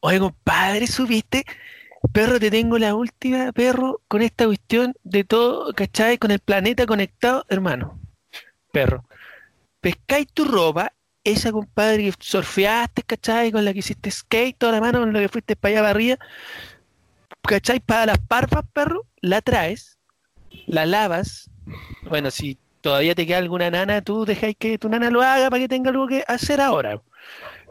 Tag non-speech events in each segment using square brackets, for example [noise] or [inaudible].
Oye, compadre, ¿supiste? Perro, te tengo la última, perro, con esta cuestión de todo, ¿cachai? Con el planeta conectado, hermano. Perro. Pescáis tu ropa, esa compadre que surfeaste, ¿cachai? Con la que hiciste skate toda la mano, con la que fuiste para allá para arriba, ¿cachai? Para las parvas, perro, la traes, la lavas. Bueno, si todavía te queda alguna nana, tú dejáis que tu nana lo haga para que tenga algo que hacer ahora.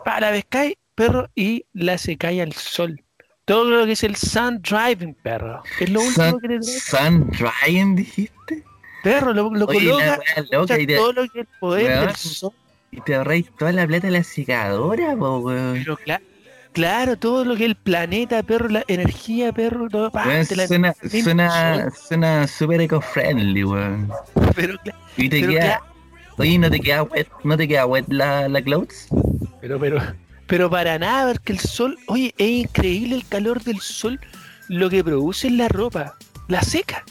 Para la pescáis, perro, y la secáis al sol. Todo lo que es el sun driving, perro. Es lo último Sun, que te traes. Sun Ryan, dijiste. Perro, lo, lo Oye, coloca, wea loca, y te, todo lo que es el poder Weón. del sol. y te ahorráis toda la plata de la secadora, po, weón. Pero cla- claro, todo lo que es el planeta, perro, la energía, perro, todo. Weón, te la- suena, suena, suena super eco-friendly, weón. Pero, cla- Y te Pero queda. Oye, ¿no te queda wet, no te queda wet la, la clothes? pero, pero, pero para nada, porque el sol, oye, es increíble el calor del sol, lo que produce en la ropa, la seca.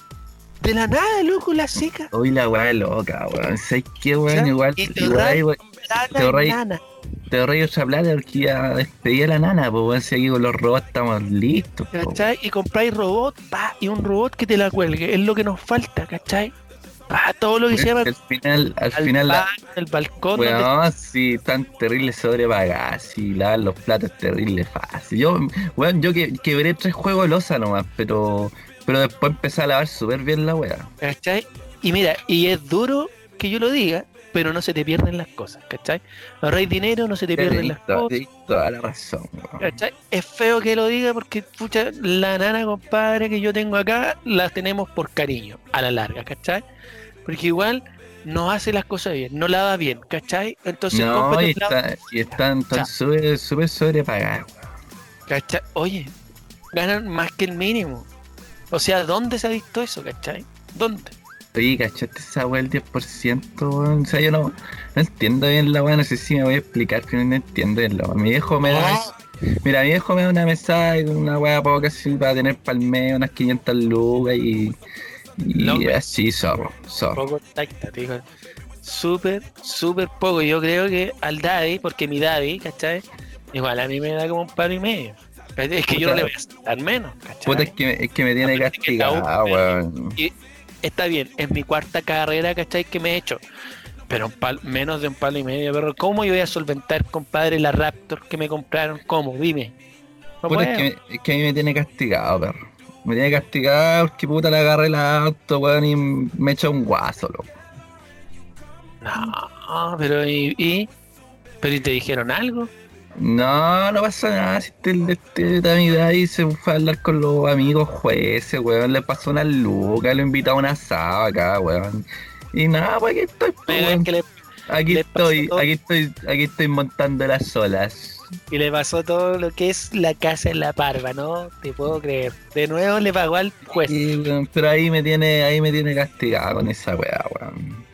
De la nada, loco, la seca. Oye, la weá loca, weón. ¿Sabes qué, weón? Igual, igual, Te ahorráis- te ahorráis otra plata porque ya despedí a la nana, pues weón. Si aquí con los robots estamos listos, po. ¿Cachai? Y compráis robot, pa, y un robot que te la cuelgue. Es lo que nos falta, ¿cachai? Pa, todo lo que se llama Al final, al al final, la, el balcón. donde- weón, sí, están terribles sobrepagadas, sí, lavar los platos es terrible fácil. Yo, weón, yo que, quebré tres juegos de losa nomás, pero, pero después empecé a lavar súper bien la. ¿Cachai? Y mira, y es duro que yo lo diga, pero no se te pierden las cosas, ¿cachai? Ahorráis dinero, no se te pierden las cosas. Tienes toda la razón. ¿Cachai? Es feo que lo diga porque, pucha, la nana, compadre, que yo tengo acá, la tenemos por cariño, a la larga, ¿cachai? Porque igual no hace las cosas bien, no lava bien, ¿cachai? Entonces, No, y, está- y están tan súper sobrepagadas. ¿cachai? Oye, ganan más que el mínimo. O sea, ¿dónde se ha visto eso, cachai? ¿Dónde? Oye, ¿cachaste esa weá del 10%, weón? O sea, yo no, no entiendo bien la weá, no sé si me voy a explicar, pero no entiendo bien la weá. Mi viejo me da... Ah, Mira, mi viejo me da una mesa y una weá poca así para tener palmeo, unas 500 lucas y... Y Loco. así, zorro, zorro. poco tacta, te digo. Súper, súper poco. Yo creo que al daddy, porque mi daddy, ¿cachai? Igual a mí me da como un palo y medio. Es que yo no le voy a dar menos, ¿cachai? Puta, es que, es que me tiene castigado, weón. Está bien, es mi cuarta carrera, ¿cachai? Que me he hecho. Pero un pal- menos de un palo y medio, pero ¿cómo yo voy a solventar, compadre, la Raptor que me compraron? ¿Cómo? Dime. No Puta, es que, me- es que a mí me tiene castigado, perro. Me tiene castigado porque puta le agarré el auto, weón, y me echa un guaso, loco. No, pero ¿y, y? ¿Pero y te dijeron algo? No, no pasa nada. Si este, este de edad y se fue a hablar con los amigos jueces, weón. Le pasó una luca, lo invitó a un asado acá, weón. Y nada, pues aquí estoy, pues, weón. que le, Aquí le estoy, todo. aquí estoy, aquí estoy montando las olas. y le pasó todo lo que es la casa en la parva, ¿no? Te puedo creer. De nuevo le pagó al juez. Weón, pero ahí me tiene, ahí me tiene castigado con esa weá, weón.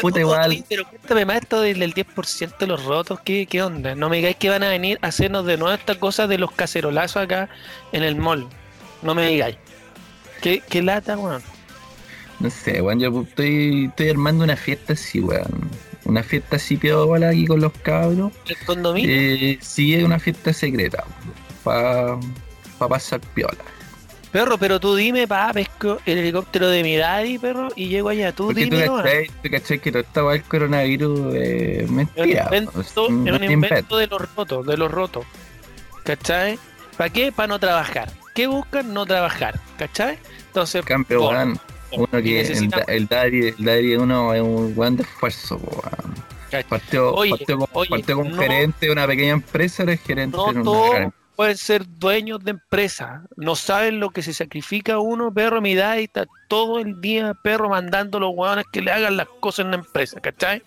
Puta, igual. pero cuéntame más esto del, del 10% de los rotos, ¿qué, ¿qué onda? No me digáis que van a venir a hacernos de nuevo esta cosa de los cacerolazos acá en el mall. No me digáis. ¿Qué, qué lata, weón? No sé, weón, yo estoy, estoy armando una fiesta así, weón. Una fiesta así piola aquí con los cabros. ¿El condominio? Eh, sí, es una fiesta secreta. Para pa pasar piola. Perro, pero tú dime, pa, pesco el helicóptero de mi daddy, perro, y llego allá. Tú Porque tú dime, cachai, tú cachai que todo esta weá del coronavirus es un mentira. invento, es un es invento de los rotos, de los rotos. ¿Cachai? ¿Para qué? Para no trabajar. ¿Qué buscan? No trabajar. ¿Cachai? Entonces, Campeón, weón. Uno que el, el Daddy, el Daddy uno es un buen de esfuerzo. Partió, Oye, partió, con- oye, partió como no- gerente de una pequeña empresa, eres gerente No de una todos gran pueden ser dueños de empresas. No saben lo que se sacrifica uno, perro, mi edad, y está todo el día, perro, mandando a los huevones que le hagan las cosas en la empresa, ¿cachai?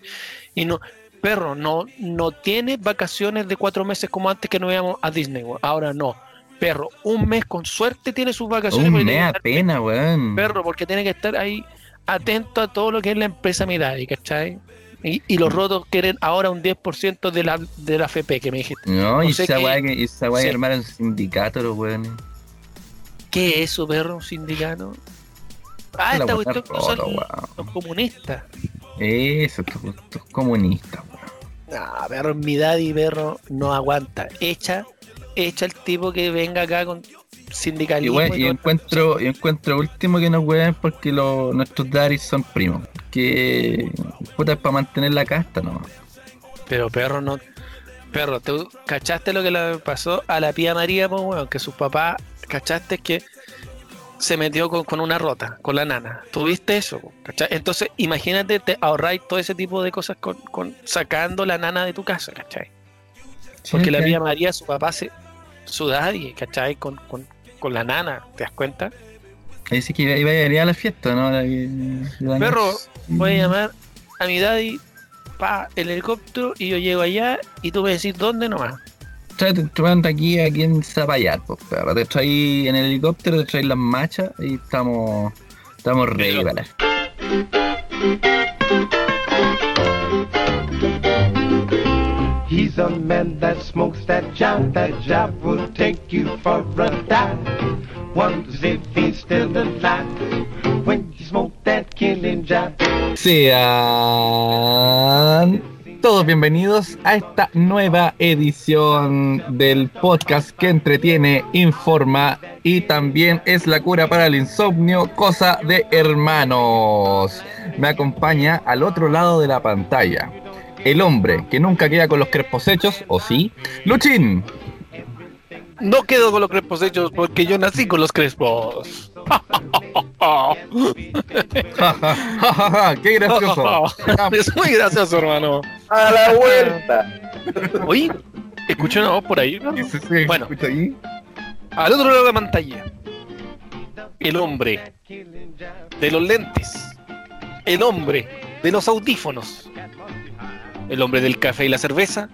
Y no, perro, no, no tiene vacaciones de cuatro meses como antes que no íbamos a Disney, weón. ahora no. Perro, un mes con suerte tiene sus vacaciones. Un mes apenas, weón. perro, porque tiene que estar ahí atento a todo lo que es la empresa Midari, ¿cachai? Y, y los rotos quieren ahora un 10% de la, de la FP que me dijiste. No, y no sé esa weá que, esa weá sí. que armaron sindicato, los weones. ¿Qué es eso, perro? ¿Un sindicato? Ah, esta cuestión son weón. los comunistas. Eso, estos, estos comunistas, weón. Ah, perro, mi daddy, perro, no aguanta. Echa, echa el tipo que venga acá con Y, sindicalismo. bueno, y y todo. encuentro, y encuentro último que nos hueven porque lo- nuestros daddies son primos. Que puta es para mantener la casta, ¿no? Pero perro no. Perro, ¿tú cachaste lo que le pasó a la pía María, pues weón? Que sus papás, ¿cachaste que se metió con, con una rota, con la nana? ¿Tuviste eso? Entonces, imagínate, te ahorráis todo ese tipo de cosas con, con sacando la nana de tu casa, ¿cachai? Porque la pía María, su papá se. su daddy, ¿cachai? Con, con, con la nana, ¿te das cuenta? Dice que iba, iba a ir a la fiesta, ¿no? La la- Perro, voy a llamar a mi daddy pa el helicóptero y yo llego allá y tú me decís dónde nomás. Tráete, tráete aquí, aquí en Zapallar, pues, perro. Te traí en el helicóptero, te traí las machas y estamos, estamos ready para a man that smokes that job. That job will take you for a dive. Wonders if he's still alive when you smoke that killing job. Sean todos bienvenidos a esta nueva edición del podcast que entretiene, informa y también es la cura para el insomnio, cosa de hermanos. Me acompaña al otro lado de la pantalla. El hombre que nunca queda con los crespos hechos, ¿o sí? Luchín. No quedo con los crespos hechos porque yo nací con los crespos. Ja, ja, ja, ja, ja, ¡Qué gracioso! [laughs] es muy gracioso, hermano. A la vuelta. Oye, escuché una voz por ahí, ¿no? ¿Sí se- se Bueno. escucha ahí? Al otro lado de la pantalla. El hombre de los lentes. El hombre de los audífonos. El hombre del café y la cerveza.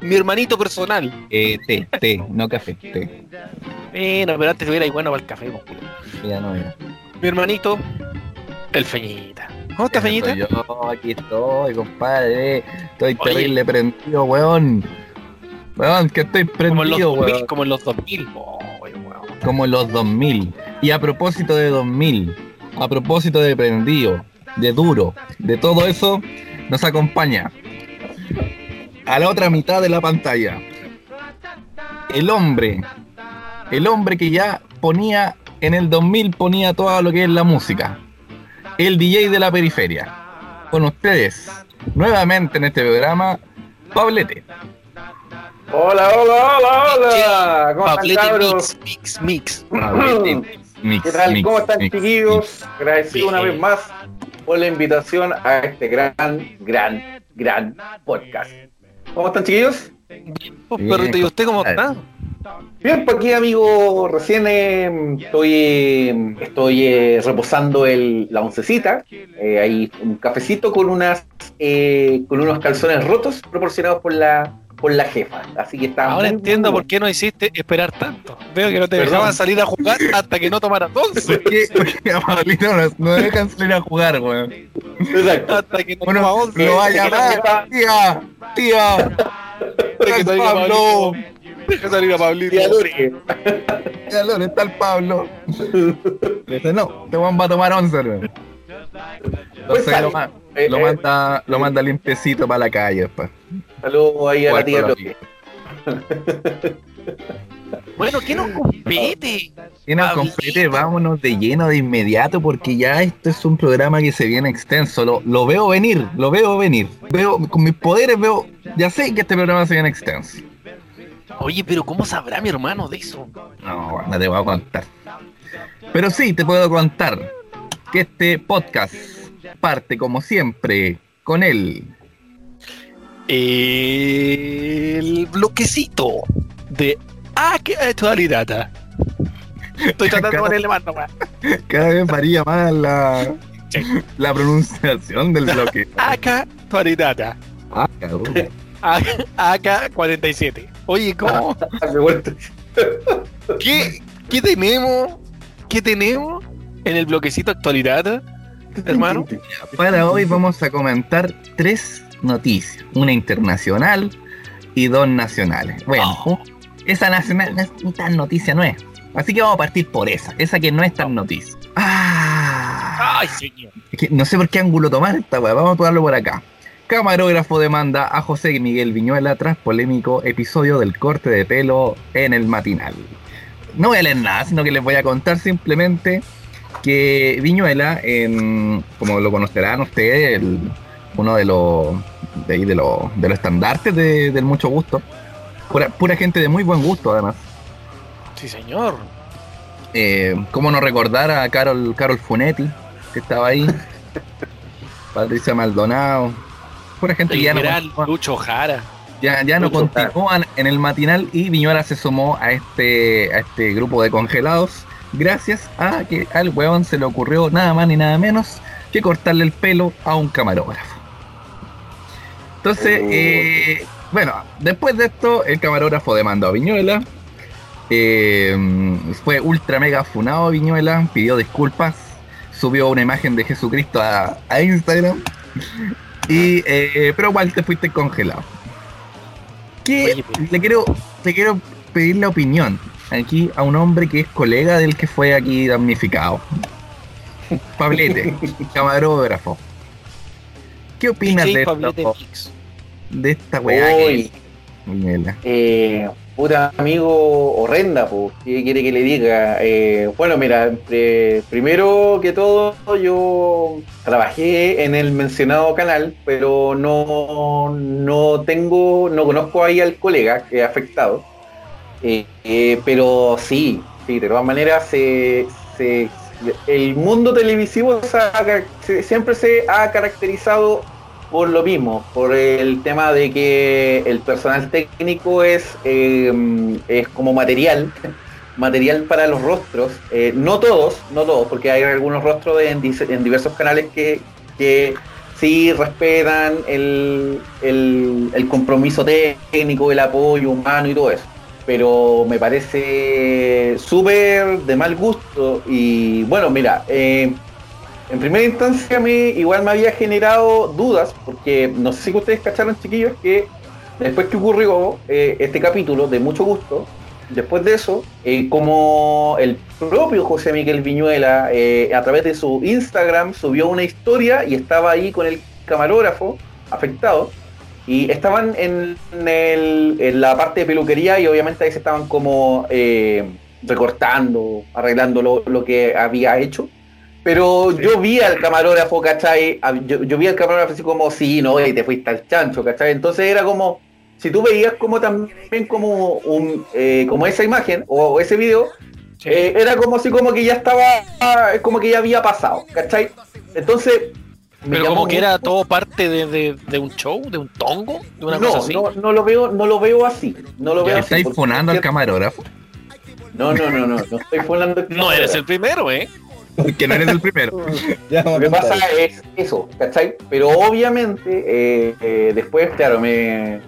Mi hermanito personal. Eh, té, té, no café, té. Bueno, pero antes hubiera bueno para el café. Ya no era. Mi hermanito, el Feñita. ¿Cómo está Feñita? Yo aquí estoy, compadre. Estoy Oye. terrible prendido, weón. Weón, que estoy Como en los prendido, 2000, weón. como en los 2000. Oh, weón. Como en los 2000. Y a propósito de 2000, a propósito de prendido, de duro, de todo eso, nos acompaña a la otra mitad de la pantalla. El hombre, el hombre que ya ponía, en el 2000 ponía todo lo que es la música. El DJ de la periferia. Con ustedes, nuevamente en este programa, Pablete. Hola, hola, hola, hola. ¿Cómo están, Pablete cabros? Mix, Mix, Mix. Pablete. Mix, ¿Qué tal? mix, ¿Cómo están, mix, chiquillos? Agradecido una vez más por la invitación a este gran, gran, gran podcast. ¿Cómo están, chiquillos? Pues, Bien, perrito, ¿y usted cómo está? Bien, por aquí, amigo, recién eh, estoy, eh, estoy eh, reposando el, la oncecita. Eh, hay un cafecito con unas eh, con unos calzones rotos proporcionados por la por la jefa. Así que está Ahora entiendo por qué no hiciste esperar tanto. Veo que no te Perdón. dejaban salir a jugar hasta que no tomaras once. ¿Por qué, por qué a [laughs] Pablito no, no dejan salir a jugar, weón? Exacto. Hasta que no Bueno, toma once. lo va a llamar, tía, tía, Deja está salir a Pablo. Deja salir a Pablito. Tía Lore. tía, ¿dónde está el Pablo? Le dice, no, este weón va a tomar once, weón. Pues Entonces lo, Eh, lo eh, manda, lo manda limpiecito para la calle después. Saludos ahí a la tía. [laughs] Bueno, ¿qué nos compete? Y nos compete, vámonos de lleno de inmediato porque ya esto es un programa que se viene extenso. Lo, lo veo venir, lo veo venir. Veo, con mis poderes veo, ya sé que este programa se viene extenso. Oye, pero ¿cómo sabrá mi hermano de eso? No, no te voy a contar. Pero sí te puedo contar que este podcast parte como siempre con él. El bloquecito de actualidad. Estoy [laughs] tratando de ponerle mano, weón. Cada vez varía más la, la pronunciación del bloque. [laughs] Actualidad. Ah, cabrón. [laughs] AK-47. Oye, ¿cómo? Vuelto- ¿Qué, ¿Qué tenemos? ¿Qué tenemos en el bloquecito actualidad, hermano? Para hoy vamos a comentar tres noticias. Una internacional y dos nacionales. Bueno, esa nacional no es ni tan noticia, no es. Así que vamos a partir por esa, esa que no es tan noticia. Ah, Ay, señor. es que no sé por qué ángulo tomar esta weá, vamos a tomarlo por acá. Camarógrafo demanda a José Miguel Viñuela tras polémico episodio del corte de pelo en el matinal. No voy a leer nada, sino que les voy a contar simplemente que Viñuela, en, como lo conocerán ustedes, el- uno de los de, ahí de los de los estandartes de- del mucho gusto, pura, pura gente de muy buen gusto además. Sí, señor. Eh, ¿Cómo no recordar a Carol, Carol Funetti, que estaba ahí? [laughs] Patricia Maldonado. Pura gente El que ya no, Lucho Jara. ya, ya no continúan en el matinal y Viñuela se sumó a este, a este grupo de congelados gracias a que al huevón se le ocurrió nada más ni nada menos que cortarle el pelo a un camarógrafo. Entonces, eh, bueno, después de esto, el camarógrafo demandó a Viñuela. eh, fue ultra mega funado a Viñuela, pidió disculpas, subió una imagen de Jesucristo a, a Instagram. Y, eh, pero igual te fuiste congelado. Pero- Le quiero, te quiero pedir la opinión aquí a un hombre que es colega del que fue aquí damnificado. Pablete, [laughs] camarógrafo. ¿Qué opinas de, esto, de esta weá que es Viñuela? eh, puta amigo horrenda, pues, ¿qué quiere que le diga? Eh, bueno, mira, eh, primero que todo yo trabajé en el mencionado canal, pero no, no tengo, no conozco ahí al colega que ha afectado. Eh, eh, pero sí, sí, de todas maneras se, se- el mundo televisivo siempre se ha caracterizado por lo mismo, por el tema de que el personal técnico es, eh, es como material, material para los rostros. Eh, no todos, no todos, porque hay algunos rostros en diversos canales que, que sí respetan el, el- el compromiso técnico, el apoyo humano y todo eso. Pero me parece súper de mal gusto. Y bueno, mira, eh, en primera instancia a mí igual me había generado dudas, porque no sé si ustedes cacharon chiquillos que después que ocurrió eh, este capítulo de mucho gusto, después de eso, eh, como el propio José Miguel Viñuela a través de su Instagram subió una historia y estaba ahí con el camarógrafo afectado, y estaban en, el- en la parte de peluquería y obviamente ahí se estaban como eh, recortando, arreglando lo, lo que había hecho. Pero yo vi al camarógrafo, ¿cachai? Yo, yo vi al camarógrafo así como, sí, no, y te fuiste al chancho, ¿cachai? Entonces era como, si tú veías como también como un, eh, como esa imagen o ese video, Sí. eh, era como si como que ya estaba, como que ya había pasado, ¿cachai? Entonces... me Pero como que era todo parte de, de- de un show, de un tongo, de una cosa no, así. no, no lo veo, no lo veo así. No lo Ya, veo. ¿Estáis porque- fonando al camarógrafo? No, no, no, no, no estoy fonando. No eres el primero, ¿eh? [laughs] Que no eres el primero. [laughs] Ya Lo que pasa es eso, ¿cachai? Pero obviamente, eh, eh, después, claro, me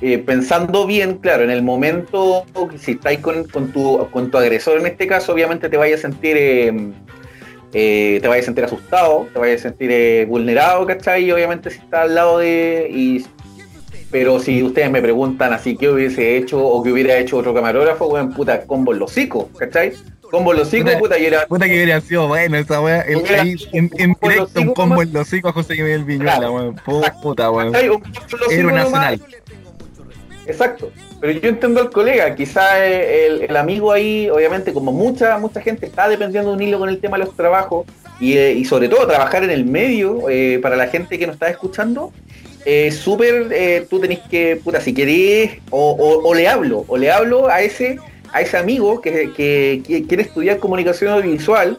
eh, pensando bien, claro, en el momento, si estáis con, con tu, con tu agresor en este caso, obviamente te vayas a sentir eh, te vayas a sentir asustado, te vayas a sentir eh, vulnerado, ¿cachai? Y obviamente si está al lado de. Y, pero si ustedes me preguntan así qué hubiese hecho o qué hubiera hecho otro camarógrafo, weón, puta, combo en los hocicos, ¿cachai? Combo en los hocicos, Puta. puta, y era. Puta que hubiera sido bueno esa weá. El Hubiera ahí en, en un combo en directo un combo en los hocicos a José Miguel Viñuela, Claro. weón. Puta, weón. Héroe nacional. Exacto. Pero yo entiendo al colega, quizá el, el amigo ahí, obviamente, como mucha, mucha gente está dependiendo de un hilo con el tema de los trabajos y, eh, y sobre todo trabajar en el medio, eh, para la gente que nos está escuchando, eh, súper, eh, tú tenés que, puta, si querés, o, o- o le hablo, o le hablo a ese, a ese amigo que, que- que quiere estudiar comunicación audiovisual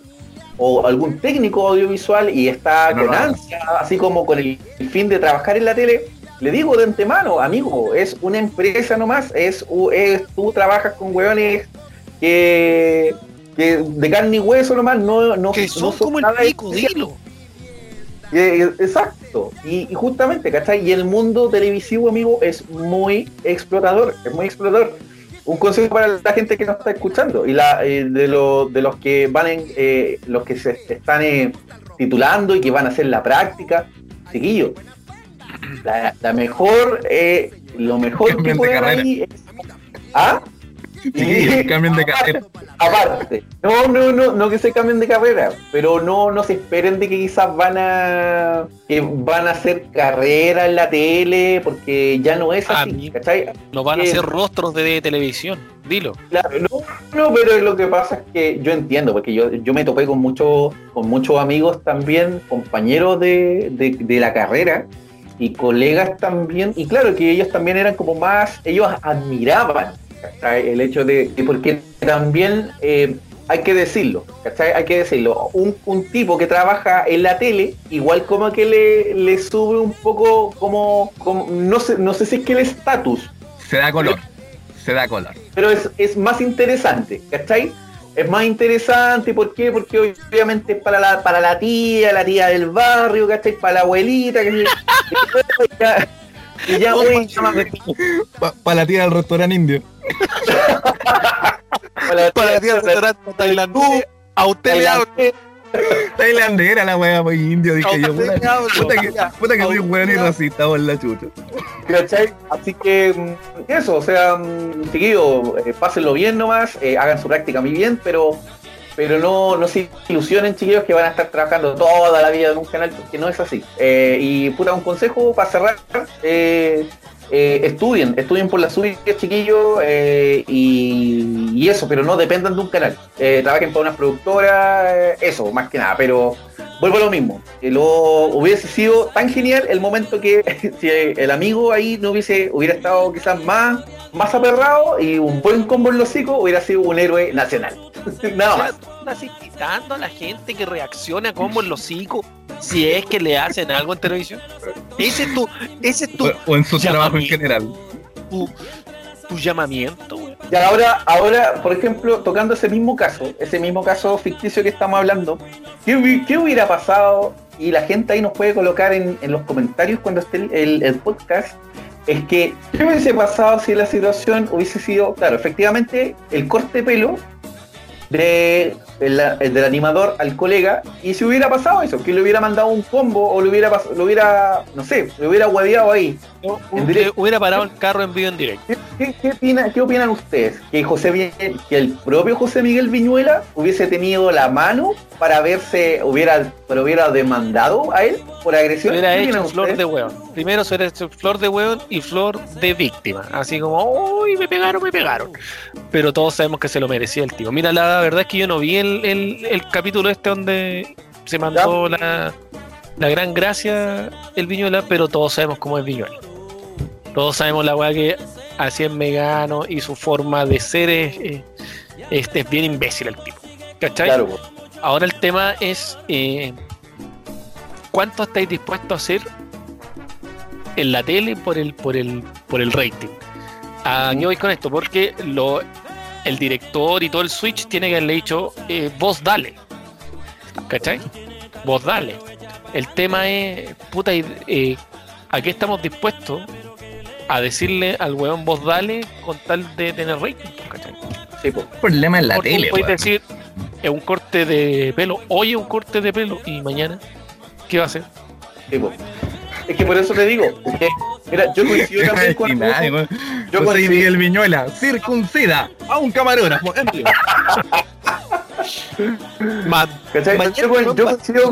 o algún técnico audiovisual y está no con ansia, así como con el, el fin de trabajar en la tele, le digo de antemano, amigo, es una empresa nomás, es, es tú trabajas con hueones que, que de carne y hueso nomás, no, no, Que no son como el pico, dilo. Eh, Exacto, y, y justamente, ¿cachai? Y el mundo televisivo, amigo, es muy explotador, es muy explotador. Un consejo para la gente que nos está escuchando y la, eh, de, lo- de los que van en, eh, los que se están eh, titulando y que van a hacer la práctica, chiquillo, la, la mejor, eh, lo mejor que pueden carrera. ahí es- ¿Ah? Sí, cambien de carrera. Aparte, no, no, no, no que se cambien de carrera, pero no, no se esperen de que quizás van a que van a hacer carrera en la tele, porque ya no es Ah, así, ¿cachai? No van a Eh, ser rostros de televisión, dilo. Claro, no, no, pero lo que pasa es que yo entiendo, porque yo, yo me topé con muchos, con muchos amigos también, compañeros de, de- de la carrera y colegas también, y claro que ellos también eran como más, ellos admiraban ¿cachai? el hecho de, porque también eh, hay que decirlo, ¿cachai? Hay que decirlo, un, un tipo que trabaja en la tele, igual como que le, le sube un poco como, como no sé, no sé si es que el estatus, Se da color. Se da color. pero es, es más interesante, ¿cachai? Es más interesante, ¿por qué? Porque obviamente es para la, para la tía, la tía del barrio, ¿cachai? Para la abuelita, que ya, [laughs] y ya, güey, Para la tía del restaurante indio. [laughs] para la Para tía ti, restaurante tailandés, a usted le hablo. Tailandera la wea, pues indio, dije yo. Puta, que, puta que soy A weón y racista por la chucha. ¿Cachai? Así que mm, eso, o sea, mm, chiquillos, eh, pásenlo bien nomás, eh, hagan su práctica muy bien, pero pero no, no se ilusionen, chiquillos, que van a estar trabajando toda la vida en un canal, porque no es así. Eh, y puta, un consejo para cerrar, eh, eh, estudien, estudien por las suyas, chiquillos, eh, y, y eso, pero no dependan de un canal. Eh, trabajen para unas productoras, eh, eso, más que nada, pero vuelvo a lo mismo. Que lo hubiese sido tan genial el momento que [laughs] si el amigo ahí no hubiese, hubiera estado quizás más, más aperrado y un buen combo en los hocico, hubiera sido un héroe nacional. [laughs] Nada más. Estás a la gente que reaccione a como en los hocico si es que le hacen algo en televisión. Ese es tu, ese es tu, O, o en su trabajo en general. tu, tu llamamiento. Y ahora, ahora, por ejemplo, tocando ese mismo caso, ese mismo caso ficticio que estamos hablando, ¿qué, qué hubiera pasado? Y la gente ahí nos puede colocar en, en los comentarios cuando esté el, el- el podcast. Es que, ¿qué hubiese pasado si la situación hubiese sido, claro, efectivamente, el corte de pelo de, el, el del animador al colega y si hubiera pasado eso, que le hubiera mandado un combo o le hubiera, lo hubiera no sé, le hubiera hueveado ahí. En hubiera parado el carro en vivo en directo. ¿Qué, opina- qué opinan ustedes? ¿Que José Vi- que el propio José Miguel Viñuela hubiese tenido la mano para verse, hubiera, pero hubiera demandado a él por agresión? Hubiera ¿Qué opinan hecho flor ustedes? de hueón. Primero se hubiera hecho flor de hueón y flor de víctima. Así como, uy, me pegaron, me pegaron. Pero todos sabemos que se lo merecía el tío. Mira, la verdad es que yo no vi el, el- el capítulo este donde se mandó la, la gran gracia el Viñuela, pero todos sabemos cómo es Viñuela. Todos sabemos la weá que hacía en Megano y su forma de ser es, es- este, es bien imbécil el tipo. ¿Cachai? Claro. Ahora el tema es eh, cuánto estáis dispuestos a hacer en la tele por el por el por el rating. ¿A qué voy con esto? Porque lo, el director y todo el switch tiene que haberle dicho eh, vos dale. ¿Cachai? Vos dale. El tema es, puta, eh, ¿a qué estamos dispuestos a decirle al weón vos dale con tal de tener rating? ¿Cachai? Sí, po. Problema en la Porque tele, puedes decir, es un corte de pelo, hoy es un corte de pelo, y mañana, ¿qué va a hacer? Sí, po. Es que por eso te digo, que, mira, yo coincido también con yo José coincido- Miguel Viñuela, circuncida a un camarógrafo. [laughs] Yo, yo coincido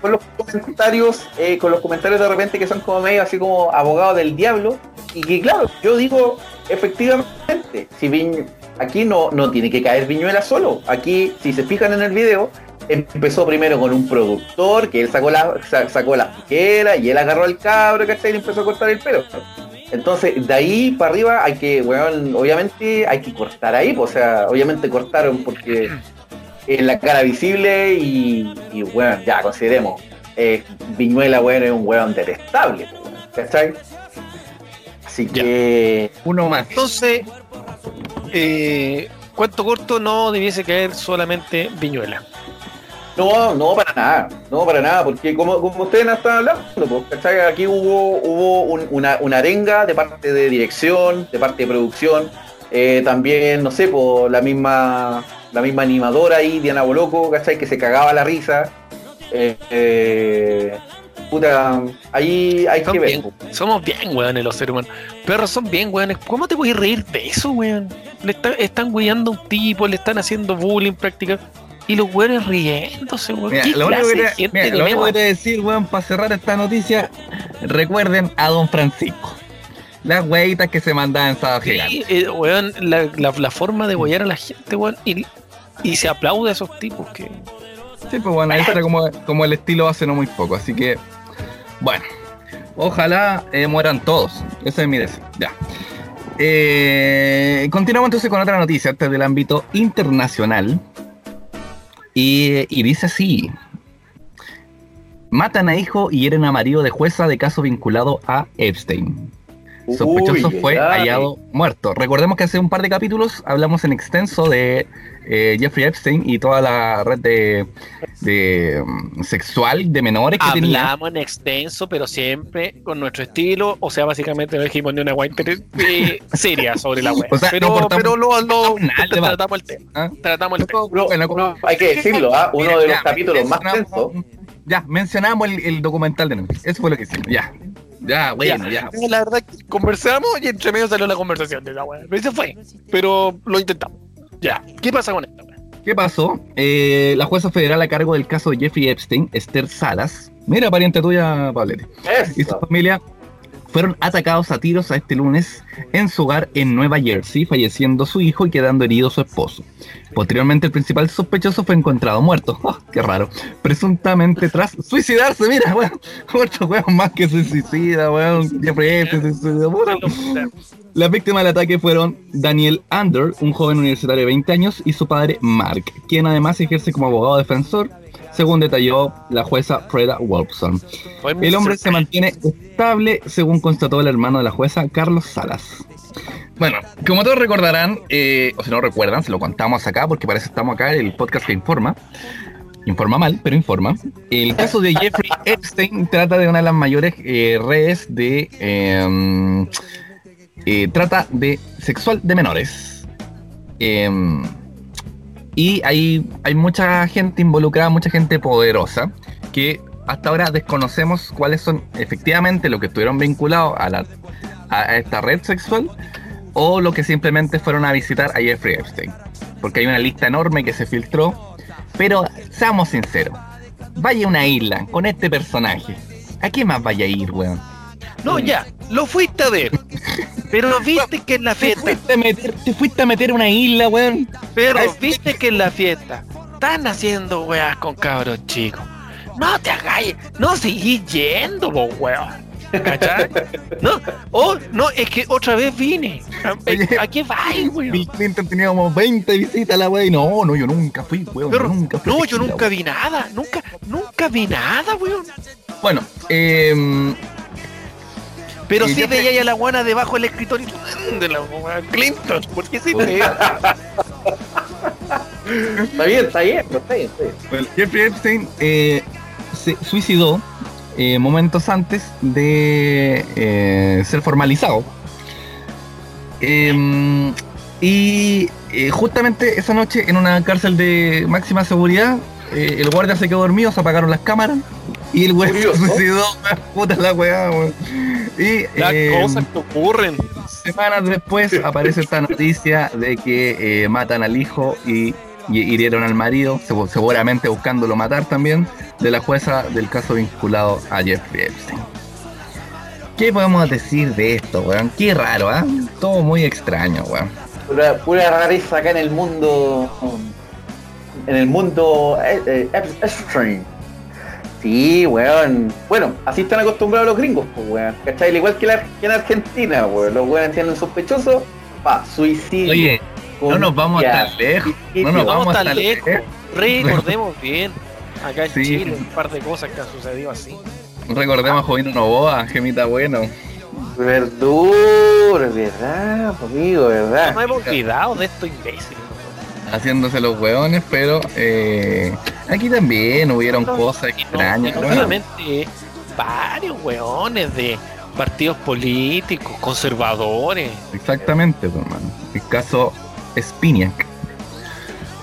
con los comentarios, eh, con los comentarios de repente que son como medio así como abogados del diablo. Y que claro, yo digo, efectivamente, si Viñ- aquí no, no tiene que caer Viñuela solo. Aquí, si se fijan en el video, empezó primero con un productor, que él sacó la, sa- sacó la tijera y él agarró el cabro, ¿cachai? Y empezó a cortar el pelo. Entonces, de ahí para arriba hay que, weón, obviamente hay que cortar ahí, pues, o sea, obviamente cortaron porque es la cara visible y, y bueno, ya consideremos, eh, Viñuela, weón, es un weón detestable, ¿cachai? Así Ya. que, Uno más. Entonces, eh, cuento corto, no debiese caer solamente Viñuela. No, no para nada, no para nada, porque como, como ustedes están hablando, ¿cachai? Aquí hubo, hubo un- una, una arenga de parte de dirección, de parte de producción, eh, también, no sé, por la misma, la misma animadora ahí, Diana Boloco, ¿cachai? Que se cagaba la risa. Eh, eh, puta, ahí hay que ver. bien- somos bien weones los seres humanos. Perros son bien weones. ¿Cómo te puedes reír de eso, weón? Le está- están weyando a un tipo, le están haciendo bullying prácticamente. Y los weones riéndose, weón. Mira, ¿Qué lo único que te- te decir, weón, para cerrar esta noticia, recuerden a Don Francisco. Las weitas que se mandaban en sábado. Sí, eh, weón, la, la- la forma de huear a la gente, weón. Y, y se aplaude a esos tipos que. Sí, pues bueno, ahí está como, como el estilo hace no muy poco. Así que, bueno, ojalá eh, mueran todos. Ese es mi deseo. Ya. Eh, continuamos entonces con otra noticia, esta es del ámbito internacional. Y, dice así. Matan a hijo y hieren a marido de jueza de caso vinculado a Epstein. Sospechoso Uy, fue hallado muerto. Recordemos que hace un par de capítulos hablamos en extenso de eh, Jeffrey Epstein y toda la red de, de, mm, sexual de menores que tenía. Hablamos en extenso, pero siempre con nuestro estilo. O sea, básicamente no dijimos ni una guay [laughs] eh, seria sobre la web. O sea, no pero pero lo, lo- nada tratamos el tema. ¿ah? Tratamos el tema. Bueno, hay que decirlo, ¿ah? uno Mira, de los ya, capítulos más tensos. Ya, mencionamos el, el documental de Netflix. Eso fue lo que hicimos. Ya. Ya, bueno, ya. La verdad que conversamos y entre medio salió la conversación de esa weá. Pero se fue. Pero lo intentamos. Ya. ¿Qué pasa con esto? ¿Qué pasó? Eh, la jueza federal a cargo del caso de Jeffrey Epstein, Esther Salas, mira, pariente tuya, Pablete, y su familia fueron atacados a tiros a este lunes en su hogar en Nueva Jersey, falleciendo su hijo y quedando herido su esposo. Posteriormente, el principal sospechoso fue encontrado muerto. ¡Ah, [laughs] ¡Qué raro! Presuntamente tras suicidarse, mira, weón. Otro weón más que se suicida, weón. Jeffrey Epstein se suicida, puta. Las víctimas del ataque fueron Daniel Ander, un joven universitario de 20 años, y su padre Mark, quien además ejerce como abogado defensor, según detalló la jueza Freda Wolfson. El hombre se mantiene estable, según constató el hermano de la jueza, Carlos Salas. Bueno, como todos recordarán, eh, o si no recuerdan, se lo contamos acá porque parece que estamos acá en el podcast que informa. Informa mal, pero informa. El caso de Jeffrey [laughs] Epstein trata de una de las mayores eh, redes de eh, eh, trata de sexual de menores. Y hay, hay mucha gente involucrada, mucha gente poderosa, que hasta ahora desconocemos cuáles son efectivamente lo que estuvieron vinculados a, la, a, esta red sexual o lo que simplemente fueron a visitar a Jeffrey Epstein. Porque hay una lista enorme que se filtró. Pero seamos sinceros, vaya a una isla con este personaje. ¿A qué más vaya a ir, weón? No, ya. Lo fuiste a ver. Pero [laughs] viste que en la Te fiesta. fuiste a meter, te fuiste a meter a una isla, weón. Pero viste que en la fiesta están haciendo weas con cabros chicos. No te hagáis, no seguís yendo, vos weón. ¿Cachai? No, oh, no, es que otra vez vine. ¿A, [laughs] Oye, ¿a qué vais, weón? Bill Clinton tenía como 20 visitas a la weón. y No, no, yo nunca fui, weón. Pero- nunca fui no, yo nunca vi nada, nunca, nunca vi nada, weón. Bueno, eh, Pero Y sí veía a la guana debajo del escritorio [laughs] de la Clinton. ¿Por qué sí te Está bien, está bien, está bien, está bien. Bueno, Jeffrey Epstein eh, se suicidó eh, momentos antes de eh, ser formalizado. Eh, y eh, justamente esa noche en una cárcel de máxima seguridad, eh, el guardia se quedó dormido, se apagaron las cámaras y el güey se suicidó. Puta la weá, weón. Y Las eh, cosas que ocurren. Semanas después aparece esta noticia de que eh, matan al hijo y, y hirieron al marido, segu- seguramente buscándolo matar también, de la jueza del caso vinculado a Jeffrey Epstein. ¿Qué podemos decir de esto, weón? Qué raro, ¿ah? Todo muy extraño, weón. Pura, pura rareza acá en el mundo. En el mundo eh, eh, Ep- Epstein. Sí, weón. Bueno, así están acostumbrados los gringos, pues, weón. ¿Cachai? Al igual que, la, que en Argentina, weón. Los weones tienen un sospechoso, pa, suicidio. Oye, no nos vamos Ya. tan lejos. No nos vamos vamos tan lejos. lejos. Recordemos bien. Acá en Sí. Chile, un par de cosas que han sucedido así. Recordemos a Jovino Novoa, Gemita Bueno. Verdura, verdad, amigo, verdad. No hemos olvidado de estos imbéciles. Haciéndose los hueones, pero eh, aquí también hubieron No, cosas no, extrañas. no solamente varios weones de partidos políticos, conservadores. Exactamente, pues, hermano. El caso Spiniak. El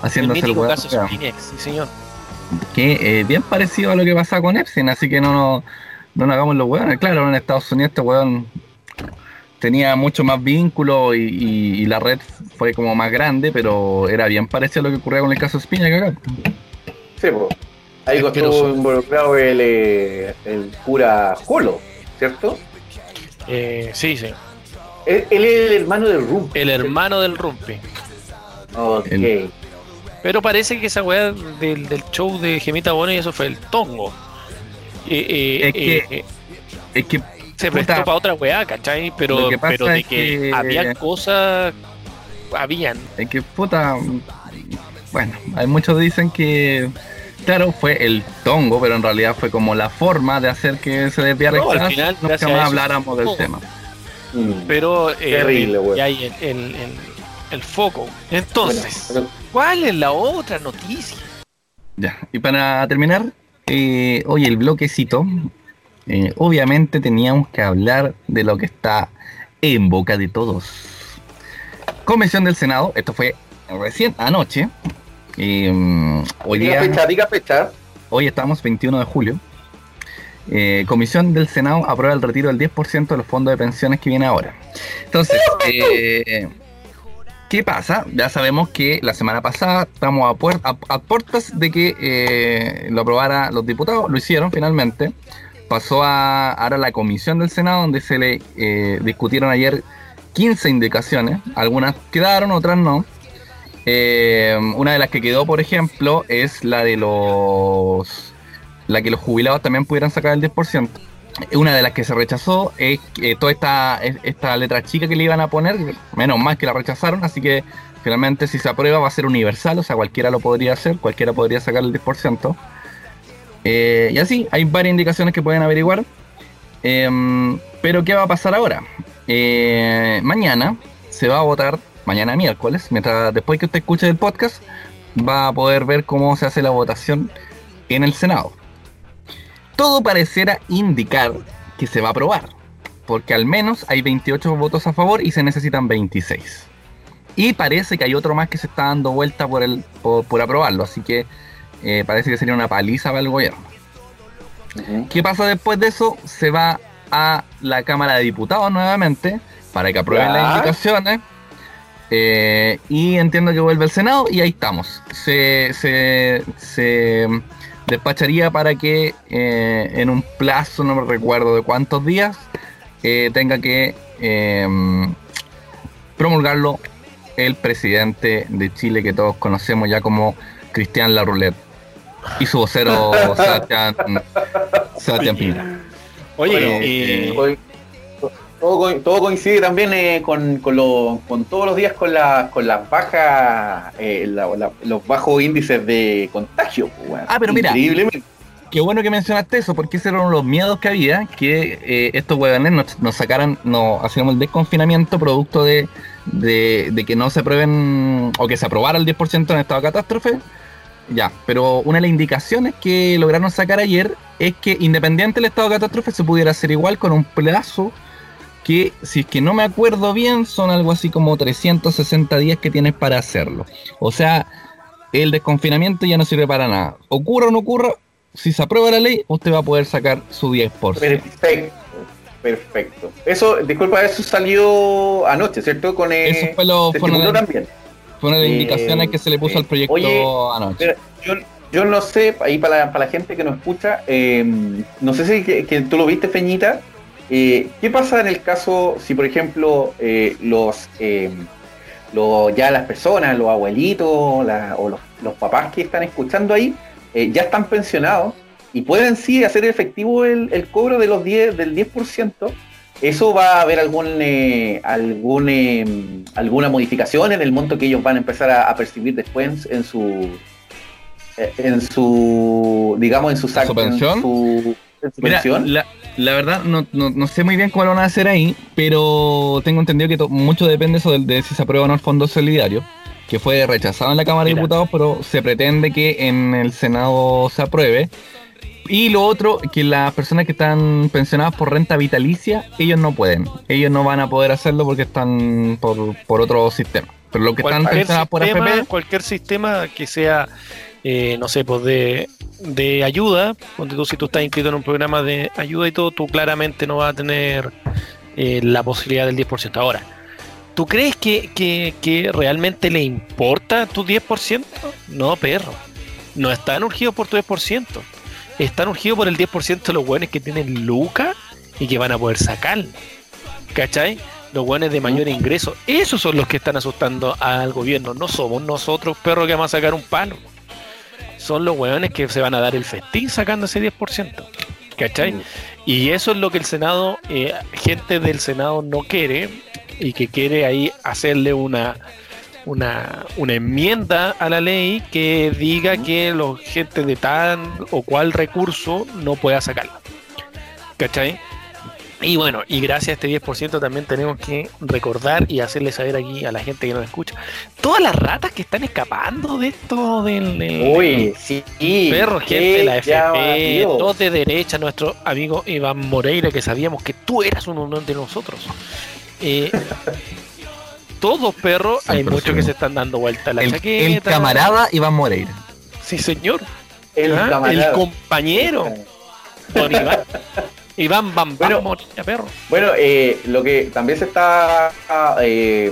Haciéndose el hueón. caso Spinex, sí señor. Que eh, bien parecido a lo que pasa con Epstein, así que no nos, no nos hagamos los weones. Claro, en Estados Unidos este weón tenía mucho más vínculo y, y- y la red fue como más grande, pero era bien parecido a lo que ocurría con el caso Espina acá. Sí, po. Ahí Pero estuvo son- involucrado el, eh, el cura Jolo, ¿cierto? Eh, sí, sí. Él, es el hermano del Rum. El hermano del Rumpi. Ok. El- Pero parece que esa weá del, del show de Gemita Bona y eso fue el tongo. Eh, eh, Es que- eh, eh, Es que se puta, prestó para otra weá, ¿cachai? Pero, pero de que, que- había cosas, habían. Es que puta. Bueno, hay muchos dicen que. Claro, fue el tongo, pero en realidad fue como la forma de hacer que se desviara No, el al final, no que a más habláramos del tema. Mm. Pero eh, Terrible, el- weón. y hay el, el, el- el foco. Entonces, Bueno, ¿cuál es la otra noticia? Ya, y para terminar, eh, oye, el bloquecito, eh, obviamente teníamos que hablar de lo que está en boca de todos. Convención del Senado, esto fue recién anoche. eh, hoy diga día, fecha, diga fecha. hoy estamos 21 de julio. Eh, Comisión del Senado aprueba el retiro del 10% de los fondos de pensiones que viene ahora. Entonces, eh, ¿qué pasa? Ya sabemos que la semana pasada estamos a, puer- a- a puertas de que eh, lo aprobara los diputados, lo hicieron finalmente. Pasó a ahora la Comisión del Senado, donde se le eh, discutieron ayer 15 indicaciones. Algunas quedaron, otras no. Eh, una de las que quedó, por ejemplo, es la de los la que los jubilados también pudieran sacar el 10%. Una de las que se rechazó es que toda esta, es- esta letra chica que le iban a poner, menos mal que la rechazaron, así que finalmente si se aprueba va a ser universal, o sea, cualquiera lo podría hacer, cualquiera podría sacar el 10%. Eh, y así, hay varias indicaciones que pueden averiguar. Em, pero ¿qué va a pasar ahora? Eh, mañana se va a votar, mañana miércoles, mientras después que usted escuche el podcast, va a poder ver cómo se hace la votación en el Senado. Todo pareciera indicar que se va a aprobar, porque al menos hay 28 votos a favor y se necesitan 26. Y parece que hay otro más que se está dando vuelta por, el, por, por aprobarlo, así que eh, parece que sería una paliza para el gobierno. ¿Qué pasa después de eso? Se va a la Cámara de Diputados nuevamente para que aprueben Ya. las indicaciones. eh, y entiendo que vuelve al Senado y ahí estamos. Se, se, se despacharía para que eh, en un plazo, no me recuerdo de cuántos días, eh, tenga que eh, promulgarlo el presidente de Chile que todos conocemos ya como Cristian Larroulet y su vocero [laughs] Sebastián, Sebastián Piñera. Oye, Bueno, eh, todo, todo coincide también eh, con, con, lo- con todos los días con, la, con las bajas, eh, la- la- los bajos índices de contagio. pues, weón. Ah, pero mira. Increíblemente. Qué bueno que mencionaste eso, porque esos eran los miedos que había, que eh, estos huevones nos, nos sacaran, nos hacíamos el desconfinamiento producto de, de, de que no se aprueben, o que se aprobara el 10% en estado de catástrofe. Ya, pero una de las indicaciones que lograron sacar ayer es que independiente del estado de catástrofe se pudiera hacer igual con un plazo que, si es que no me acuerdo bien, son algo así como 360 días que tienes para hacerlo. O sea, el desconfinamiento ya no sirve para nada. Ocurra o no ocurra, si se aprueba la ley, usted va a poder sacar su 10%. Perfecto. Perfecto. Eso, disculpa, eso salió anoche, ¿cierto? Con eh, Eso fue, lo, se también. Fue una de las Eh, indicaciones que se le puso eh, al proyecto oye, anoche. Yo, yo no sé, ahí para, la- para la gente que nos escucha, eh, no sé si que, que tú lo viste, Feñita. eh, ¿Qué pasa en el caso si, por ejemplo, eh, los, eh, los- ya las personas, los abuelitos la- o los, los papás que están escuchando ahí, ya están pensionados y pueden sí hacer efectivo el, el cobro de los 10, del 10%? ¿Eso va a haber algún, eh, algún, eh, alguna modificación en el monto que ellos van a empezar a, a percibir después en, en su eh, en su digamos en su sac- su pensión? en su, en su Mira, pensión? la, la verdad no, no, no sé muy bien cómo lo van a hacer ahí, pero tengo entendido que to- mucho depende eso de, de si se aprueba o no el Fondo Solidario, que fue rechazado en la Cámara de. Diputados, pero se pretende que en el Senado se apruebe. Y lo otro, que las personas que están pensionadas por renta vitalicia, ellos no pueden. Ellos no van a poder hacerlo porque están por, por otro sistema. Pero los que están cualquier pensionados por AFP, cualquier sistema que sea eh, no sé, pues de, de ayuda, ponte tú si tú estás inscrito en un programa de ayuda y todo, tú claramente no vas a tener eh, la posibilidad del 10%. Ahora, ¿tú crees que, que, que realmente le importa tu 10%? No, perro. No están urgidos por tu 10%. Están urgidos por el 10% de los buenos que tienen lucas y que van a poder sacar. ¿Cachai? Los buenos de mayor ingreso. Esos son los que están asustando al gobierno. No somos nosotros, perros, que vamos a sacar un palo. Son los hueones que se van a dar el festín sacando ese 10%. ¿Cachai? Y eso es lo que el Senado, eh, gente del Senado no quiere y que quiere ahí hacerle una, una, una enmienda a la ley que diga que los gente de tan o cual recurso no pueda sacarlo. ¿Cachai? Y bueno, y gracias a este 10% también tenemos que recordar y hacerle saber aquí a la gente que nos escucha, todas las ratas que están escapando de esto del, del- Uy, sí. perro, gente de la FP, todos de derecha, nuestro amigo Iván Moreira, que sabíamos que tú eras uno de nosotros. Eh, [laughs] todos perros, hay 100%. muchos que se están dando vuelta la El, chaqueta. el camarada Iván Moreira. Sí, señor. El Ah, camarada. el compañero. Don Iván. [laughs] Iván Bam Bam Bueno. Moreira, perro. Bueno, eh, lo que también se está eh,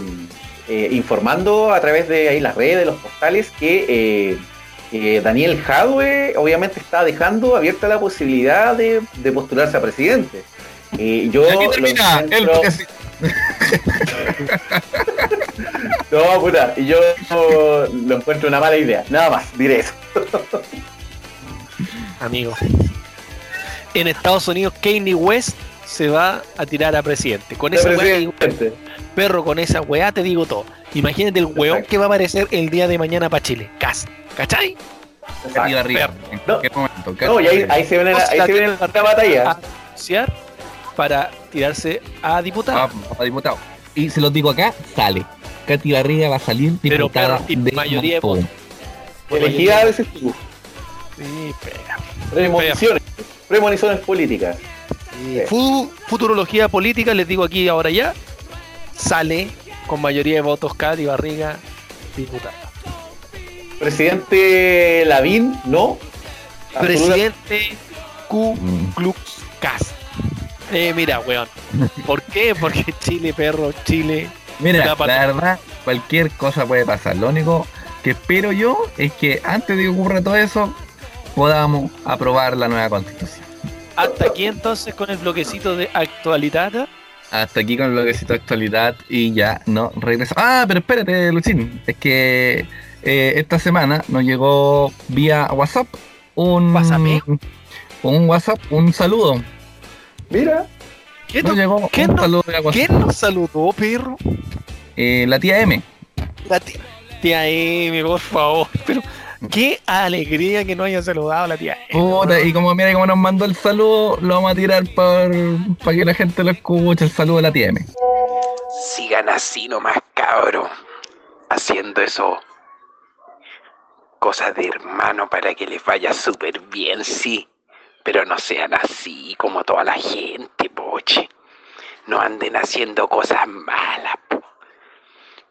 eh, informando a través de ahí las redes, los postales, que eh, eh, Daniel Jadwe obviamente está dejando abierta la posibilidad de, de postularse a presidente. Eh, yo lo el [laughs] No, puta, y yo lo encuentro una mala idea. Nada más, diré eso. [laughs] Amigo. En Estados Unidos, Kanye West se va a tirar a presidente. Con esa weá, te digo, Presidente. perro, con esa weá te digo todo. Imagínate el weón que va a aparecer el día de mañana para Chile. Cas. ¿Cachai? Arriba. perro. En No. cualquier momento. No, y ahí, ahí se viene la, ahí se viene la batalla. A anunciar para tirarse a diputado. Ah, papá diputado. Y se los digo acá, sale. Katy Barriga va a salir Pero, diputada perro, y de mayoría de Montón. Elegida a veces tú. Sí, pega. Premoniciones. Premoniciones políticas. Fu- futurología política, les digo aquí ahora ya, sale con mayoría de votos Cati Barriga diputada. Presidente Lavín, no. Presidente Ku Mm. Klux Kas. Eh, mira, weón. ¿Por qué? Porque Chile, perro, Chile. Mira, La verdad, cualquier cosa puede pasar. Lo único que espero yo es que antes de que ocurra todo eso, podamos aprobar la nueva constitución. Hasta aquí entonces con el bloquecito de actualidad. Hasta aquí con el bloquecito de actualidad y ya no regreso. Ah, pero espérate, Luchín. Es que eh, esta semana nos llegó vía WhatsApp un ¿WhatsApp? un WhatsApp, un saludo. Mira, ¿Qué Nos no- llegó qué un no- saludo de WhatsApp. ¿Quién nos saludó, perro? Eh, la tía M. La tía, tía Emi, por favor. Pero qué alegría que no haya saludado a la tía. Puta, y como mira cómo nos mandó el saludo, lo vamos a tirar para que la gente lo escuche. El saludo de la tía M. Sigan así nomás, cabro. Haciendo eso. Cosas de hermano para que les vaya súper bien, sí. Pero no sean así como toda la gente, poche. No anden haciendo cosas malas, po.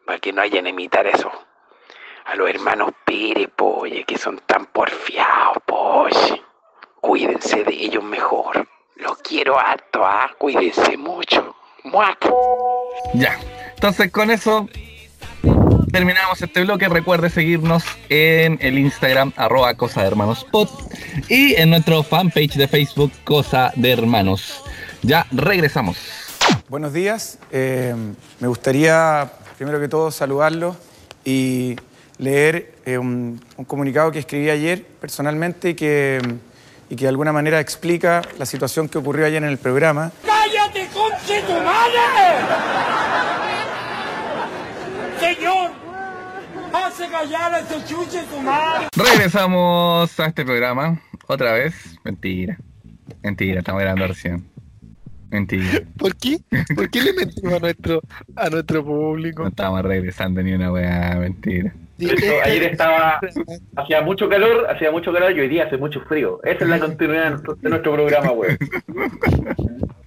Para que no hayan imitar eso. A los hermanos Pérez, poche, que son tan porfiados, poche. Cuídense de ellos mejor. Los quiero harto, ah. Cuídense mucho. Muac. Ya. Entonces con eso terminamos este bloque. Recuerde seguirnos en el Instagram arroba cosa de hermanos pod y en nuestro fanpage de Facebook Cosa de Hermanos. Ya regresamos. Buenos días. Eh, me gustaría, primero que todo, saludarlos y leer eh, un, un comunicado que escribí ayer personalmente y que, y que de alguna manera explica la situación que ocurrió ayer en el programa. ¡Cállate, conche tu madre! Señor, hace callar a ese chuche tu madre. Regresamos a este programa otra vez. Mentira. Mentira, estamos grabando recién. Mentira. ¿Por qué? ¿Por qué le mentimos a nuestro, a nuestro público? No estamos regresando ni una weá. Mentira. de hecho, ayer estaba, [laughs] hacía mucho calor, hacía mucho calor y hoy día hace mucho frío. Esa es la continuidad de nuestro, de nuestro programa, güey. [laughs]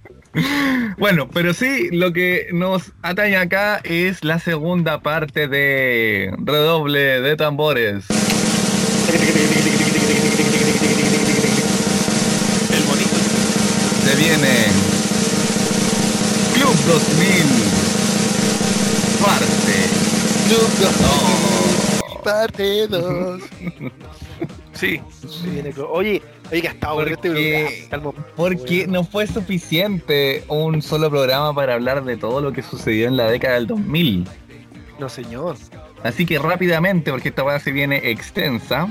Bueno, pero sí, lo que nos atañe acá es la segunda parte de Redoble de Tambores. El bonito. Se viene Club 2000 parte Parte 2. [laughs] Sí. Oye, oye, que hasta ahora este Porque- programa. el momento, porque weón. no fue suficiente un solo programa para hablar de todo lo que sucedió en la década del 2000. No, señor. Así que rápidamente, porque esta weá se viene extensa.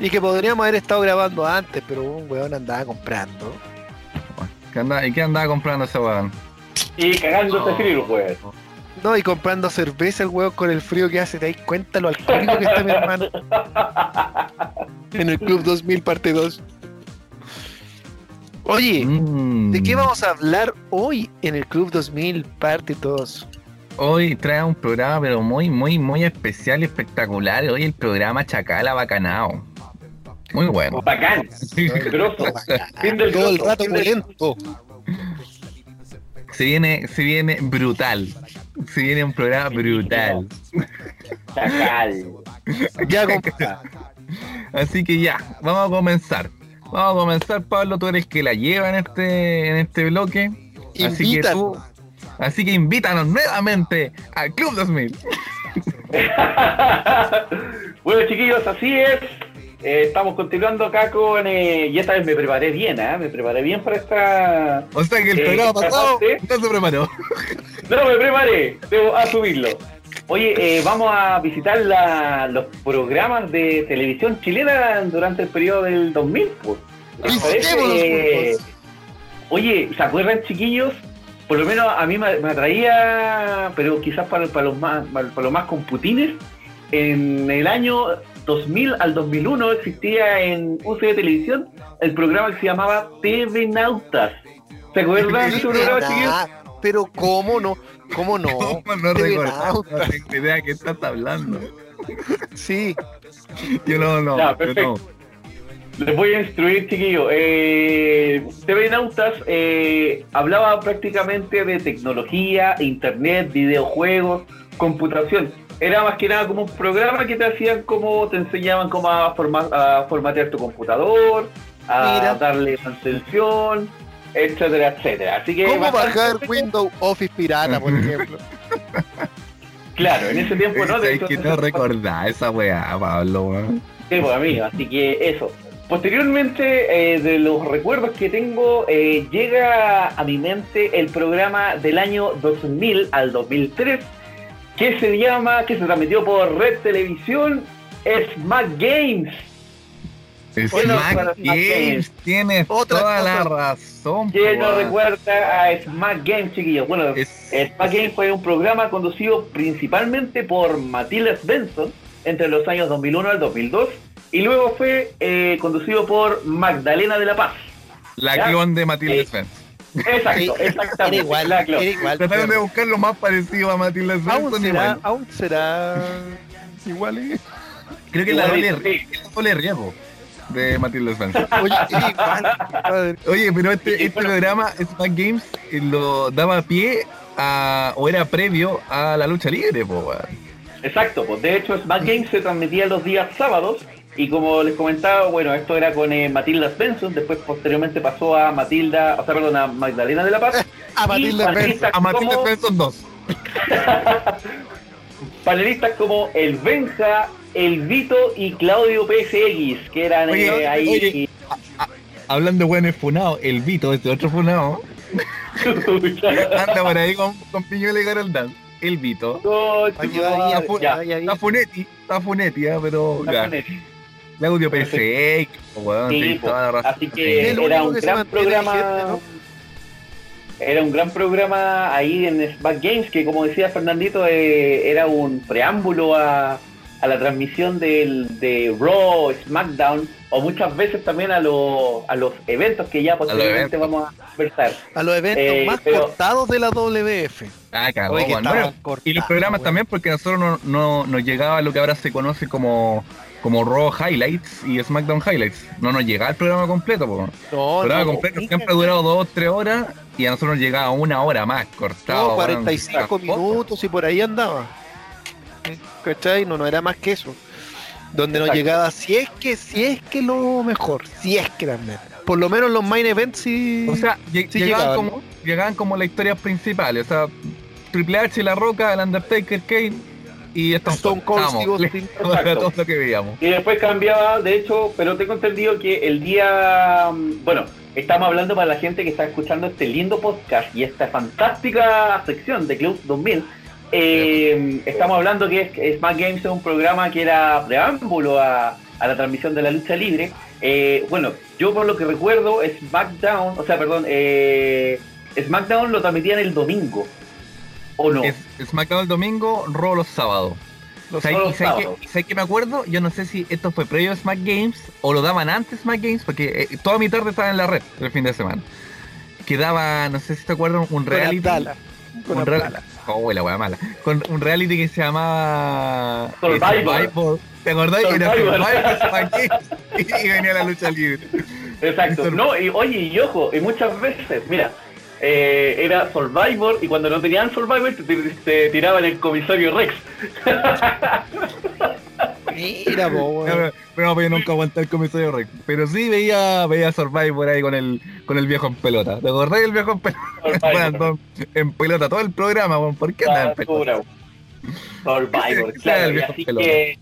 Y que podríamos haber estado grabando antes, pero un weón andaba comprando. ¿Qué anda- ¿Y qué andaba comprando ese weón? Y cagándose frío, pues. No, y comprando cerveza el weón con el frío que hace. ¿Te das cuenta lo alcohólico que está mi hermano? En el Club 2000, parte 2. Oye, Mm. ¿de qué vamos a hablar hoy en el Club 2000, parte 2? Hoy trae un programa pero muy, muy, muy especial y espectacular. Hoy el programa Chacala Bacanao. Muy bueno. Bacán. Todo el rato violento. Se viene, se viene brutal. Se viene un programa brutal. Chacal. Ya, compa. Así que ya, vamos a comenzar. Vamos a comenzar, Pablo, tú eres que la lleva en este, en este bloque. Así que tú, así que invítanos nuevamente al Club 2000. [laughs] bueno, chiquillos, así es. Eh, estamos continuando acá con. eh, y esta vez me preparé bien, ¿ah? Me preparé bien para esta. O sea que el Eh, programa pasado no se preparó. No, me preparé, debo asumirlo. Oye, eh, vamos a visitar la- los programas de televisión chilena durante el periodo del 2000. Pues. Eh. Oye, ¿se acuerdan, chiquillos? Por lo menos a mí me, me atraía, pero quizás para, para los más para los más computines, en el año 2000 al 2001 existía en UCB Televisión el programa que se llamaba TV Nautas. ¿Se acuerdan de ese [laughs] programa, chiquillos? Ah, Pero cómo no, cómo no. [laughs] ¿Cómo no recordar? No Nauta. tengo idea de qué estás hablando. Sí, Yo no, no. Ya, perfecto. no. Les voy a instruir, chiquillos. Eh, TV Nautas eh, hablaba prácticamente de tecnología, internet, videojuegos, computación. Era más que nada como un programa que te hacían como, te enseñaban cómo a, forma- a formatear tu computador, a Mira. darle mantención, etcétera, etcétera. Así que ¿cómo bajar Windows Office pirata, por ejemplo? [laughs] Claro, en ese tiempo no. [laughs] de que no recordar esa weá, Pablo. Sí, pues amigo, así que eso. Posteriormente, eh, de los recuerdos que tengo, eh, llega a mi mente el programa del año 2000 al 2003, que se llama, que se transmitió por Red Televisión, Smack Games. Bueno, Smack para Smack Games, Games. tienes Otra toda cosa. la razón. ¿Quién no weón. recuerda a Smack Games, chiquillos? Bueno, Es- Smack Games fue un programa conducido principalmente por Matilda Benson entre los años 2001 al 2002 y luego fue eh, conducido por Magdalena de la Paz. La Ya. clon de Matilde Eh, Spence. Exacto, Era exactamente. igual, era igual. Trataron de buscar lo más parecido a Matilde Aún será, igual. aún será igual. ¿eh? Creo que la doble, sí. doble riesgo de Svensson. [laughs] Oye, igual. pero este, este bueno. programa, Smack Games, eh, lo daba pie a, o era previo a la lucha libre, po. Exacto, pues de hecho Smack Games se transmitía los días sábados y como les comentaba, bueno, esto era con eh, Matilda Benson, después posteriormente pasó a Matilda, o sea, perdón, a Magdalena de la Paz. [laughs] A y Matilda panelistas A Matilde como- Svensson 2. [laughs] panelistas como el Benja, el Vito y Claudio PSX, que eran Oye, eh, ahí. oye. Hablando de buenos funado, el Vito, este otro funado, [laughs] anda por ahí con, con Piñuela y Carol Dance. El Vito. No, Aquí chico, va, ya, ya, fu- ya, ya, Está Funetti, está Funetti, ah, pero está él. Claudio PC, weón, Sí, tenés po. toda la razón. Así que lo era un que gran programa. Era un gran programa ahí en Smack Games que como decía Fernandito eh, era un preámbulo a, a la transmisión del, de Raw, SmackDown o muchas veces también a, los a los eventos que ya posteriormente vamos a conversar. A los eventos Eh, más pero- cortados de la WF. Ah, cagó, Oye, que weón. estaban Bueno, cortados, y los programas también, porque a nosotros no, no nos llegaba lo que ahora se conoce como, como Raw Highlights y SmackDown Highlights. No nos llegaba el programa completo, po. No, El programa no, completo siempre ha durado dos, tres horas y a nosotros nos llegaba una hora más cortado. No, weón. 45 Tampoco. minutos y por ahí andaba. ¿cachai? No, no era más que eso. Donde nos llegaba, si es que, si es que lo mejor, si es que también. Por lo menos los main events sí. O sea, sí llegaban, llegaban, como, llegaban como las historias principales. O sea, Triple H, La Roca, el Undertaker, Kane y Stone, Cold, Steve todo, lo que veíamos. Y después cambiaba, de hecho, pero tengo entendido que el día, mm, bueno, estamos hablando para la gente que está escuchando este lindo podcast y esta fantástica sección de Club 2000. eh, estamos hablando que es- Smack Games es un programa que era preámbulo a, a la transmisión de la lucha libre. Eh, bueno, yo por lo que recuerdo, SmackDown, o sea, perdón, eh, SmackDown lo transmitían el domingo. ¿O no? Es SmackDown el domingo, Raw los sábados. Los ¿Sabes- sábados. que, sabes que me acuerdo? Yo no sé si esto fue previo a Smack Games o lo daban antes Smack Games, porque eh, toda mi tarde estaba en la red el fin de semana. Que daba, no sé si te acuerdas, un Con reality. Abdala, con un real- Abdala. Oh, la wea mala. Con un reality que se llamaba eh, Survivor. ¿Te acordás? Era [laughs] y venía la lucha libre. Exacto. No, y oye, y ojo, y muchas veces, mira, eh, era Survivor y cuando no tenían Survivor te, te- te tiraban el comisario Rex. Mira, po. Pero, pero no podía nunca aguantar el comisario Rex. Pero sí veía, veía Survivor ahí con el, con el viejo en pelota. ¿Te acordás del viejo en pelota? [laughs] En pelota todo el programa, weón. ¿por qué andaba en pelota? Survivor, [laughs] claro. el y viejo así pelota. que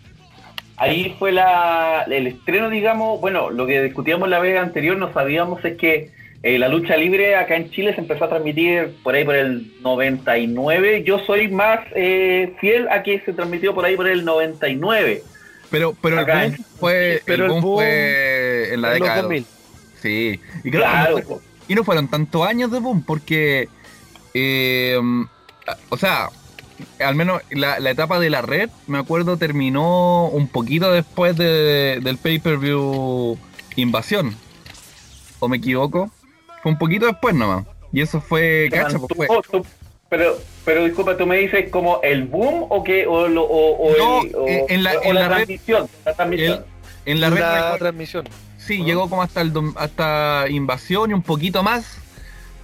ahí fue la, el estreno, digamos, bueno, lo que discutíamos la vez anterior, no sabíamos es que eh, la lucha libre acá en Chile se empezó a transmitir por ahí por el 99. Yo soy más eh, fiel a que se transmitió por ahí por el 99. Pero, pero el boom fue, pero el el boom fue en la en década. 2000. Sí. Y creo que Claro, no fue- y no fueron tantos años de boom porque, eh, o sea, al menos la, la etapa de la red, me acuerdo, terminó un poquito después de- del pay-per-view Invasión. ¿O me equivoco? Fue un poquito después nomás. Y eso fue, cacha, pues fue. tú- pero, pero disculpa, tú me dices como el boom o que o, lo- o, o No, el- o- en la- o en la red- transmisión, la transmisión. En la red la transmisión. Sí, llegó como hasta el hasta invasión y un poquito más,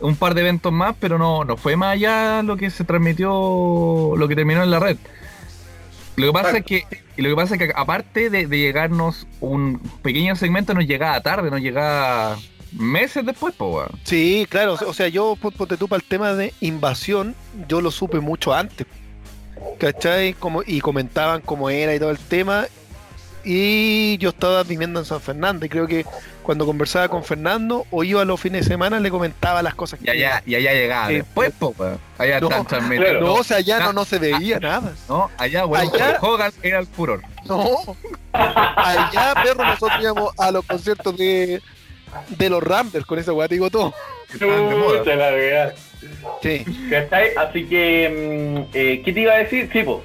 un par de eventos más, pero no, no fue más allá lo que se transmitió, lo que terminó en la red. Lo que pasa es que, y lo que pasa es que aparte de, de llegarnos un pequeño segmento, nos llegaba tarde, nos llegaba meses después, pues weón. Sí, claro. o sea- yo, pon- ponte tú para el tema de invasión, yo lo supe mucho antes. ¿Cachai? Como, y comentaban cómo era y todo el tema. Y yo estaba viviendo en San Fernando y creo que cuando conversaba con Fernando o iba los fines de semana le comentaba las cosas Y allá, y allá llegaba Sí. después, weón. Allá No, claro. transmitiendo. No, o sea, allá Ah, no, no se veía nada. No, allá, bueno, Allá- Hogan era el furor. No. [laughs] Allá, perro, nosotros íbamos a los conciertos de, de los Ramblers, con esa weá te digo todo. la. Sí. ¿Cachai? Así que, mm, eh, ¿qué te iba a decir? Sí, pues.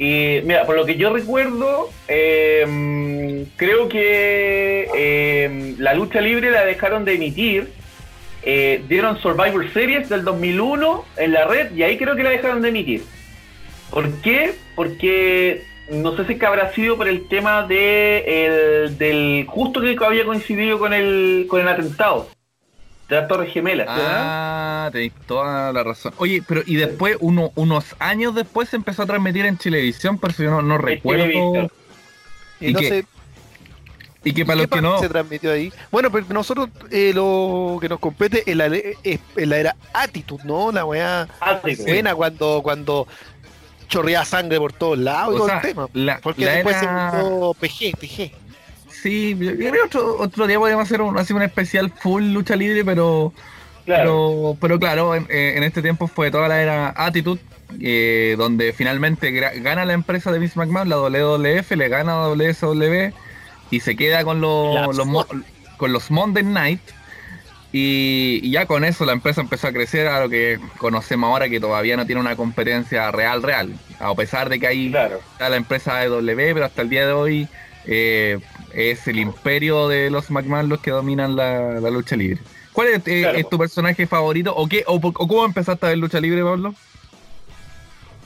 Y mira, por lo que yo recuerdo, eh, mm, creo que eh, la lucha libre la dejaron de emitir. eh, dieron Survivor Series del 2001 en la red y ahí creo que la dejaron de emitir. ¿Por qué? Porque no sé si es que habrá sido por el tema de el, del justo que había coincidido con el con el atentado de las Torres Gemelas. Ah, tenéis toda la razón. Oye, pero y después, uno, unos años después se empezó a transmitir en Televisión, pero yo no, no recuerdo. Y, ¿Y no qué? sé Y que para ¿qué los que no. se transmitió ahí. Bueno, pero nosotros eh, lo que nos compete es la, le- es- es la era Attitude, ¿no? La weá sí, buena cuando, cuando chorreaba sangre por todos lados y O todo sea, el tema. la- Porque la después era- se metió PG, PG. Sí, yo creo que otro, otro día podríamos hacer un, así un especial full lucha libre, pero Claro. pero, pero claro, en, eh, en este tiempo fue toda la era Attitude, eh, donde finalmente gana la empresa de Vince McMahon, la WWF, le gana a WSW y se queda con los, los con los Monday Night. Y, y ya con eso la empresa empezó a crecer a lo que conocemos ahora, que todavía no tiene una competencia real, real. A pesar de que hay Claro. está la empresa AEW, pero hasta el día de hoy eh, es el imperio de los McMahon los que dominan la, la lucha libre. ¿Cuál es, eh, Claro. es tu personaje favorito o qué o cómo empezaste a ver lucha libre, Pablo?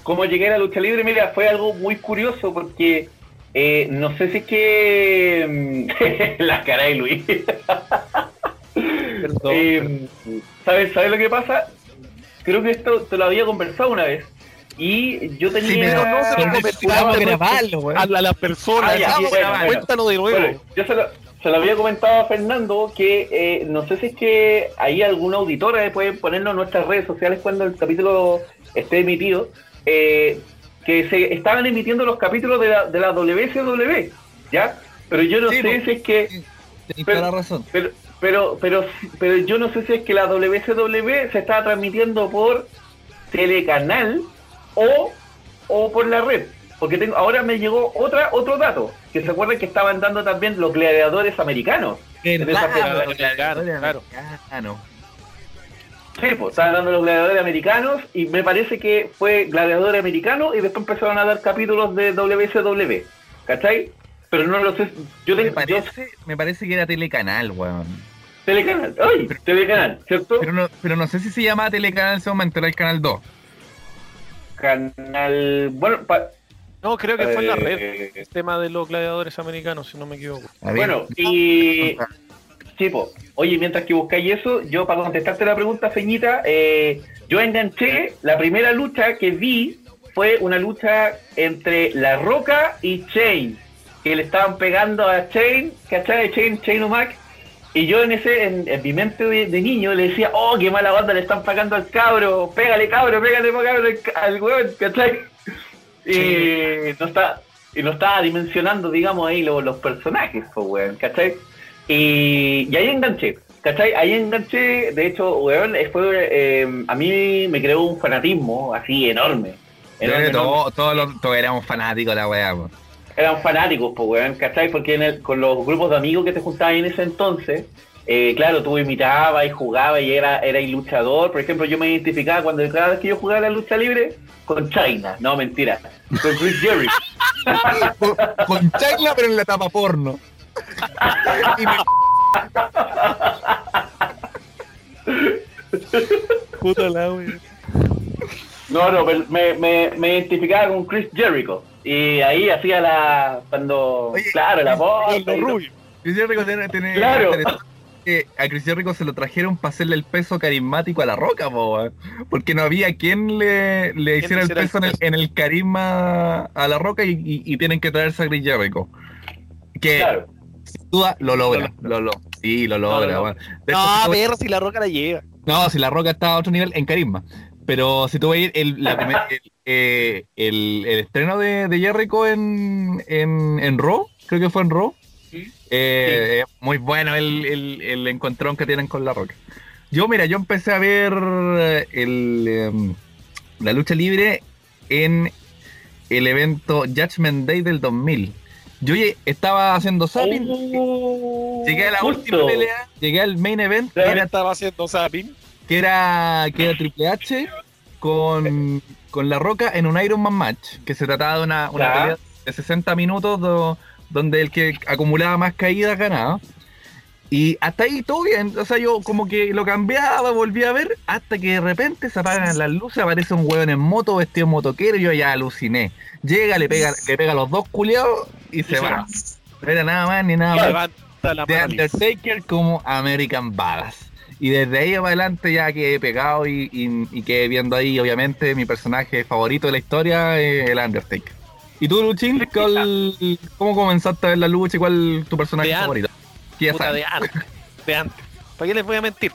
Como llegué a la lucha libre, mira, fue algo muy curioso porque eh, no sé si es que mm, [laughs] la cara de Luis. [laughs] Perdón. Eh, ¿sabes, ¿Sabes lo que pasa? Creo que esto te lo había conversado una vez. Y yo tenía. Sí, pero no se lo a grabarlo, weón. a la, a la persona. Ah, ya, así que bueno, bueno. cuéntalo de nuevo. Bueno, yo se lo, se lo había comentado a Fernando que eh, no sé si es que hay alguna auditora que puede ponerlo en nuestras redes sociales cuando el capítulo esté emitido, eh, que se estaban emitiendo los capítulos de la, de la WSW, ¿ya? Pero yo no Sí, sé pues. si es que... Pero- toda la razón. Pero, pero, pero, pero yo no sé si es que la WSW se estaba transmitiendo por telecanal o, o por la red. Porque tengo, ahora me llegó otra otro dato, que se acuerdan que estaban dando también los gladiadores americanos. Claro, claro. Americano. Sí, pues estaban dando los gladiadores americanos y me parece que fue gladiador americano y después empezaron a dar capítulos de WSW. ¿Cachai? Pero no lo sé. Yo Me tengo yo, parece, me parece que era Telecanal, weón. Telecanal. ¡Ay! Telecanal, ¿cierto? Pero no, pero no sé si se llamaba Telecanal en ese momento, era el Canal 2. Canal. Bueno, pa- No, creo que fue en la red. eh, El tema de los gladiadores americanos, si no me equivoco. Bueno, y. Sí, po. Oye, mientras que buscáis eso, yo para contestarte la pregunta, Feñita, eh, yo enganché, la primera lucha que vi fue una lucha entre La Roca y Chain, que le estaban pegando a Chain, ¿cachai? Chain, Chain O'Mac, y yo en ese, en, en mi mente de, de niño le decía, oh, qué mala banda le están pagando al cabro, pégale cabro, pégale cabro al, weón, ¿cachai? Y no está, y no estaba dimensionando, digamos, ahí los, los personajes, pues, weón, ¿cachai? Y, y ahí enganché, ¿cachai? Ahí enganché, de hecho, weón, fue, eh, a mí me creó un fanatismo así enorme. yo enorme, creo que enorme. todos, todos, los- todos éramos fanáticos de la weá, weón. Eran fanáticos, pues, weón, ¿cachai? Porque en el- con los grupos de amigos que te juntabas en ese entonces, eh, claro, tú imitabas y jugabas y era, era luchador. Por ejemplo, yo me identificaba cuando cada vez que yo jugaba la lucha libre con China. No, mentira. Con Chris Jericho. [laughs] Con, con chacla, pero en la tapa porno. Y me- Puta la wea. No, no, pero me, me, me identificaba con Chris Jericho. Y ahí hacía la. Cuando. Oye, claro, la voz. Chris Jericho tiene, tiene- Claro. que a Chris Jericho se lo trajeron para hacerle el peso carismático a la roca, po, porque no había quien le, le ¿Quién hiciera el peso en el, en el carisma a la roca y, y- y tienen que traerse a Chris Jericho. Que Claro. sin duda lo logra, lo, lo- sí, lo logra. no. hecho, No, ver si la roca la lleva. no, si la roca está a otro nivel en carisma. Pero si tú ves el, la primer- [laughs] el, eh, el- el estreno de, de Jericho en, en, en Raw, creo que fue en Raw, eh, es muy bueno el, el, el encontrón que tienen con la roca. Yo, mira, yo empecé a ver eh, el, em, la lucha libre en el evento Judgment Day del 2000. Yo estaba haciendo zapping, Oh, llegué a la justo. última pelea, llegué al main event, estaba haciendo zapping. Que era, que era Triple H con, con La Roca en un Iron Man match, que se trataba de una, pelea de 60 minutos do- donde el que acumulaba más caídas ganaba. Y hasta ahí todo bien, o sea, yo como que lo cambiaba, volví a ver, hasta que de repente se apagan las luces, aparece un hueón en moto, vestido de motoquero, y yo ya aluciné. Llega, le pega, le pega a los dos culiados y se se va. No era nada más ni nada más. Levanta la The mano. Undertaker como American Badass. Y desde ahí para adelante ya quedé pegado y, y, y quedé viendo ahí, obviamente, mi personaje favorito de la historia, eh, el Undertaker. ¿Y tú, Luchín, cuál- cómo comenzaste a ver la lucha y cuál es tu personaje De favorito? ¿Qué ya Puta, de antes. De antes. ¿Para qué les voy a mentir?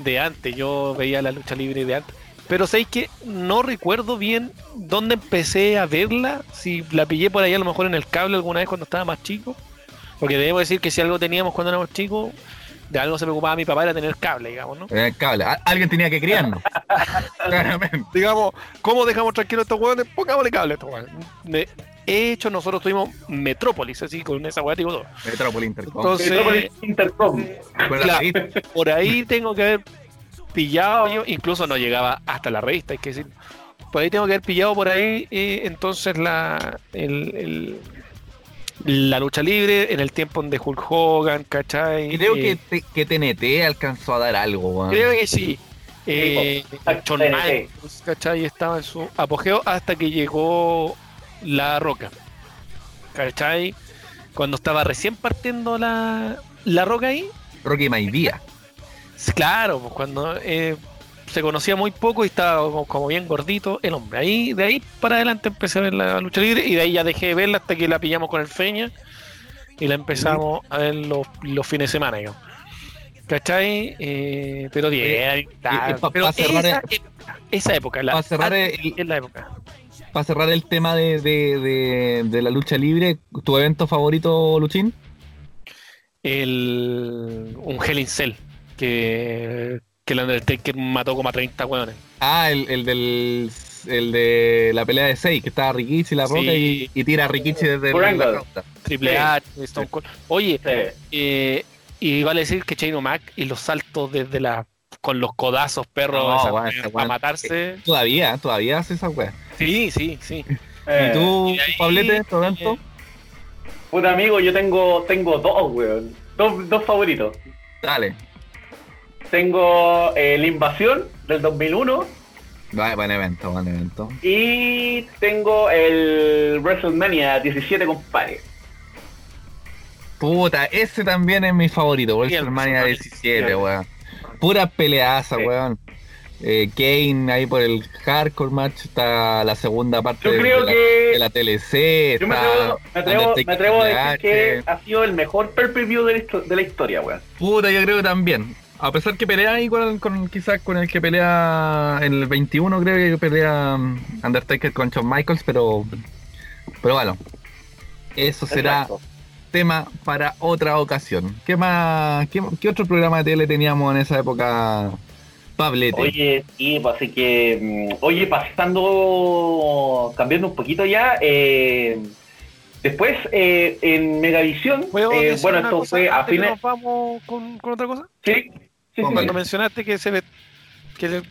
De antes, yo veía la lucha libre de antes. Pero sé que no recuerdo bien dónde empecé a verla. Si la pillé por ahí a lo mejor en el cable alguna vez cuando estaba más chico. Porque debo decir que si algo teníamos cuando éramos chicos, de algo se preocupaba mi papá era tener cable, digamos, ¿no? Eh, cable. Alguien tenía que criarnos. [laughs] Claramente. Digamos, ¿cómo dejamos tranquilos a estos hueones? Pongámosle cable a estos hueones. De hecho, nosotros tuvimos Metrópolis, así, con esa hueá, digo todo. Metrópolis Intercom. Entonces, Metrópolis Intercom. Claro. por ahí tengo que haber pillado, yo incluso no llegaba hasta la revista, hay que decir. Por ahí tengo que haber pillado por ahí eh, entonces la el, el- la lucha libre en el tiempo de Hulk Hogan, ¿cachai? Creo que, Eh, te- que TNT alcanzó a dar algo, creo que sí. Eh. Michaels, ¿cachai? Estaba en su apogeo hasta que llegó La Roca. ¿Cachai? Cuando estaba recién partiendo la, la Roca ahí, Rocky Maivía. Claro, pues cuando eh, se conocía muy poco y estaba como, como bien gordito el hombre. Ahí, de ahí para adelante empecé a ver la lucha libre y de ahí ya dejé de verla hasta que la pillamos con el Feña y la empezamos a ver los, los fines de semana, digamos. ¿Cachai? Eh, pero bien, y pa- pero esa, el- esa época, la, cerrar el- es la época. Para cerrar el tema de, de, de, de la lucha libre, ¿tu evento favorito, Luchín? El, un Hell in Cell que, que el Undertaker mató como a 30 hueones. Ah, el, el del el de la pelea de 6, que estaba Rikichi la Sí. roca y, y tira a Rikichi desde la ronda. Triple Sí. H, Stone Cold. Oye, Sí. eh, y vale decir que Chain Mac y los saltos desde la con los codazos perros No, bueno, weón- matarse. Todavía, todavía hace esa wea. Sí, sí, sí. Eh, ¿Y tú, y ahí- Pablete, tu evento? Puta amigo, yo tengo, tengo dos, weón. Dos, dos favoritos. Dale. Tengo eh, La Invasión del 2001 Va- Buen evento, buen evento. y tengo el WrestleMania 17, compadre. Puta, ese también es mi favorito, WrestleMania WrestleMania 17, weón. Pura peleaza, Sí. weón. Eh, Kane ahí por el hardcore match, está la segunda parte Yo de, creo la, que- de la TLC, Yo me atrevo, me atrevo, me atrevo a decir que ha sido el mejor per-per-view de, la histo- de la historia, weón. Puta, yo creo que también. A pesar que pelea ahí con, con- quizás con el que pelea en el 21, creo que pelea um, Undertaker con Shawn Michaels, pero pero bueno, eso será Exacto. tema para otra ocasión. ¿Qué más, qué, qué otro programa de tele teníamos en esa época, Pablete? Oye, sí, pues así que, mm, oye, pasando, cambiando un poquito ya, eh, después eh, en Megavisión, ¿Puedo eh, bueno, esto fue a fines, nos vamos con, con otra cosa? sí, sí, sí, Póngale. Cuando mencionaste que se ve- que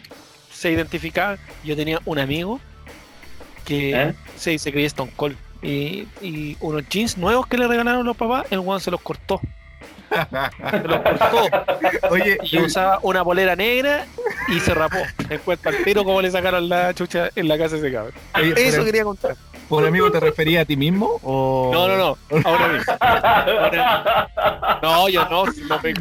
se, identificaba, yo tenía un amigo que ¿Eh? se, se creía Stone Cold. Y, y unos jeans nuevos que le regalaron los papás, el one se los cortó. Se los cortó. Oye, Y usaba una polera negra y se rapó. Cuenta al tiro cómo le sacaron la chucha en la casa de ese cabrón. oye, Eso pero, quería contar. ¿Por amigo te refería a ti mismo? O... No, no, no. Ahora mismo. Ahora mismo. No, yo no. si no me-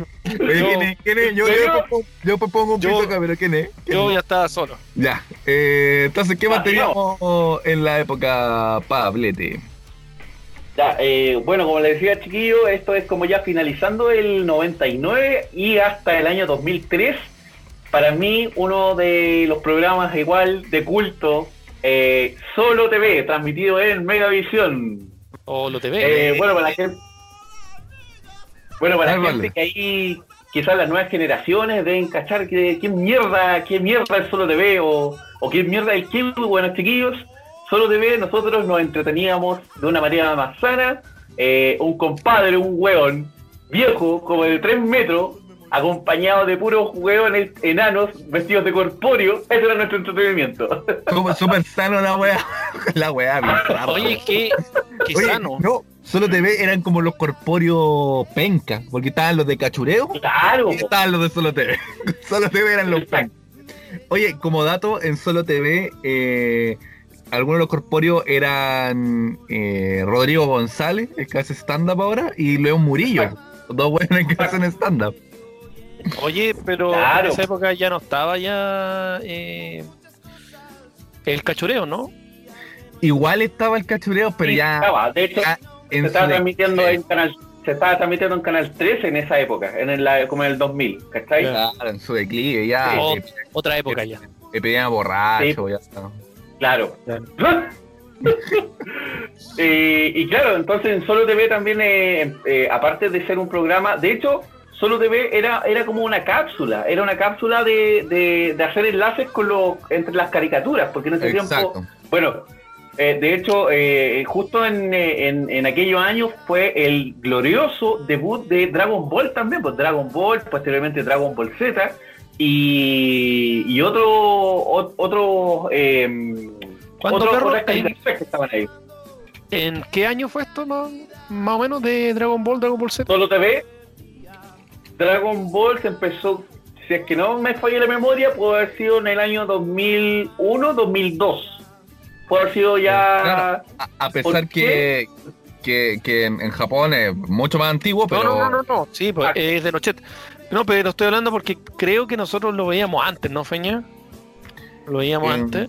Oye, Yo- ¿quién es? ¿Quién es? Yo, yo, propongo- yo propongo un Yo- pito acá, pero ¿quién es? ¿Quién yo es? ya estaba solo. Ya, eh, entonces, ¿qué más Ah, teníamos en la época Pablete? Ya, eh, bueno, como le decía chiquillo, esto es como ya finalizando el 99 y hasta el año 2003. Para mí, uno de los programas igual de culto, eh, Solo TV, transmitido en Megavisión. O lo te ve. Eh, bueno, para la gente, bueno, para la gente que ahí quizás las nuevas generaciones deben cachar que qué mierda, qué mierda es Solo TV o, o qué mierda el Kiwi, bueno chiquillos, Solo TV nosotros nos entreteníamos de una manera más sana, eh, un compadre, un hueón viejo, como de 3 metros, acompañado de puros hueones enanos vestidos de corpóreo, ese era nuestro entretenimiento. Súper [laughs] súper sano la weá. [laughs] La weá, bizarra. Oye, qué, qué Oye, sano. no, solo te ve, eran como los corpóreos penca, porque estaban los de cachureo claro, y estaban los de Solo TV. [laughs] Solo TV eran los penca. Oye, como dato, en Solo TV, eh, algunos de los corpóreos eran eh, Rodrigo González, el que hace stand-up ahora, y León Murillo. Los dos buenos que hacen stand-up. Oye, pero Claro. en esa época ya no estaba ya eh, el cachureo, ¿no? Igual estaba el cachureo, pero Sí, ya, estaba. De hecho, ya se en estaba transmitiendo en canal se estaba transmitiendo en canal 13 en esa época, en el, la- como en el 2000, ¿cachai? Claro, en su declive, ya. Otra época ya. epidemia borracho, ya. Claro. [laughs] Claro. Eh, y claro, entonces en Solo TV también, eh, eh, aparte de ser un programa, de hecho, Solo TV era, era como una cápsula, era una cápsula de, de, de hacer enlaces con lo, entre las caricaturas, porque en ese tiempo, Exacto. bueno, eh, de hecho, eh, justo en, eh, en, en aquellos años fue el glorioso debut de Dragon Ball también, pues Dragon Ball, posteriormente Dragon Ball Z, y, y otro, o- otro, eh, ¿Cuánto, otro- perro? ¿En, que estaban ahí. en qué año fue esto más, más o menos de Dragon Ball, Dragon Ball Z? Solo TV, Dragon Ball se empezó, si es que no me falla la memoria, puede haber sido en el año 2001, 2002. Puede haber sido ya... Claro. A, a pesar ¿Por que, que, que en, Japón es mucho más antiguo, pero No, no, no, no, no. Sí, pues Ah. es de noche. No, pero estoy hablando porque creo que nosotros lo veíamos antes, ¿no, Feña? Lo veíamos antes.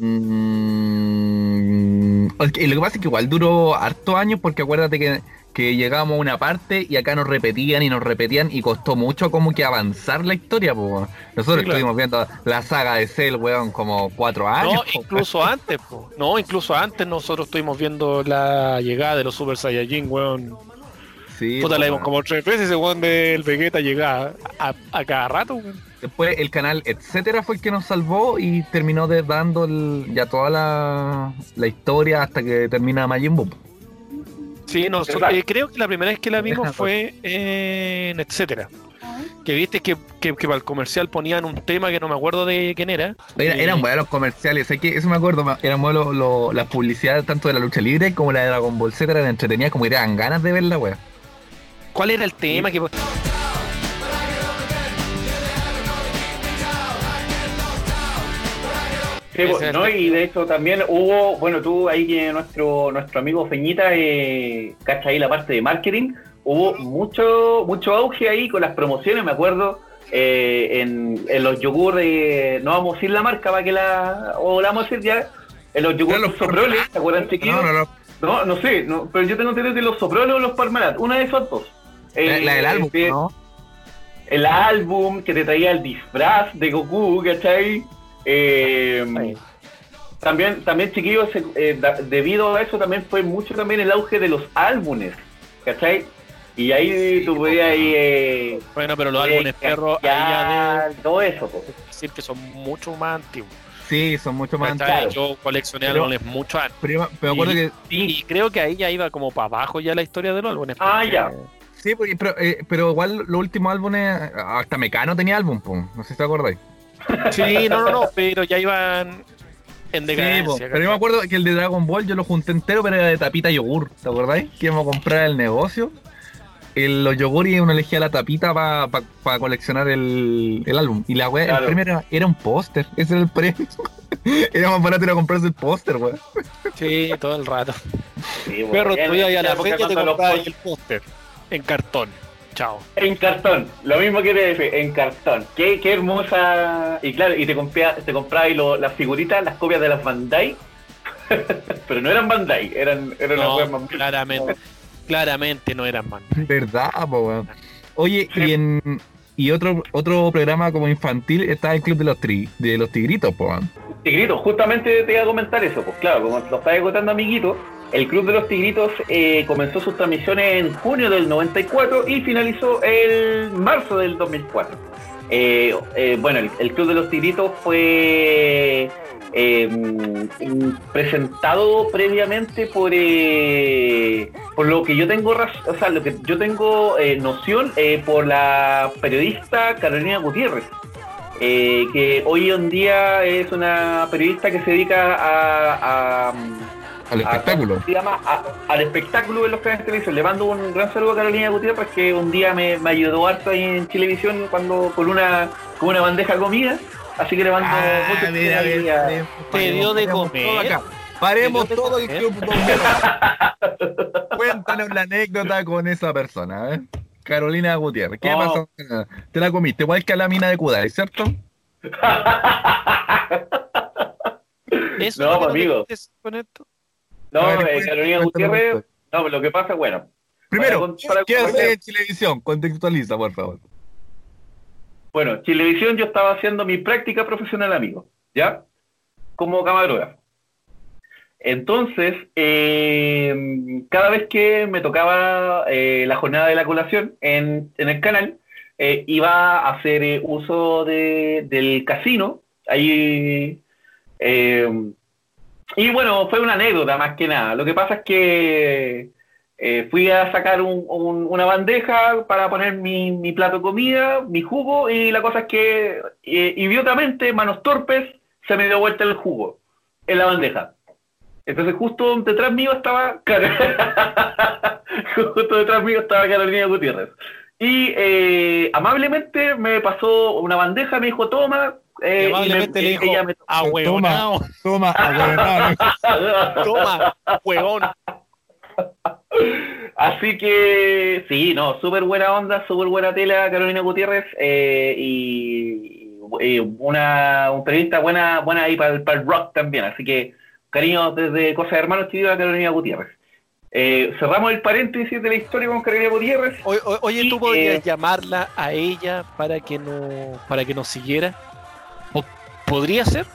Mm, ok, lo que pasa es que igual duró harto años porque acuérdate que, que llegábamos a una parte y acá nos repetían y nos repetían y costó mucho como que avanzar la historia, pues. Nosotros Sí, claro. estuvimos viendo la saga de Cell, weón, como cuatro años. No, po. incluso antes, po. No, incluso antes nosotros estuvimos viendo la llegada de los Super Saiyajin, weón. Sí, Puta, po, la vimos como tres veces, ese weón del Vegeta llegaba a, a cada rato, weón. Después el canal etcétera fue el que nos salvó y terminó de- dando el- ya toda la, la historia hasta que termina Majin Buu. Sí, nosotros, eh, creo que la primera vez que la vimos fue en etcétera. Que viste que, que, que para el comercial ponían un tema que no me acuerdo de quién era. Era- Y- eran buenos los comerciales, sé que eso me acuerdo, eran buenos las publicidades tanto de la lucha libre como la de Dragon Ball Z eran entretenidas, como que te dan ganas de verla, weón. ¿Cuál era el tema? Que... Sí, pues, ¿no? Y de hecho también hubo, bueno, tú ahí que nuestro nuestro amigo Feñita eh, cacha ahí la parte de marketing, hubo mucho mucho auge ahí con las promociones, me acuerdo, eh, en, en los yogur de, no vamos a decir la marca para que la, o la vamos a decir ya, en los yogur los soproles, ¿te acuerdan chiquillos? No, no, no. No, no sé, no, pero yo tengo entendido que los soproles o los parmalat, una de esas dos. La, Eh, la del álbum, este, ¿no? el álbum que te traía el disfraz de Goku, ¿cachai? Eh, también, también chiquillos, eh, da- debido a eso también fue mucho también el auge de los álbumes, ¿cachai? Y ahí tú podías ahí, eh, Bueno, pero los eh, álbumes perros, ahí ya canjear, todo eso, de decir que son mucho más antiguos. Sí, son mucho más antiguos. Yo coleccioné Pero- álbumes mucho antes. Pero, pero Y- que. Y creo que ahí ya iba como para abajo ya la historia de los álbumes. Ah, porque- ya. Sí, porque- pero, eh, pero igual los últimos álbumes, hasta Mecano tenía álbum, no sé si te acordáis. Sí, no, no, no, pero ya iban en Sí, decadencia. po, pero yo me acuerdo que el de Dragon Ball yo lo junté entero, pero era de tapita yogur, ¿te acordáis? Que íbamos a comprar el negocio. El, los yogur y uno elegía la tapita para coleccionar el, el álbum. Y la wea, Claro. el premio era, era un póster, [laughs] ese era el premio. era más barato ir a comprarse el póster, weón. Sí, todo el rato. Sí, Perro, tú ibas a en la y te pon- el póster en cartón. Chao. En cartón, lo mismo que TDF, en cartón. Qué, qué hermosa. Y claro, y te compraba, te compraba ahí lo- las figuritas, las copias de las Bandai. [laughs] Pero no eran Bandai, eran, eran No, las claramente, claramente no eran man. ¿Verdad, po, weón? Oye, y en y otro otro programa como infantil está el Club de los tri, de los Tigritos, po, weón. Tigritos, justamente te iba a comentar eso, pues claro, como lo estaba agotando amiguito, el Club de los Tigritos eh, comenzó sus transmisiones en junio del 94 y finalizó el marzo del 2004. Eh, eh, bueno, el, Club de los Tigritos fue eh, mm, presentado previamente por por lo que yo tengo, o sea, lo que yo tengo noción por la periodista Carolina Gutiérrez que hoy en día es una periodista que se dedica a, a- Al espectáculo. ¿cómo se llama? A- al espectáculo de los canales de televisión. Le mando un gran saludo a Carolina Gutiérrez que un día me, me ayudó harto ahí en Televisión cuando con una con una bandeja de comida. Así que le mando Ah, mucho mira, Te dio de comer. Paremos todo el club. [laughs] Cuéntanos la anécdota con esa persona, ¿eh? Carolina Gutiérrez. ¿Qué No. pasó? Te la comiste, igual que a la mina de Kudai, ¿cierto? [laughs] ¿Eso No, es lo que amigo. con esto? No, eh, Carolina Gutiérrez. No, pero lo que pasa, bueno. Primero, Para para ¿qué hace en televisión? Contextualiza, por favor. Bueno, Chilevisión yo estaba haciendo mi práctica profesional, amigo, ¿ya? Como camarógrafo. Entonces, eh, cada vez que me tocaba eh, la jornada de la colación en, en el canal, eh, iba a hacer eh, uso de- del casino. Ahí, eh, y bueno, fue una anécdota más que nada. Lo que pasa es que eh, fui a sacar un- un- una bandeja para poner mi, mi plato de comida, mi jugo, y la cosa es que eh, idiotamente, manos torpes, se me dio vuelta el jugo en la bandeja. Entonces justo detrás mío estaba [laughs] justo detrás mío estaba Carolina Gutiérrez. Y eh, amablemente me pasó una bandeja, me dijo, toma. Eh, y me- Amablemente le dijo, ella me- ah, huevonao, Toma, ahueonado. [laughs] toma, huevón. [laughs] Así que sí, no, súper buena onda, súper buena tela Carolina Gutiérrez eh, y, y una un periodista buena buena ahí para el, para el rock también. Así que cariño desde Cosas de Hermanos Chido a Carolina Gutiérrez. Eh, cerramos el paréntesis de la historia con Carolina Gutiérrez. O- o- Oye, Y, tú podrías eh, llamarla a ella para que no para que nos siguiera. ¿O ¿Podría ser?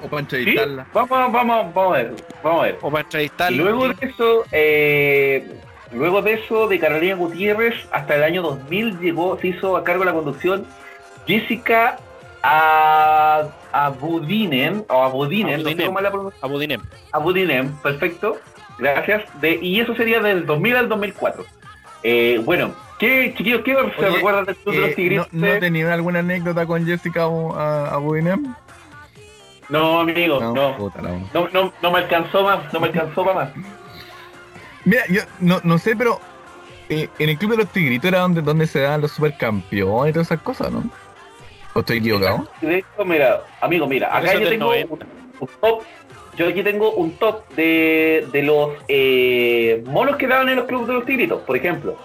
O para Sí, entrevistarla. vamos, vamos, vamos a ver, vamos a ver. O para Y entrevistarla. luego de eso, eh, luego de eso, de Carolina Gutiérrez, hasta el año 2000 llegó, se hizo a cargo de la conducción Jessica a Abudinen, o Abudinen, no sé Abudinen. cómo es la pronunciación. Abudinem. Abudinen, perfecto, gracias. De, y eso sería del 2000 al 2004. Eh, bueno, ¿qué, chiquillos, qué se recuerdan del Club de los Eh, Tigritos? ¿no, ¿No tenía alguna anécdota con Jessica a, a Budinem? No, amigo, no. puta. No, no, no me alcanzó más, no me alcanzó para más. Mira, yo no, no sé, pero eh, en el Club de los Tigritos era donde, donde se dan los supercampeones y todas esas cosas, ¿no? ¿O estoy equivocado? De hecho, mira, amigo, mira, acá yo tengo 90. un, un top. Yo aquí tengo un top de, de los eh, monos que daban en los clubes de los tigritos. Por ejemplo,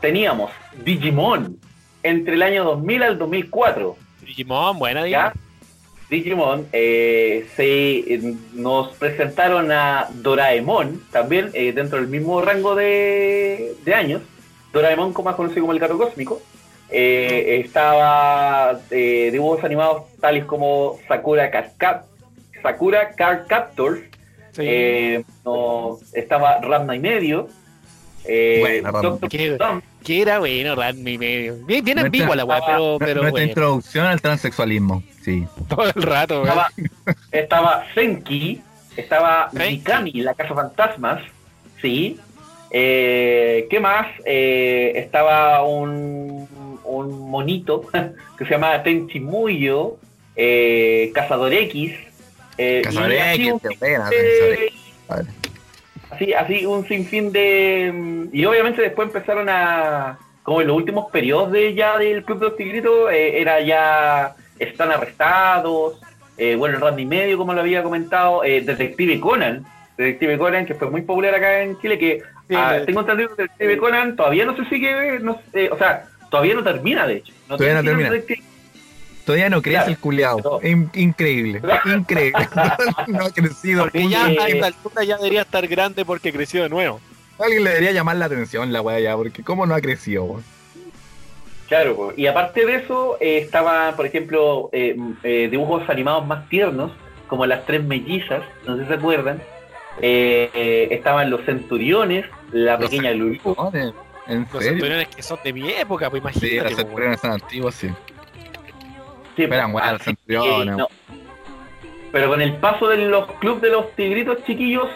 teníamos Digimon entre el año 2000 al 2004. Digimon, buena, ¿ya? Digimon, eh, se, eh, nos presentaron a Doraemon, también eh, dentro del mismo rango de, de años. Doraemon, como más conocido como el gato cósmico. Eh, estaba dibujos animados tales como Sakura Cascad, Sakura Card Captors, Sí. no, estaba Ramna y medio, eh, Buena, Ranma. Que era bueno, Ranmi medio. Bien, bien Nuestra- ambigua la weá, pero, pero Nuestra bueno, introducción al transexualismo, sí. todo el rato, weón. estaba, estaba Senki, estaba Senki. Mikami, la casa fantasmas, sí. Eh, ¿Qué más? Eh, estaba un, un monito [laughs] que se llamaba Tenchi Muyo, eh, Cazador X. eh, y Cazador X, así, así un sinfín de... mm, Y obviamente después empezaron a... Como en los últimos periodos de ya del Club de los Tigritos, eh, era ya... Están arrestados, eh, bueno, el Randy Medio, como lo había comentado, eh, Detective Conan, Detective Conan, que fue muy popular acá en Chile, que Sí, ah, tengo entendido que Detective Conan todavía no se sigue, no, sé, o sea, todavía no termina, de hecho. Todavía no termina. Detective- Todavía no crece Claro. el culiado. In- increíble, increíble. [laughs] [laughs] no ha crecido. Porque ya a esta altura ya debería estar grande porque creció de nuevo. Alguien le debería llamar la atención la weá ya, porque cómo no ha crecido, weón. Claro, y aparte de eso, eh, estaba, por ejemplo, eh, m- eh, dibujos animados más tiernos, como las tres mellizas, no sé si se acuerdan. Eh, eh, estaban los centuriones, la Los pequeña Lulu. ¿No? ¿En- ¿En Los serio? centuriones que son de mi época, pues Sí, imagínate. las pues, weón. centuriones son antiguas, sí. Sí, Eran buenas las que, no. Pero con el paso de los clubes de los tigritos chiquillos,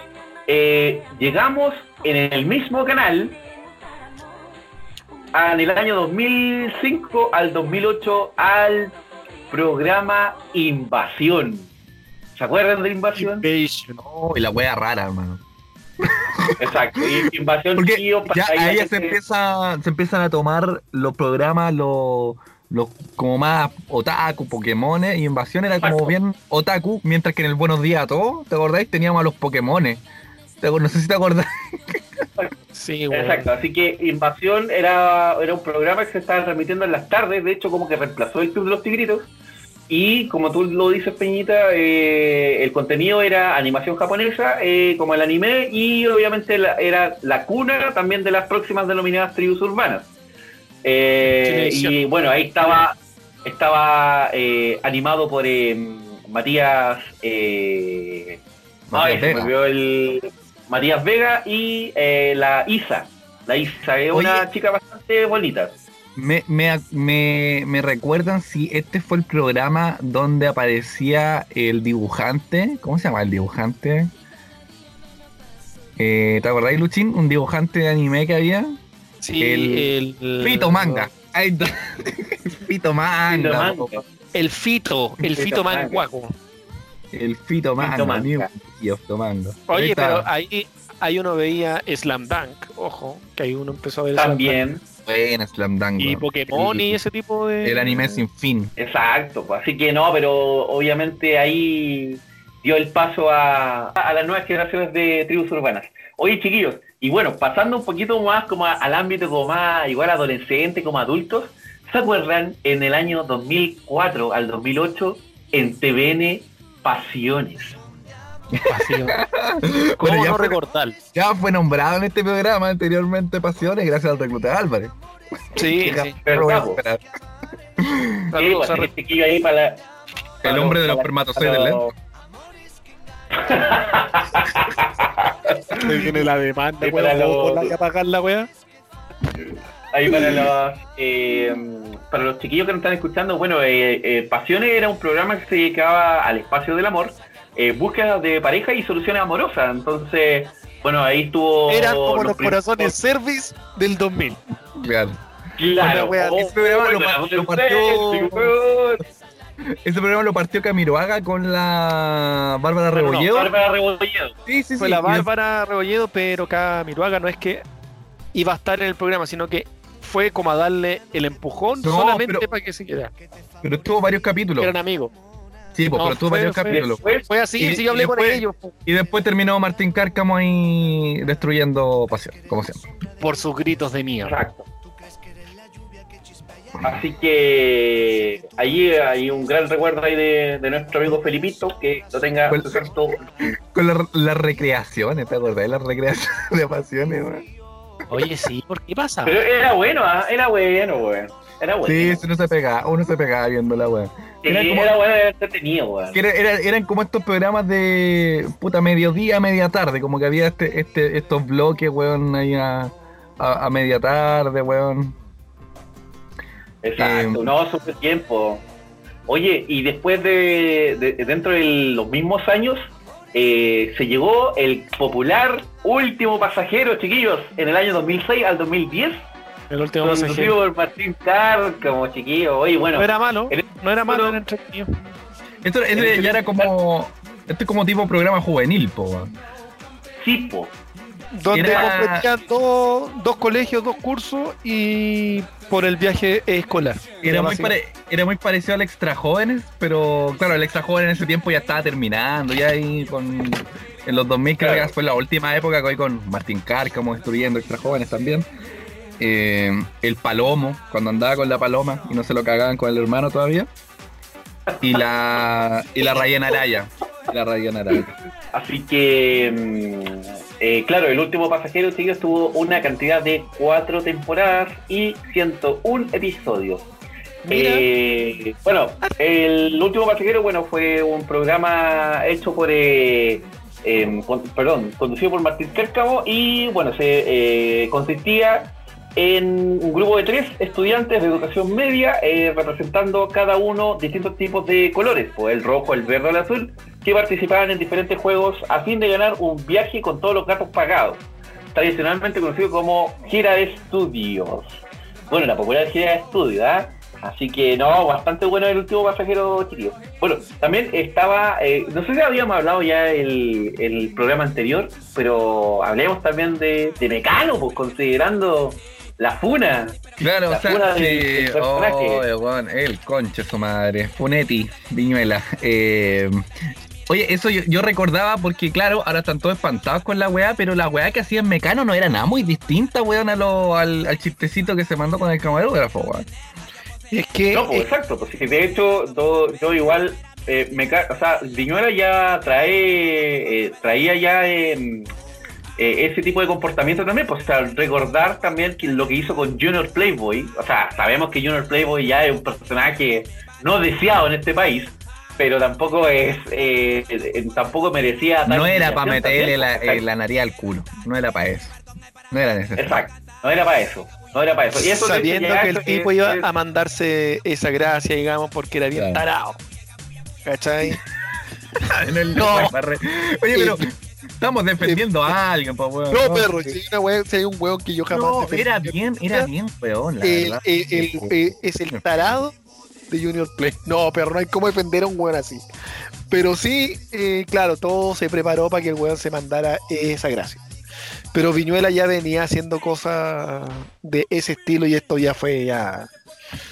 eh, llegamos en el mismo canal en el año 2005 al 2008 al programa Invasión. ¿Se acuerdan de Invasión? Invasion. No, y la wea rara, hermano. Exacto. y Invasión Porque ya para a ahí se gente- empieza, se empiezan a tomar los programas, los, los como más otaku, Pokémones, y Invasión era como bien otaku, mientras que en el Buenos Días a todos, ¿te acordáis? Teníamos a los Pokémones. No sé si te acordás. Sí. [laughs] Exacto, así que Invasión era, era un programa que se estaba transmitiendo en las tardes, de hecho como que reemplazó el Club de los Tigritos. Y como tú lo dices, Peñita, eh, el contenido era animación japonesa, eh, como el anime, y obviamente la- era la cuna también de las próximas denominadas tribus urbanas. Eh, y bueno, ahí estaba, estaba eh, animado por eh, Matías, eh, Matías ay, se me Vega. el Matías Vega y eh, la Isa. La Isa es Oye. una chica bastante bonita. Me, me, me, me recuerdan si este fue el programa donde aparecía el dibujante. ¿Cómo se llama el dibujante? Eh, ¿Te acordáis, Luchín? Un dibujante de anime que había. Sí, el- el, Fito Manga. Ahí [laughs] está. Fito Manga. Fito Manga. po. El Fito, el Fito Fito Manga. Manguaco. El Fito Manga. Fito Manga. Ahí Oye, pero ahí, ahí uno veía Slam Dunk, ojo, que ahí uno empezó a ver También, Buena Slam Dunk. Y. Pokémon y ese tipo de. El anime sin fin. exacto. pues, Así que no, pero obviamente ahí dio el paso a, a las nuevas generaciones de tribus urbanas. Oye, chiquillos, Y bueno, pasando un poquito más como a- al ámbito como más igual adolescente, como adultos, ¿se acuerdan en el año 2004 al 2008 en TVN Pasiones? [laughs] ¿Cómo Bueno, ya no fue- recordar? Ya fue nombrado en este programa anteriormente Pasiones gracias al recluta Álvarez. Sí, sí. Para El hombre de los espermatozoides viene la demanda, weón. los- ¿Por la que pagar la weá? Ahí para los, eh, para los chiquillos que nos están escuchando, bueno, eh, eh, Pasiones era un programa que se dedicaba al espacio del amor, eh, búsqueda de pareja y soluciones amorosas. Entonces, bueno, ahí estuvo... Eran como los primeros- corazones service del 2000. Claro. Claro, wea- oh, ese programa lo bueno, lo sí, partió- sí. Ese programa lo partió Camiroaga con la Bárbara No, no, no, Rebolledo. Bárbara Rebolledo. Sí, sí, Fue sí. la Bárbara Rebolledo, pero acá Miruaga no es que iba a estar en el programa, sino que fue como a darle el empujón No, solamente pero- para que se quedara. Pero tuvo varios capítulos. Eran amigos. Sí, pues, No, pero tuvo fue- varios fue- capítulos. Después, Fue así, Y- si yo hablé y con después- ellos po, Y después terminó Martín Cárcamo ahí destruyendo Pasión, como siempre. por sus gritos de mierda. Exacto. Así que ahí hay un gran recuerdo ahí de, de nuestro amigo Felipito, que lo tenga. Con la- las recreaciones, ¿te acordás de las recreaciones [laughs] de Pasiones, weón? Oye, sí, ¿por qué pasa? Pero era bueno, ¿ah? era bueno, weón. Era bueno. Sí, sí, uno se pegaba, uno se pegaba viendo la weón. Sí, era como- era bueno, era entretenido, weón. Era- era- eran como estos programas de puta mediodía, media tarde, como que había este, este, estos bloques, weón, ahí a, a, a media tarde, weón. Exacto, Eh, no, súper tiempo. Oye, y después de, de- dentro de los mismos años, eh, se llegó el popular último pasajero, chiquillos, en el año 2006 al 2010, El último pasajero. por Martín Cárcamo, chiquillo. Oye, bueno, No era malo, en- no era malo, era entretenido. Esto ese ya era como. Este es como tipo programa juvenil, po, weón. Sipo. Donde Era- competían dos, dos colegios, dos cursos y por el viaje escolar. Era muy, pare- era muy parecido al Extra Jóvenes, pero claro, el Extra Joven en ese tiempo ya estaba terminando, ya ahí con. En los 2000 creo Claro. que fue la última época que hoy con Martín Cárcamo destruyendo Extra Jóvenes también. Eh, el Palomo, cuando andaba con la Paloma y no se lo cagaban con el hermano todavía. Y la. Y la Rayén Araya. La Rayén Araya. Así que, mm, eh, claro, el último pasajero, chiquillos, tuvo una cantidad de cuatro temporadas y 101 episodios. Eh, bueno, el último pasajero, bueno, fue un programa hecho por, eh, em, con- perdón, conducido por Martín Cárcamo y, bueno, se eh, consistía en un grupo de tres estudiantes de educación media representando cada uno distintos tipos de colores, pues el rojo, el verde, el azul, que participaban en diferentes juegos a fin de ganar un viaje con todos los gatos pagados, tradicionalmente conocido como gira de estudios. Bueno, la popular gira de estudios, ¿ah? Así que no, bastante bueno el último pasajero, chiquillo. Bueno, también estaba, eh, no sé si habíamos hablado ya el, el programa anterior, pero hablemos también de, de Mecano, pues considerando la funa. Claro, La o sea, funa del- sí, del personaje. oh, el conche su madre, Funetti, Viñuela. Eh, oye, eso yo, yo recordaba porque, claro, ahora están todos espantados con la weá, pero la weá que hacía en Mecano no era nada muy distinta, weón, a lo, al, al chistecito que se mandó con el camarógrafo, weón. Es que No, pues eh, exacto, pues sí, de hecho do- yo, igual, eh, me o sea, Viñuela ya trae, eh, traía ya em, eh, ese tipo de comportamiento también, pues o sea, recordar también que lo que hizo con Junior Playboy, o sea, sabemos que Junior Playboy ya es un personaje no deseado en este país, pero tampoco es, eh, eh, tampoco merecía No era para meterle la, eh, la nariz al culo, no era para eso. No era necesario. Exacto, no era para eso, no era para eso. Y eso sabiendo que el tipo es- iba es- a mandarse esa gracia, digamos, porque era bien Claro. tarado. ¿Cachai? [laughs] En el- [laughs] No. Oye, pero estamos defendiendo a alguien, pues, weón. No, perro, si hay, una si hay un weón que yo jamás No, defendí, era bien, era bien, weón, la el- verdad. el- el- eh, es el tarado de Junior Play. [laughs] No, pero no hay cómo defender a un weón así. Pero sí, eh, claro, todo se preparó para que el weón se mandara esa gracia. Pero Viñuela ya venía haciendo cosas de ese estilo y esto ya fue ya.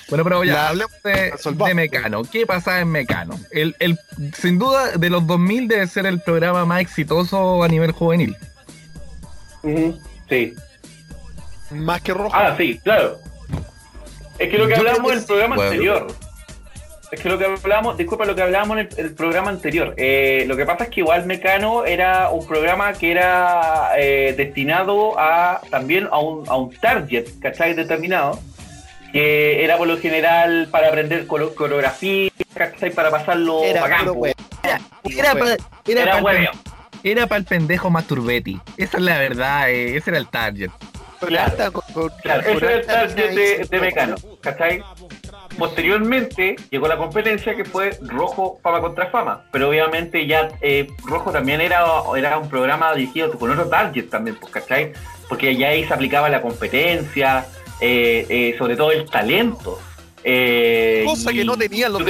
Bueno, pero ya La- hablemos de, Mecano. ¿Qué pasa en Mecano? El, el, sin duda, de los 2000 debe ser el programa más exitoso a nivel juvenil. Sí, Sí. Más que rojo. Ah, sí, claro. Es que lo que Yo hablábamos creo que en el programa Bueno. anterior. Es que lo que hablábamos, disculpa, lo que hablábamos en el, el programa anterior. Eh, lo que pasa es que igual Mecano era un programa que era eh, destinado a también a un, a un target, ¿cachai? Determinado. Que era por lo general para aprender coreografía, ¿cachai? Para pasarlo Era para era Era pa' el hueveo. pen- era pa' el pendejo masturbetti. Esa es la verdad, eh, ese era el target. Alta- con- con- Claro, con ese era el target de, de Mecano, ¿cachai? Posteriormente llegó la competencia que fue Rojo Fama contra Fama, pero obviamente ya eh, Rojo también era, era un programa dirigido con otro target también, pues, ¿cachai? Porque ya ahí se aplicaba la competencia, eh, eh, sobre todo el talento. Cosa que no tenían los yo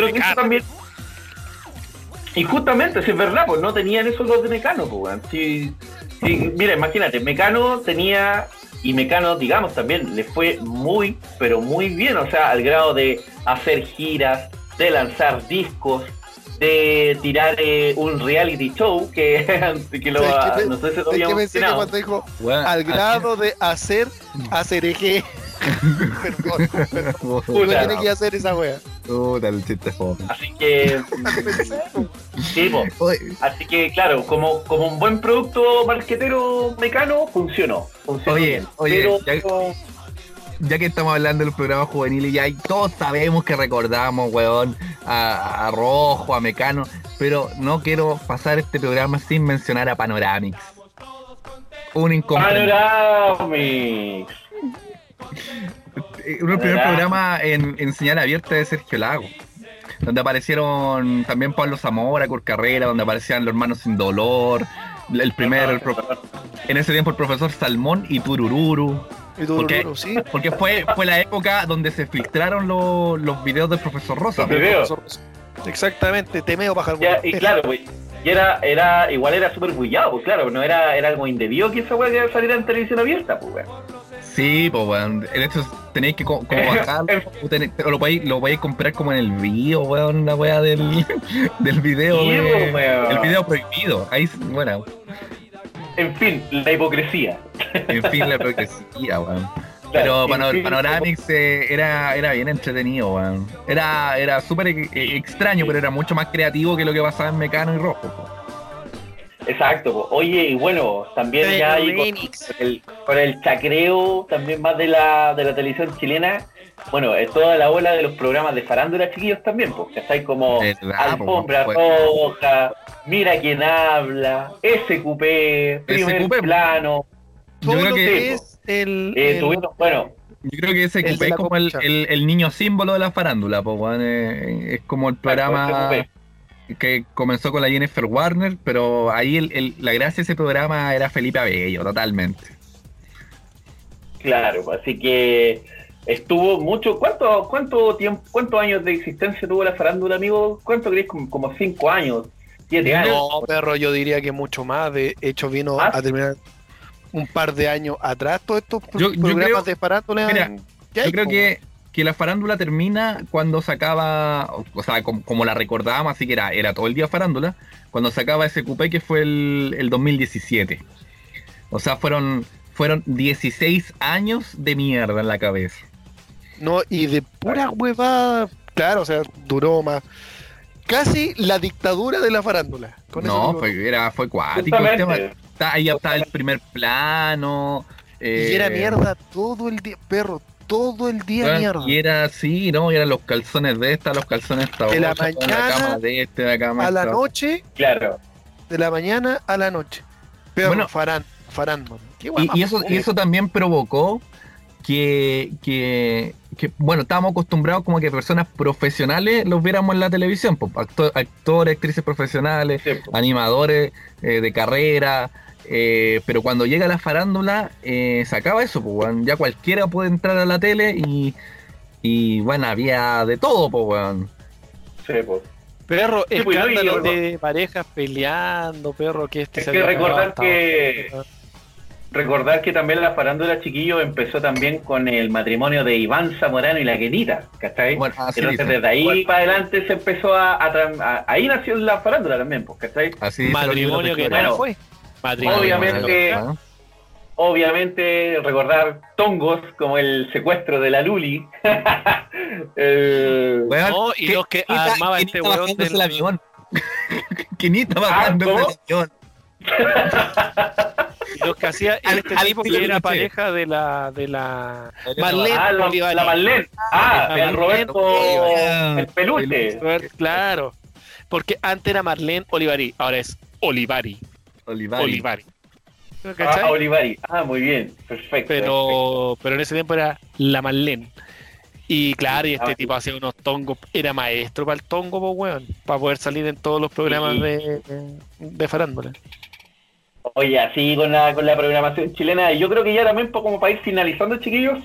y justamente, si es verdad, pues no tenían eso los de Mecano, pues, weón. Si- si- mira, imagínate, Mecano tenía, y Mecano, digamos, también le fue muy, pero muy bien, o sea, al grado de hacer giras, de lanzar discos, de tirar eh, un reality show que, [laughs] que lo, ¿Sabes qué pe- no sé si lo ¿sabes qué habíamos pensé que cuando dijo al grado de hacer hacer eje? Perdón, perdón. Tiene que hacer esa wea. Puta, el chiste fome. Así que, [laughs] sí, así que claro, como, como un buen producto marquetero mecano, funcionó. funcionó Oye, bien. oye, Pero, ya- ya que estamos hablando de los programas juveniles, ya hay- todos sabemos que recordamos, weón, a, a Rojo, a Mecano, pero no quiero pasar este programa sin mencionar a Panoramix. Un incomprendido. Panoramics. Eh, uno del primer programa en, en señal abierta de Sergio Lago. Donde aparecieron también Pablo Zamora, Cor Carrera, donde aparecían los hermanos sin dolor. El primer, el pro- en ese tiempo el profesor Salmón y Turururu. Y Porque- sí. Porque fue, fue la época donde se filtraron los- los videos del profesor Rosa. Videos. Exactamente, temeo baja Ya, y claro, pues, y era, era, igual era súper bullado, pues claro, no era, era algo indebido que esa weá saliera en televisión abierta, pues weón. Sí, pues weón. En hecho tenéis que co- como bajarlo. [laughs] o tenéis- o lo podéis, lo podéis comprar como en el video, weón, la weá del, [laughs] del video. Sí, de- pues, weón. el video prohibido. Ahí, bueno, En fin, la hipocresía. en fin, la [laughs] progresía, weón. Pero Claro, Pano- en fin, Panoramix eh, era, era bien entretenido, weón. Era, era súper e- e- extraño, pero era mucho más creativo que lo que pasaba en Mecano y Rojo. Po. Exacto, pues. oye, y bueno, también Pero ya hay con, el, con el chacreo también más de la, de la televisión chilena, bueno, es toda la ola de los programas de farándula chiquillos también, pues, que estáis como Verdad, Alfombra pues, Roja, Mira quién habla, SQP, Primer SQP. Plano, Yo Todo creo lo que- es el, eh, el- tuvimos, bueno, Yo creo que ese es como el, el- el niño símbolo de la farándula, pues, weón. eh, Es como el programa. Que comenzó con la Jennifer Warner, pero ahí el- el- la gracia de ese programa era Felipe Abello, totalmente. Claro, así que estuvo mucho. ¿Cuánto, cuánto tiempo, cuántos años de existencia tuvo la farándula, amigo? ¿Cuánto crees? Como, como cinco años, siete años. No, perro, yo diría que mucho más. De hecho, vino ¿Más? a terminar un par de años atrás todos estos pro- Yo- yo programas creo- de farándula. Mira, Yo creo que, que la farándula termina cuando se acaba, o, sea, como, como la recordábamos, así que era, era todo el día farándula, cuando se acaba ese coupé que fue el, el 2017. O sea, fueron, fueron 16 años de mierda en la cabeza. No, y de pura huevada. Claro, o sea, duró más. Casi la dictadura de la farándula. Con No, fue, era, fue cuático el tema. Está, ahí estaba el primer plano. eh, Y era mierda todo el día, perro, todo el día Bueno, mierda. Y era así, ¿no? Y eran los calzones de esta, los calzones de esta De la otra, la mañana cama de este, la cama A la noche, Claro. de la mañana a la noche. Pero Bueno, farán, farándula. Qué Y, y eso, y eso también provocó que, que, que, bueno, estábamos acostumbrados como que personas profesionales los viéramos en la televisión, pues, acto- actores, actrices profesionales, Sí, pues. animadores eh, de carrera, eh, pero cuando llega la farándula eh, se acaba eso, pues, weón. ya cualquiera puede entrar a la tele y, y bueno, había de todo, pues, weón. Sí, pues. Perro, Sí, pues, yo- de parejas peleando, perro, que este Es se que recordar que- Recordar que también la farándula chiquillo empezó también con el matrimonio de Iván Zamorano y la Kenita, ¿cachai? Bueno, así Entonces desde ahí Bueno, para adelante se empezó a, a tran- a- ahí nació la farándula también, pues, ¿cachai? así Matrimonio que no Bueno, fue. Matrimonio. obviamente- obviamente, recordar tongos como el secuestro de la Luli. [laughs] El- No, y los que armaba este weón del- [laughs] el avión. Quinita ¿cómo? el avión. Y Lo que hacía Al- este al tipo estilo que era pareja de la de la Marlene ah, la, Marlene. Ah, La el Marlene Roberto, Olivari. el peluche. claro. Porque antes era Marlene Olivari, ahora es Olivari. Olivari. Olivari. Ah. Olivari. Ah, muy bien. Perfecto. perfecto. pero, pero en ese tiempo era la Marlene. Y claro, y este Ah, tipo hacía unos tongos, era maestro para el tongo, pues weón, para poder salir en todos los programas Sí. de, de farándula. Oye, así con la, con la programación chilena, y yo creo que ya también po- como para ir finalizando, chiquillos,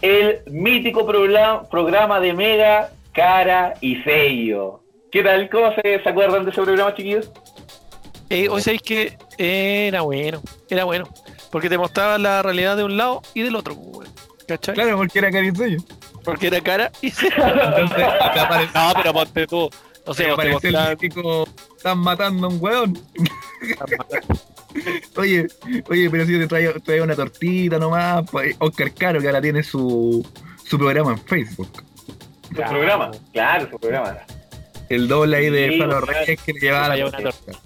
el mítico programa, programa de Mega, Cara y Sello. ¿Qué tal? ¿Cómo se, se acuerdan de ese programa, chiquillos? Eh, hoy sabéis que era bueno, era bueno, porque te mostraba la realidad de un lado y del otro, pues, weón. ¿Cachai? Claro, porque era cariñoso. Porque era cara y [laughs] Entonces, aparece, No, pero ponte tú. O sea, te aparece el están matando a un weón. [laughs] Oye, oye, pero si yo te traigo, traigo una tortita nomás, pues, Oscar Caro, que ahora tiene su, su programa en Facebook. Su programa. Claro, su programa. El doble ahí de Sí, claro. Reyes que le llevaba la una tortita.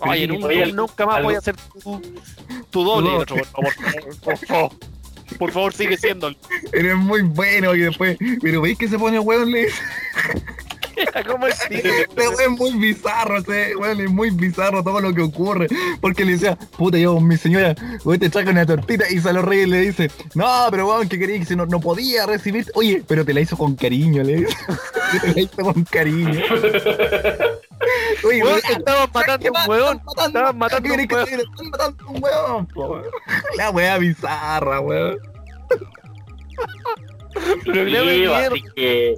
Oye, nunca, oye, nunca más algo- voy a hacer tu, tu doble. Otro, por favor, por favor. Por favor, sigue siendo. Eres muy bueno y después, pero veis que se pone weón, dice, [laughs] ¿Cómo es? este weón es muy bizarro, ese weón es muy bizarro todo lo que ocurre. Porque le decía, puta, yo, mi señora, hoy te traje una tortita y Salo Reyes le dice, no, pero weón, que quería que si no, no podía recibir, oye, pero te la hizo con cariño, le dice, [laughs] te la hizo con cariño. Oye, Weón, estaban matando un weón. Estaban matando a ¿Qué un weón. te diga? Están matando a un weón. La wea bizarra, weón. De Sí, así que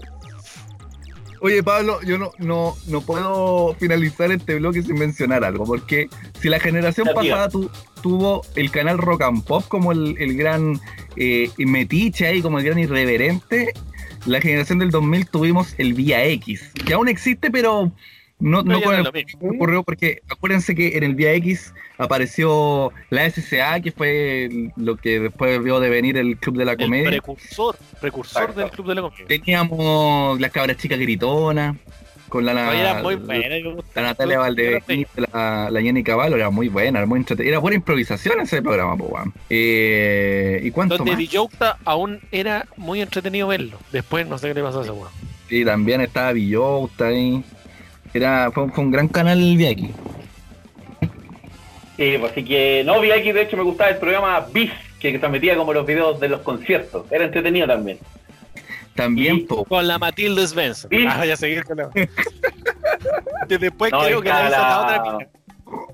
Oye, Pablo, yo no, no, no puedo finalizar este bloque sin mencionar algo, porque si la generación pasada tu- tuvo el canal Rock and Pop como el, el gran eh, metiche ahí, como el gran irreverente, la generación del 2000 tuvimos el Vía X, que aún existe, pero no, no con no el porque acuérdense que en el Vía X apareció la SCA, que fue lo que después vio de venir el Club de la El Comedia. precursor, precursor Exacto. del Club de la Comedia. Teníamos las cabras chicas gritonas, con la, era muy buena. la Natalia Valdebenito, la, la Jenny Cavallo, era muy buena, era muy entretenida. Era buena improvisación ese programa, po. Eh, ¿Y cuánto Donde? Villota aún era muy entretenido verlo. Después no sé qué le pasó a ese weón. Sí, también estaba Villota ahí. Era, fue, fue un gran canal el de aquí. Sí, pues, así que no vi aquí, de hecho me gustaba el programa Bis, que transmitía como los videos de los conciertos. Era entretenido también. También, Y- po, Con la Matilde Svensson. Sí. Ah, voy a seguir con la. [laughs] Que después No, creo que la hizo la otra mina.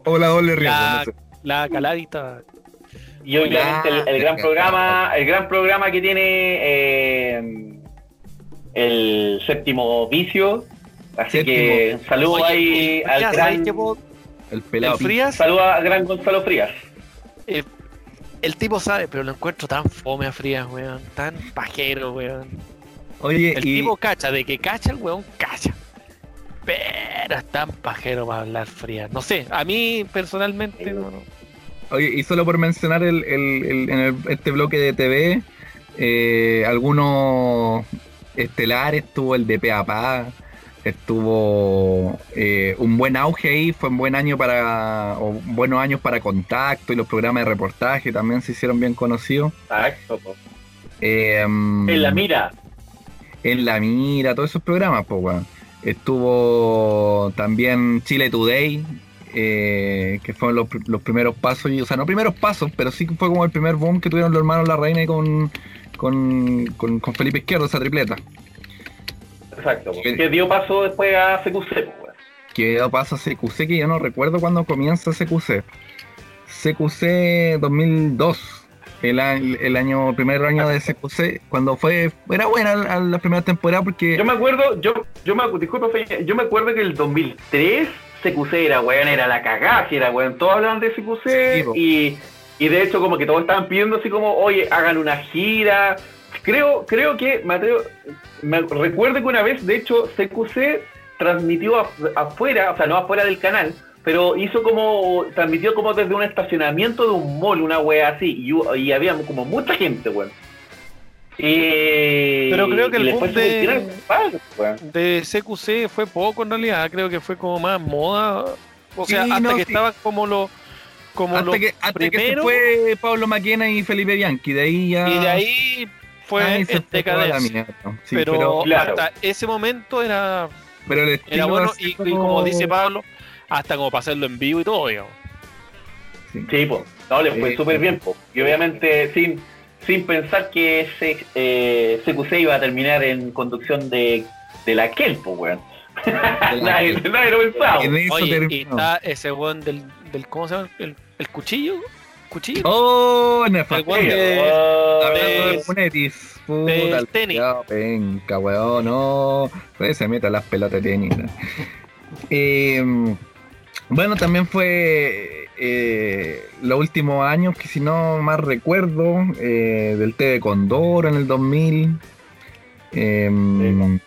o la doble riesgo, La, no sé. la caladita. Y obviamente el, el gran programa, el gran programa que tiene eh, el séptimo vicio. Así que saludo Oye, ahí al Frías, gran ¿sabes qué, po? El El pelado. Frías, saludo al gran Gonzalo Frías. el, el tipo sabe, pero lo encuentro tan fome a Frías, weón. Tan pajero, weón. Oye, El y, tipo cacha, de que cacha el weón, cacha. Pero es tan pajero para hablar Frías. No sé, a mí personalmente no, no. oye, y solo por mencionar el, el- el- en el- este bloque de TV, eh, algunos estelares, estuvo el de Peapá, estuvo eh, un buen auge ahí, fue un buen año para, o buenos años para contacto y los programas de reportaje también se hicieron bien conocidos. Exacto. Eh, En la mira. en la mira, todos esos programas, pues, weón. Estuvo también Chile Today, eh, que fueron los, los primeros pasos, y, o sea, no primeros pasos, pero sí que fue como el primer boom que tuvieron los hermanos La Reina y con, con, con, con Felipe Izquierdo, esa tripleta. Exacto. Que dio paso después a CQC. Que dio paso a CQC, que yo no recuerdo cuándo comienza CQC. CQC 2002. El, el año, el primer año de CQC, cuando fue, era buena la, la primera temporada porque Yo me acuerdo, yo, yo me disculpa, yo me acuerdo que el 2003 CQC era weón, era la cagada, era weón, todos hablaban de CQC Sí, y, y de hecho como que todos estaban pidiendo así como, oye, hagan una gira. Creo, creo que, Mateo, me recuerdo que una vez, de hecho, CQC transmitió af- afuera, o sea, no afuera del canal, pero hizo como, transmitió como desde un estacionamiento de un mall, una wea así, y, había como mucha gente, weón. Y- Pero creo que el boom fue de- CQC fue poco en realidad, creo que fue como más moda. O sea, Sí, hasta no, que sí. estaban como los como Hasta que, hasta que se fue Pablo Maquena y Felipe Bianchi, de ahí ya. y de ahí fue se en decadencia. Sí, pero, pero, claro. hasta ese momento era, pero el era bueno y, y como dice Pablo, hasta como para hacerlo en vivo y todo, digamos. Sí, pues, no, les fue Sí. súper bien, po. Y obviamente sin, sin pensar que ese eh, CQC iba a terminar en conducción de, de la Kelpo, weón. [laughs] nadie, nadie lo pensaba. Oye, y está ese weón del, del ¿cómo se llama? El, el cuchillo, cuchillo. Oh, weón de, Hablando de- de Funetis. del Puta, el tenis. penca, weón, no. Pues se meta las pelotas de tenis. ¿no? Eh, bueno, también fue eh, los últimos años, que si no más recuerdo, eh, del TV Condoro en el 2000. eh,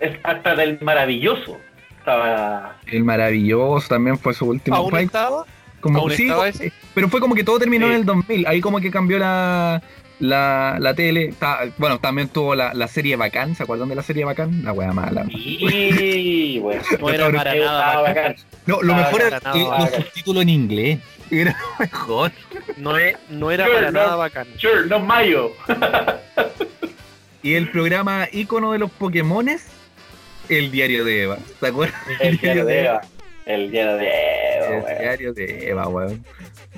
Es hasta del maravilloso. Estaba. el maravilloso también fue su último. ¿Aún estaba? Como- aún sí, estaba ese? pero fue como que todo terminó Sí. en el 2000. Ahí como que cambió la, la, la tele. Ta- bueno, también tuvo la, la serie Bacán. ¿Se acuerdan de la serie Bacán? La wea mala. Y, weón. [laughs] No era para nada bacán. No, lo mejor era bacán. los subtítulos en inglés. [laughs] Era lo mejor. No, no era Sure, para no. nada bacán. Sure, no mayo. Y el programa ícono de los Pokémones, el diario de Eva. ¿Se acuerdan? El diario de Eva. El diario de Eva, El weón. diario de Eva, weón.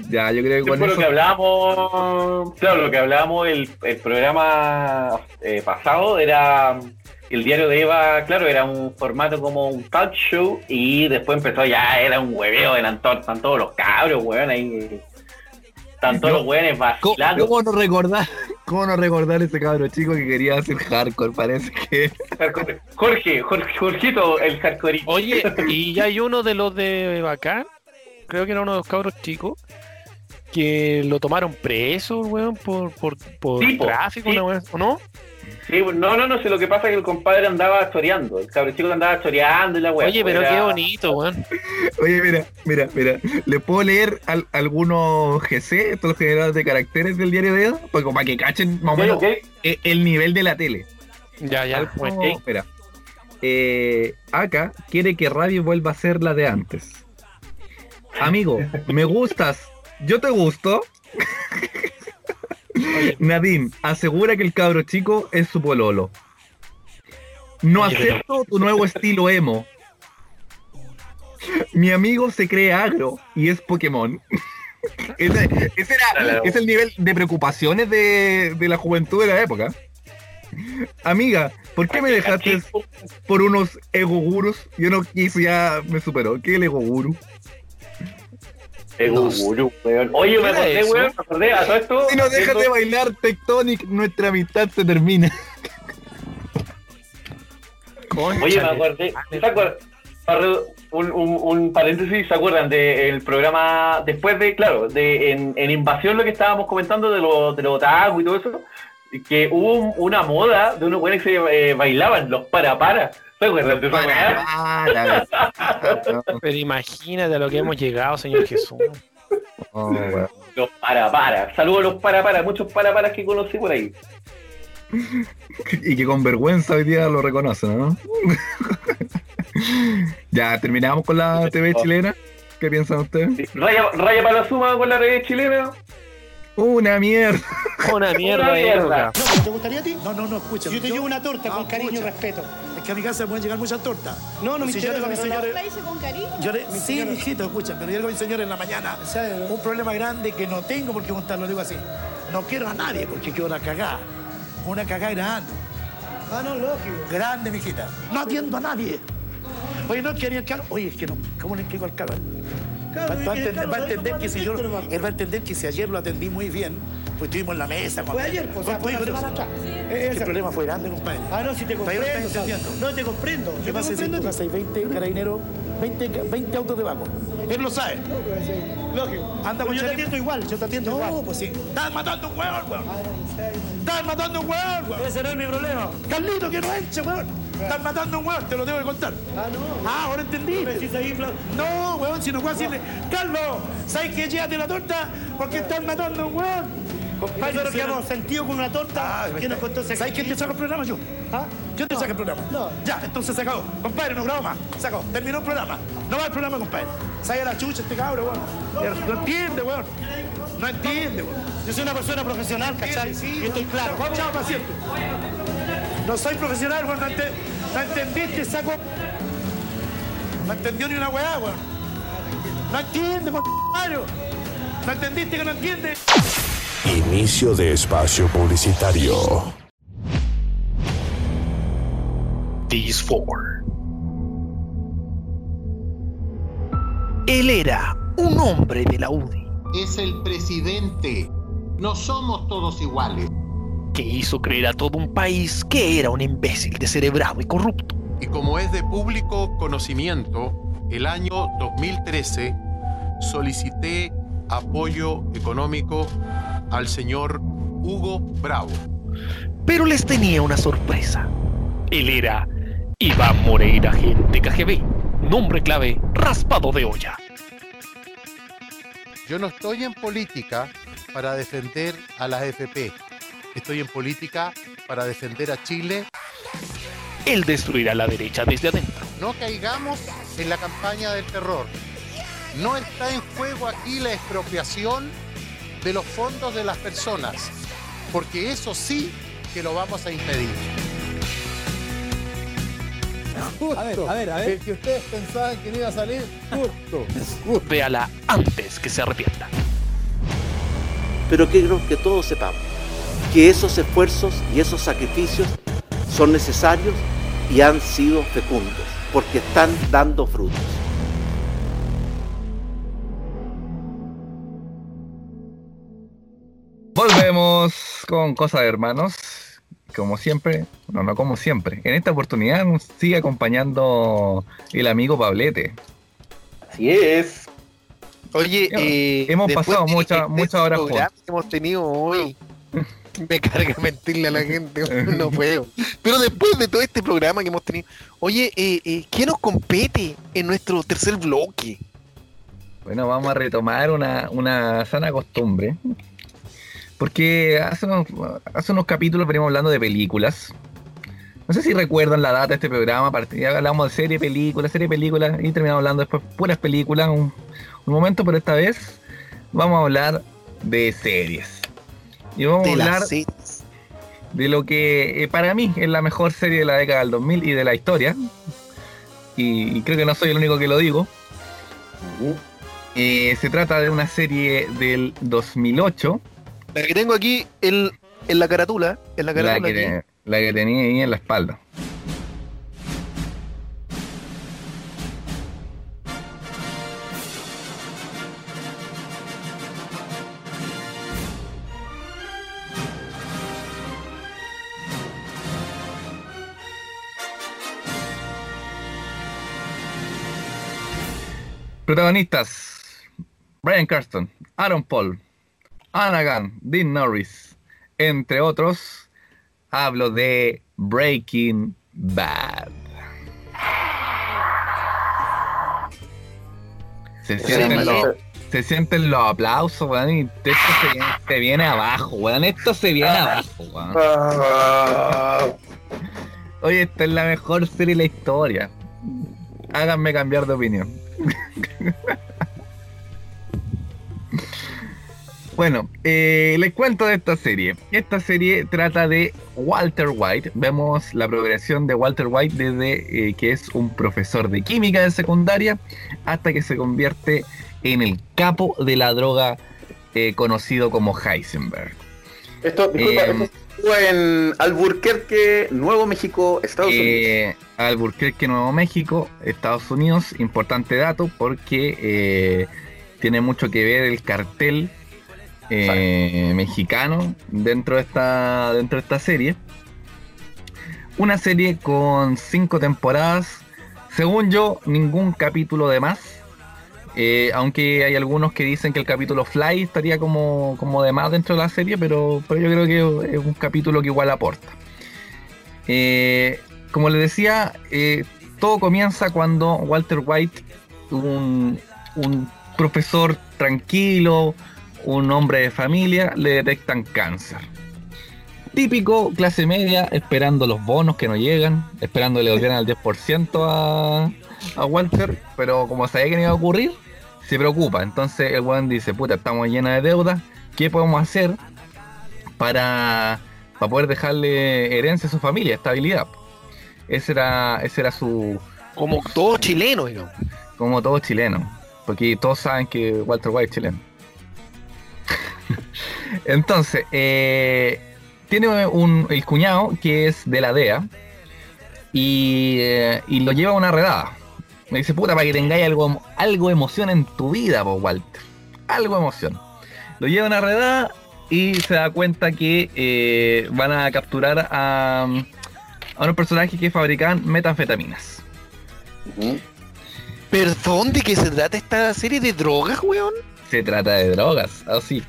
Ya, yo creo que con fue lo eso. que hablábamos, claro, lo que hablábamos el, el programa eh, pasado era el diario de Eva, claro, era un formato como un talk show y después empezó ya, era un hueveo, eran to- están todos los cabros, weón, ahí están todos los weones ¿Cómo, vacilando. cómo no recordar? ¿Cómo no recordar ese cabro chico que quería hacer hardcore? Parece que. Jorge, Jorge, Jorgito, el hardcore. Oye, y [laughs] ya hay uno de los de Bacán, creo que era uno de los cabros chicos, que lo tomaron preso, weón, por, por, por Sí, tráfico, sí. una weón, ¿o no? Sí, no, no, no sé, lo que pasa es que el compadre andaba choreando, el cabro chico andaba choreando y la weá. Oye, pero era- qué bonito, weón. Oye, mira, mira, mira. ¿Le puedo leer al- algunos GC, estos generadores de caracteres del diario de Eva? Pues como para que cachen más o menos eh, el nivel de la tele. Ya, ya, Algo- bueno. Espera. Eh, Aka quiere que Radio vuelva a ser la de antes. Amigo, me gustas. Yo te gusto. [laughs] Nadine asegura que el cabro chico es su pololo. No acepto tu nuevo estilo emo. Mi amigo se cree agro y es Pokémon. [laughs] ese, ese era, es el nivel de preocupaciones de, de la juventud de la época. Amiga, ¿por qué me dejaste por unos ego gurus? Yo no quise, ya me superó. ¿Qué es el ego guru? El No gurú, weón. Oye, me ¿Qué era acordé, eso? weón, me acordé a todo esto. Si no dejas de bailar Tectonic, nuestra amistad se termina. [laughs] Oye, me acordé. ¿se acuerdan? Para- Un, un, un paréntesis, ¿se acuerdan del programa después de, claro, de en, en Invasión lo que estábamos comentando de los de otaku y todo eso? Que hubo un- una moda de unos buenos que se eh, bailaban, los para para. Para, para. [laughs] Pero imagínate a lo que hemos llegado, Señor Jesús. [laughs] Oh. Los para para. Saludos a los para para, muchos para paras que conocí por ahí. [laughs] Y que con vergüenza hoy día lo reconocen, ¿no? ya, terminamos con la TV chilena. ¿Qué piensan ustedes? Raya, raya para la suma con la red chilena. Una mierda. Una mierda Una de mierda. No, ¿Te gustaría a ti? No, no, no, escucha. Yo te llevo una torta con cariño y respeto. Es que a mi casa pueden llegar muchas tortas. No, no me si yo le digo a mis interesa, señores. ¿La hice con cariño? Yo le, Mi sí, señora- mijito, escucha, pero yo le digo a mi señor en la mañana. Un problema grande que no tengo por qué contarlo, digo así. No quiero a nadie porque quiero una cagada. Una cagada grande. Ah, no, lógico. Grande, mijita. No atiendo a nadie. Oye, no quería el carro. Oye, es que no. ¿Cómo le explico al carro? Claro, Va, va entender, va a lo entender que si yo, él va a entender que si ayer lo atendí muy bien, pues estuvimos en la mesa. Fue ayer, pues, o sea, fue una semana atrás. Eh, El problema fue grande, compadre. Ah, no, si te no comprendo. estás o sea, entendiendo. No te comprendo. ¿Qué Yo hay 20 carabineros, 20, 20 autos de vago? Él lo sabe. Lógico. Anda Pues yo te atiendo igual, yo te atiendo No, igual. pues sí. Estás matando un hueón, weón. Estás matando un hueón, weón. Ese no es mi problema. Carlito, que no eche, weón. Están matando a un weón, te lo tengo que contar. Ah, no. Ah, ahora entendí. No, weón, si no puedo decirle, Carlos, ¿sabes que llévate la torta? Porque están matando a un weón. Compadre, Nosotros que hemos sentido con una torta. ¿Quién nos contó ese ¿Sabes quién te saca el programa yo? ¿Ah? ¿Quién te saca el programa? No. Ya, entonces se acabó. Compadre, no grabo más. Se acabó. Terminó el programa. No va el programa, compadre. Sale la chucha este cabro, weón. No entiende, weón. No entiende, weón. Yo soy una persona profesional, ¿cachai? y estoy claro. Chao, paciente. No soy profesional, weón. No, no entendiste, saco. No entendió ni una weá, weón. No entiende. Mario. No entendiste que no entiende. Inicio de espacio publicitario. These four. Él era un hombre de la UDI Es el presidente. No somos todos iguales. que hizo creer a todo un país que era un imbécil descerebrado y corrupto. Y como es de público conocimiento, el año 2013 solicité apoyo económico al señor Hugo Bravo. Pero les tenía una sorpresa. Él era Iván Moreira, agente KGB. Nombre clave, raspado de olla. Yo no estoy en política para defender a la AFP. Estoy en política para defender a Chile. Él destruirá la derecha desde adentro. No caigamos en la campaña del terror. No está en juego aquí la expropiación de los fondos de las personas, porque eso sí que lo vamos a impedir. A ver, a ver, a ver. Que ustedes pensaban que no iba a salir justo. [laughs] Véala antes que se arrepienta. Pero quiero que todos sepamos que esos esfuerzos y esos sacrificios son necesarios y han sido fecundos, porque están dando frutos. Volvemos con Cosas de Hermanos. Como siempre, no, no como siempre. En esta oportunidad nos sigue acompañando el amigo Pablete. Así es. Oye, eh, hemos pasado de- muchas de muchas este horas que hemos tenido hoy. [laughs] Me carga mentirle a la gente, [laughs] no puedo. Pero después de todo este programa que hemos tenido, oye, eh, eh, ¿qué nos compete en nuestro tercer bloque? Bueno, vamos a retomar una, una sana costumbre. Porque hace unos, hace unos capítulos venimos hablando de películas. No sé si recuerdan la data de este programa. hablamos de serie, película, serie, película. Y terminamos hablando después puras películas. Un, un momento, pero esta vez vamos a hablar de series. Y vamos De a hablar de lo que eh, para mí es la mejor serie de la década del 2000 y de la historia. Y, y creo que no soy el único que lo digo. Eh, se trata de una serie del 2008. La que tengo aquí en, en la carátula, en la La carátula que, aquí. la que tenía ahí en la espalda. Protagonistas: Brian Carston, Aaron Paul, Anagan, Dean Norris, entre otros. Hablo de Breaking Bad. Se sienten, los, se sienten los aplausos, weón, y esto se viene, se viene abajo, weón. Esto se viene abajo, weón. Oye, esta es la mejor serie de la historia. Háganme cambiar de opinión. [laughs] Bueno, eh, les cuento de esta serie. Esta serie trata de Walter White. Vemos la progresión de Walter White desde eh, que es un profesor de química de secundaria hasta que se convierte en el capo de la droga eh, conocido como Heisenberg. Esto, disculpa, Eh, esto estuvo en Alburquerque, Nuevo México, Estados Unidos. Eh, Albuquerque, Nuevo México, Estados Unidos. Importante dato porque eh, tiene mucho que ver el cartel eh, mexicano dentro de esta dentro de esta serie. Una serie con cinco temporadas. Según yo, ningún capítulo de más. Eh, aunque hay algunos que dicen que el capítulo Fly estaría como, como de más dentro de la serie, pero, pero yo creo que es un capítulo que igual aporta. Eh, como les decía, todo comienza cuando Walter White, un, un profesor tranquilo, un hombre de familia, le detectan cáncer. Típico clase media, esperando los bonos que no llegan, esperando que le volvieran al 10% a, a Walter, pero como sabía que no iba a ocurrir, se preocupa. Entonces el weón dice, puta, estamos llenos de deudas, ¿qué podemos hacer para, para poder dejarle herencia a su familia, estabilidad? Ese era, ese era su... Como todo chileno, digamos. Como todo chileno, porque todos saben que Walter White es chileno. Entonces, eh, tiene un, el cuñado que es de la DEA y, eh, y lo lleva a una redada. Me dice, puta, para que tengáis algo, algo emoción en tu vida, po, Walter. Algo emoción. Lo lleva a una redada y se da cuenta que eh, van a capturar a, a unos personajes que fabrican metanfetaminas. ¿Perdón de qué se trata esta serie de drogas, weón? Se trata de drogas, así.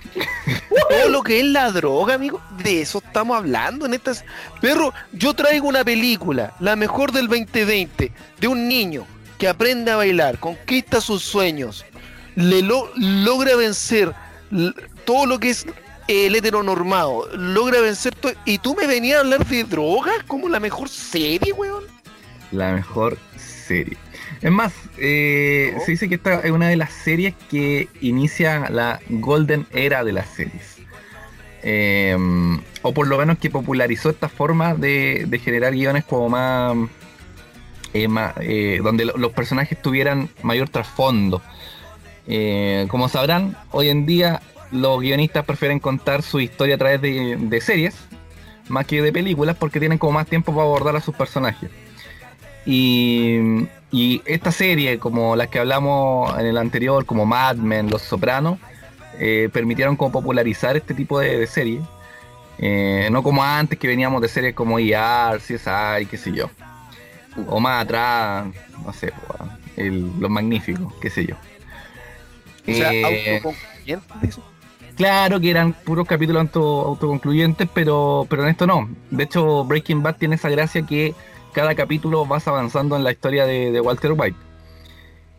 Todo lo que es la droga, amigo, de eso estamos hablando en estas. Perro, yo traigo una película, la mejor del 2020, de un niño que aprende a bailar, conquista sus sueños, le lo- logra vencer todo lo que es el heteronormado, logra vencer todo. Y tú me venías a hablar de drogas como la mejor serie, weón. La mejor serie. Es más, eh, se dice que esta es una de las series que inicia la golden era de las series. Eh, o por lo menos que popularizó esta forma de, de generar guiones como más... eh, más, eh, donde lo- los personajes tuvieran mayor trasfondo. Como sabrán, hoy en día los guionistas prefieren contar su historia a través de, de series más que de películas porque tienen como más tiempo para abordar a sus personajes. Y, y esta serie, como las que hablamos en el anterior, como Mad Men, Los Sopranos, eh, permitieron como popularizar este tipo de, de series. Eh, no como antes que veníamos de series como ER, CSI, qué sé yo. O más atrás, no sé, el- Los Magníficos, qué sé yo. O sea, Eh, autoconcluyente de eso. Claro que eran puros capítulos auto- autoconcluyentes, pero, pero en esto no. De hecho, Breaking Bad tiene esa gracia que cada capítulo vas avanzando en la historia de, Walter White.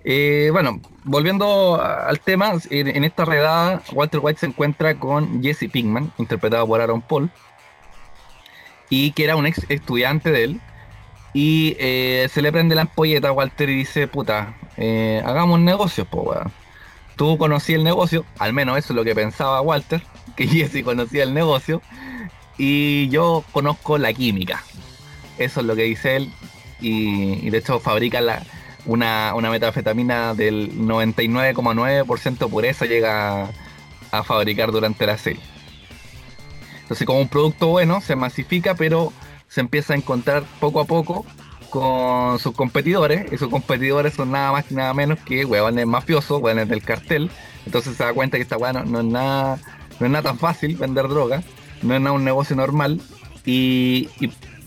Eh, bueno, volviendo al tema, en, en esta redada, Walter White se encuentra con Jesse Pinkman, interpretado por Aaron Paul, y que era un ex estudiante de él. Y eh, se le prende la ampolleta a Walter y dice, puta, eh, hagamos negocios, po, weón. Tú conocí el negocio, al menos eso es lo que pensaba Walter, que [laughs] Jesse conocía el negocio, y yo conozco la química. Eso es lo que dice él, y, de hecho fabrica una, una metanfetamina del 99,9% pureza llega a, fabricar durante la serie. Entonces como un producto bueno se masifica, pero se empieza a encontrar poco a poco con sus competidores, y sus competidores son nada más y nada menos que huevones mafiosos, huevones del cartel. Entonces se da cuenta que esta hueá no, es nada, no es nada tan fácil vender droga, no es nada un negocio normal, y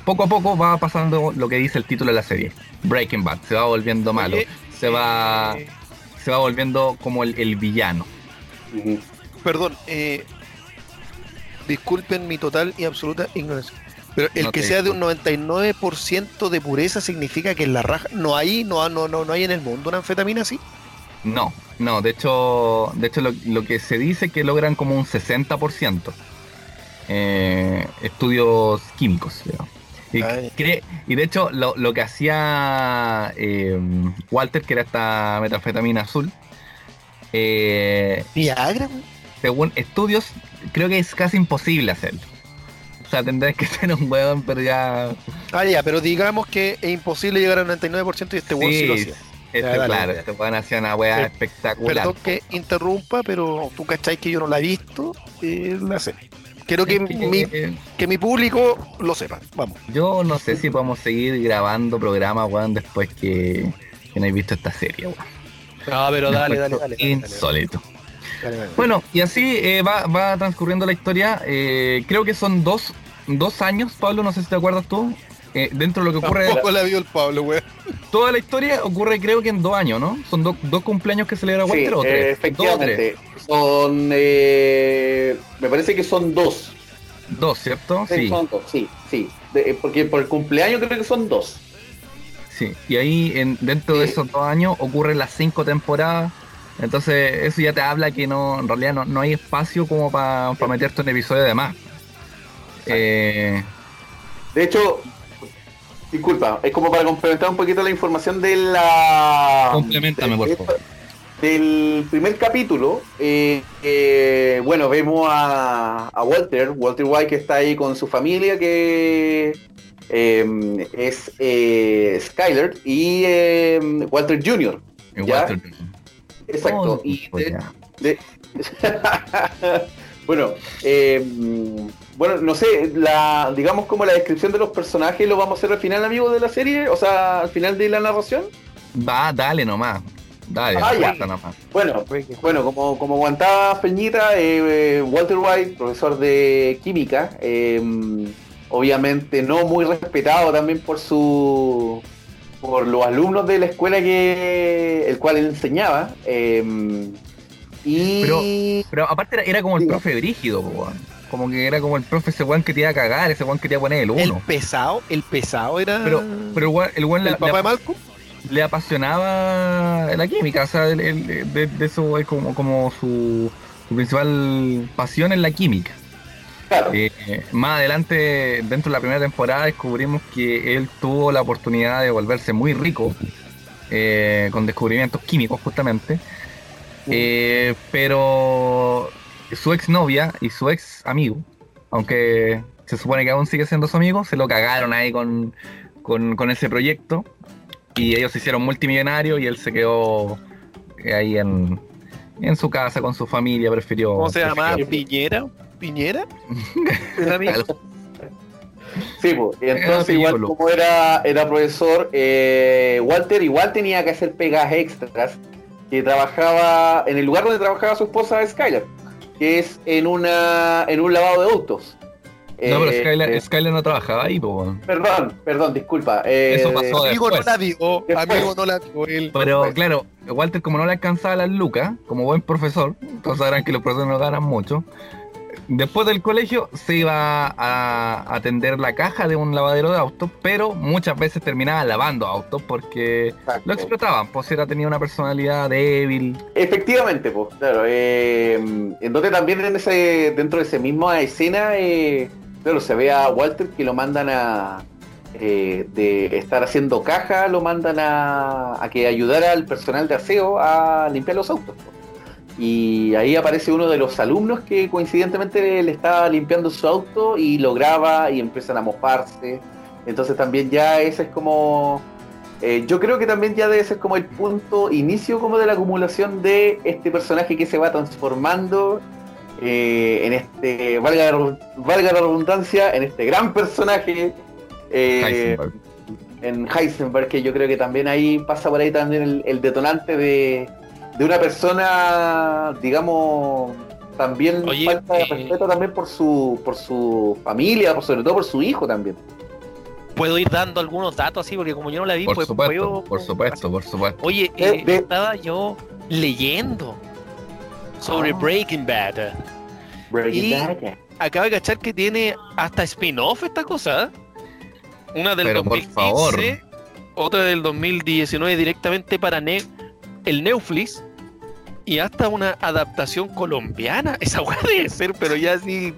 poco a poco va pasando lo que dice el título de la serie, Breaking Bad, se va volviendo malo, se va, se va volviendo como el, el villano. Perdón, eh, disculpen mi total y absoluta ignorancia. Pero el No que sea de un 99% de pureza significa que en la raja no hay, no, no, no, no hay en el mundo una anfetamina así. No, no, de hecho, de hecho lo, lo que se dice que logran como un 60%. eh, estudios químicos. digamos. Y, cree- y de hecho lo, lo que hacía eh, Walter, que era esta metanfetamina azul, eh, Viagra, según estudios, creo que es casi imposible hacerlo. O sea, tendrás que [laughs] ser un huevón, pero ya... Ah, ya, pero digamos que es imposible llegar al 99% y este weón sí, lo hacía. este, Ya, dale, claro, dale. este weón hacía una weá Sí. espectacular. Perdón que interrumpa, pero tú cacháis que yo no la he visto, eh, la sé. Quiero que, [laughs] mi, que mi público lo sepa. Vamos. Yo no sé si podemos seguir grabando programas, weón, después que, que no he visto esta serie, weón. No, pero dale, dale, dale. Insólito. dale, dale. Bueno, y así eh, va, va transcurriendo la historia. eh, creo que son dos, dos años, Pablo, no sé si te acuerdas tú. eh, dentro de lo que ocurre. Tampoco la vio el Pablo, weón. Toda la historia ocurre, creo que en dos años, ¿no? Son do- dos cumpleaños que celebra Sí, Walter o eh, tres. Dos o efectivamente. tres. Son, eh, me parece que son dos. Dos, ¿cierto? Sí, Sí. Son dos, sí, sí. De- eh, porque por el cumpleaños creo que son dos. Sí, y ahí en, dentro de esos dos años ocurren las cinco temporadas. Entonces eso ya te habla que no, en realidad no, no hay espacio como para meterte un episodio de más. Eh, De hecho, disculpa, es como para complementar un poquito la información de la. complementame, por de- favor. Del primer capítulo, eh, eh, bueno, vemos a, a Walter, Walter White que está ahí con su familia, que eh, es eh, Skyler y eh, Walter Jr. ¿ya? Walter Exacto. Oh, y pues de- ya. de- [laughs] bueno, eh, bueno, no sé, la, digamos como la descripción de los personajes lo vamos a hacer al final, amigos, de la serie, o sea, al final de la narración. Va, dale nomás. Dale, Ah, ya. Bueno, bueno, como, como aguantaba Peñita, eh, Walter White, profesor de química, eh, obviamente no muy respetado también por su por los alumnos de la escuela que el cual él enseñaba. eh, y Pero, pero aparte era, era como el profe brígido, po. Como que era como el profe ese weón que te iba a cagar, ese weón que te iba a poner el El uno. pesado, el pesado era. Pero, pero el weón, el ¿El papá de Malcolm? Le apasionaba la química, o sea, el- el- de, de eso es como, como su, su principal pasión en la química. Eh, más adelante, dentro de la primera temporada, descubrimos que él tuvo la oportunidad de volverse muy rico eh, con descubrimientos químicos, justamente. Eh, pero su ex novia y su ex amigo, aunque se supone que aún sigue siendo su amigo, se lo cagaron ahí con, con, con ese proyecto y ellos se hicieron multimillonarios y él se quedó eh, ahí en, en su casa con su familia, prefirió... ¿Cómo se llama? prefirió- ¿Piñera? ¿Piñera? [laughs] Sí, pues, y Era entonces igual como era, era profesor, eh, Walter igual tenía que hacer pegas extras, que trabajaba en el lugar donde trabajaba su esposa Skyler, que es en una en un lavado de autos. No, pero Eh, Skyler, eh, Skyler no trabajaba ahí, po. Perdón, perdón, disculpa. eh, Eso pasó Amigo no después. la Después. amigo no la vio él. Pero claro, Walter como no le alcanzaba las lucas, como buen profesor, todos sabrán que los profesores no ganan mucho. Después del colegio se iba a atender la caja de un lavadero de autos, pero muchas veces terminaba lavando autos porque lo explotaban, pues era tenía una personalidad débil. Efectivamente, pues, claro. eh, en donde también en ese, dentro de esa misma escena, eh, claro, se ve a Walter que lo mandan a eh, de estar haciendo caja, lo mandan a, a que ayudara al personal de aseo a limpiar los autos. Y ahí aparece uno de los alumnos que coincidentemente le estaba limpiando su auto y lo graba y empiezan a mojarse. Entonces también ya ese es como eh, yo creo que también ya debe ser como el punto inicio como de la acumulación de este personaje que se va transformando eh, en este, valga, la- valga la redundancia, en este gran personaje eh, Heisenberg. en Heisenberg, que yo creo que también ahí pasa por ahí también el, el detonante de, de una persona, digamos, también Oye, falta de eh, respeto también por su, por su familia, por, sobre todo por su hijo también. Puedo ir dando algunos datos así, porque como yo no la vi, Por pues supuesto, puedo- por supuesto, por supuesto. Oye, Eh, eh, de- estaba yo leyendo sobre Ah. Breaking Bad. Y acabo de cachar que tiene hasta spin-off esta cosa. ¿eh? Una del Pero por 2015, favor. otra del 2019 directamente para Ne- el Netflix y hasta una adaptación colombiana. [laughs] Esa weá debe ser, pero ya así.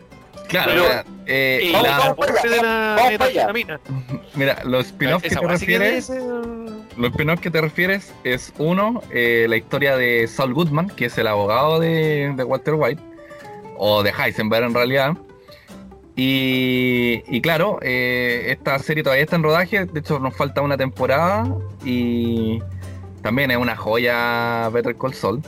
Claro, pero, mira, eh, eh, la- la muerte de la vamos para allá. metanfetamina. mira, los spin-offs que te que refieres, ser- los spin-offs que te refieres es uno, eh, la historia de Saul Goodman, que es el abogado de, de Walter White, o de Heisenberg en realidad. Y, y claro, esta serie todavía está en rodaje, de hecho nos falta una temporada y también es una joya Better Call Saul.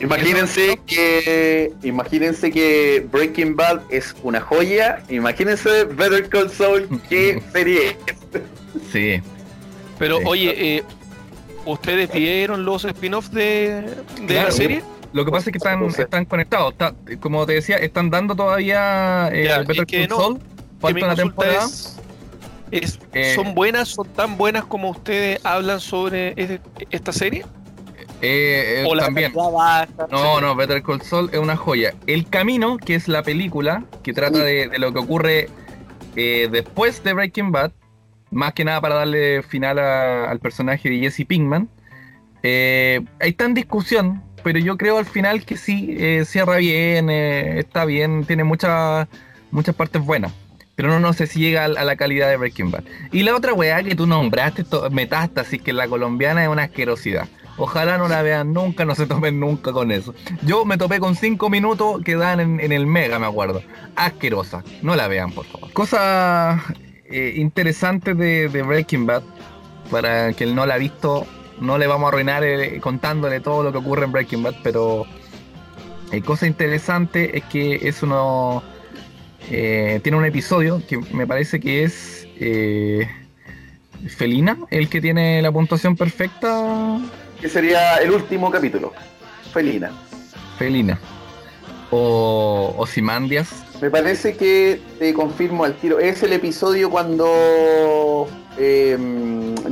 Imagínense que imagínense que Breaking Bad es una joya. Imagínense Better Call Saul, qué [laughs] serie es. sí, Pero Sí. oye, eh, ¿ustedes vieron los spin-offs de, de Claro. la serie? Lo que pasa es que están, están conectados. Está- como te decía, están dando todavía eh, Ya, Better Call no, Saul. Falta una temporada. es, es- Eh, ¿son buenas, son tan buenas como ustedes hablan sobre este- esta serie? Eh, eh, O la también. baja. No, no, Better Call Saul es una joya. El Camino, que es la película que trata de, de lo que ocurre eh, después de Breaking Bad, más que nada para darle final a- al personaje de Jesse Pinkman, ahí está en discusión, pero yo creo al final que sí, eh, cierra bien, eh, está bien, tiene muchas muchas partes buenas. Pero no, no sé si llega a, a la calidad de Breaking Bad. Y la otra weá que tú nombraste, Metástasis, que la colombiana es una asquerosidad. Ojalá no la vean nunca, no se topen nunca con eso. Yo me topé con 5 minutos que dan en, el Mega, me acuerdo. Asquerosa. No la vean, por favor. Cosas eh, interesantes de, Breaking Bad. Para él no la ha visto, no le vamos a arruinar eh, contándole todo lo que ocurre en Breaking Bad, pero eh, cosa interesante es que es uno. eh, tiene un episodio que me parece que es. Felina, el que tiene la puntuación perfecta. Que sería el último capítulo. Felina. Felina. O Osimandias. Me parece que te confirmo al tiro. Es el episodio cuando eh,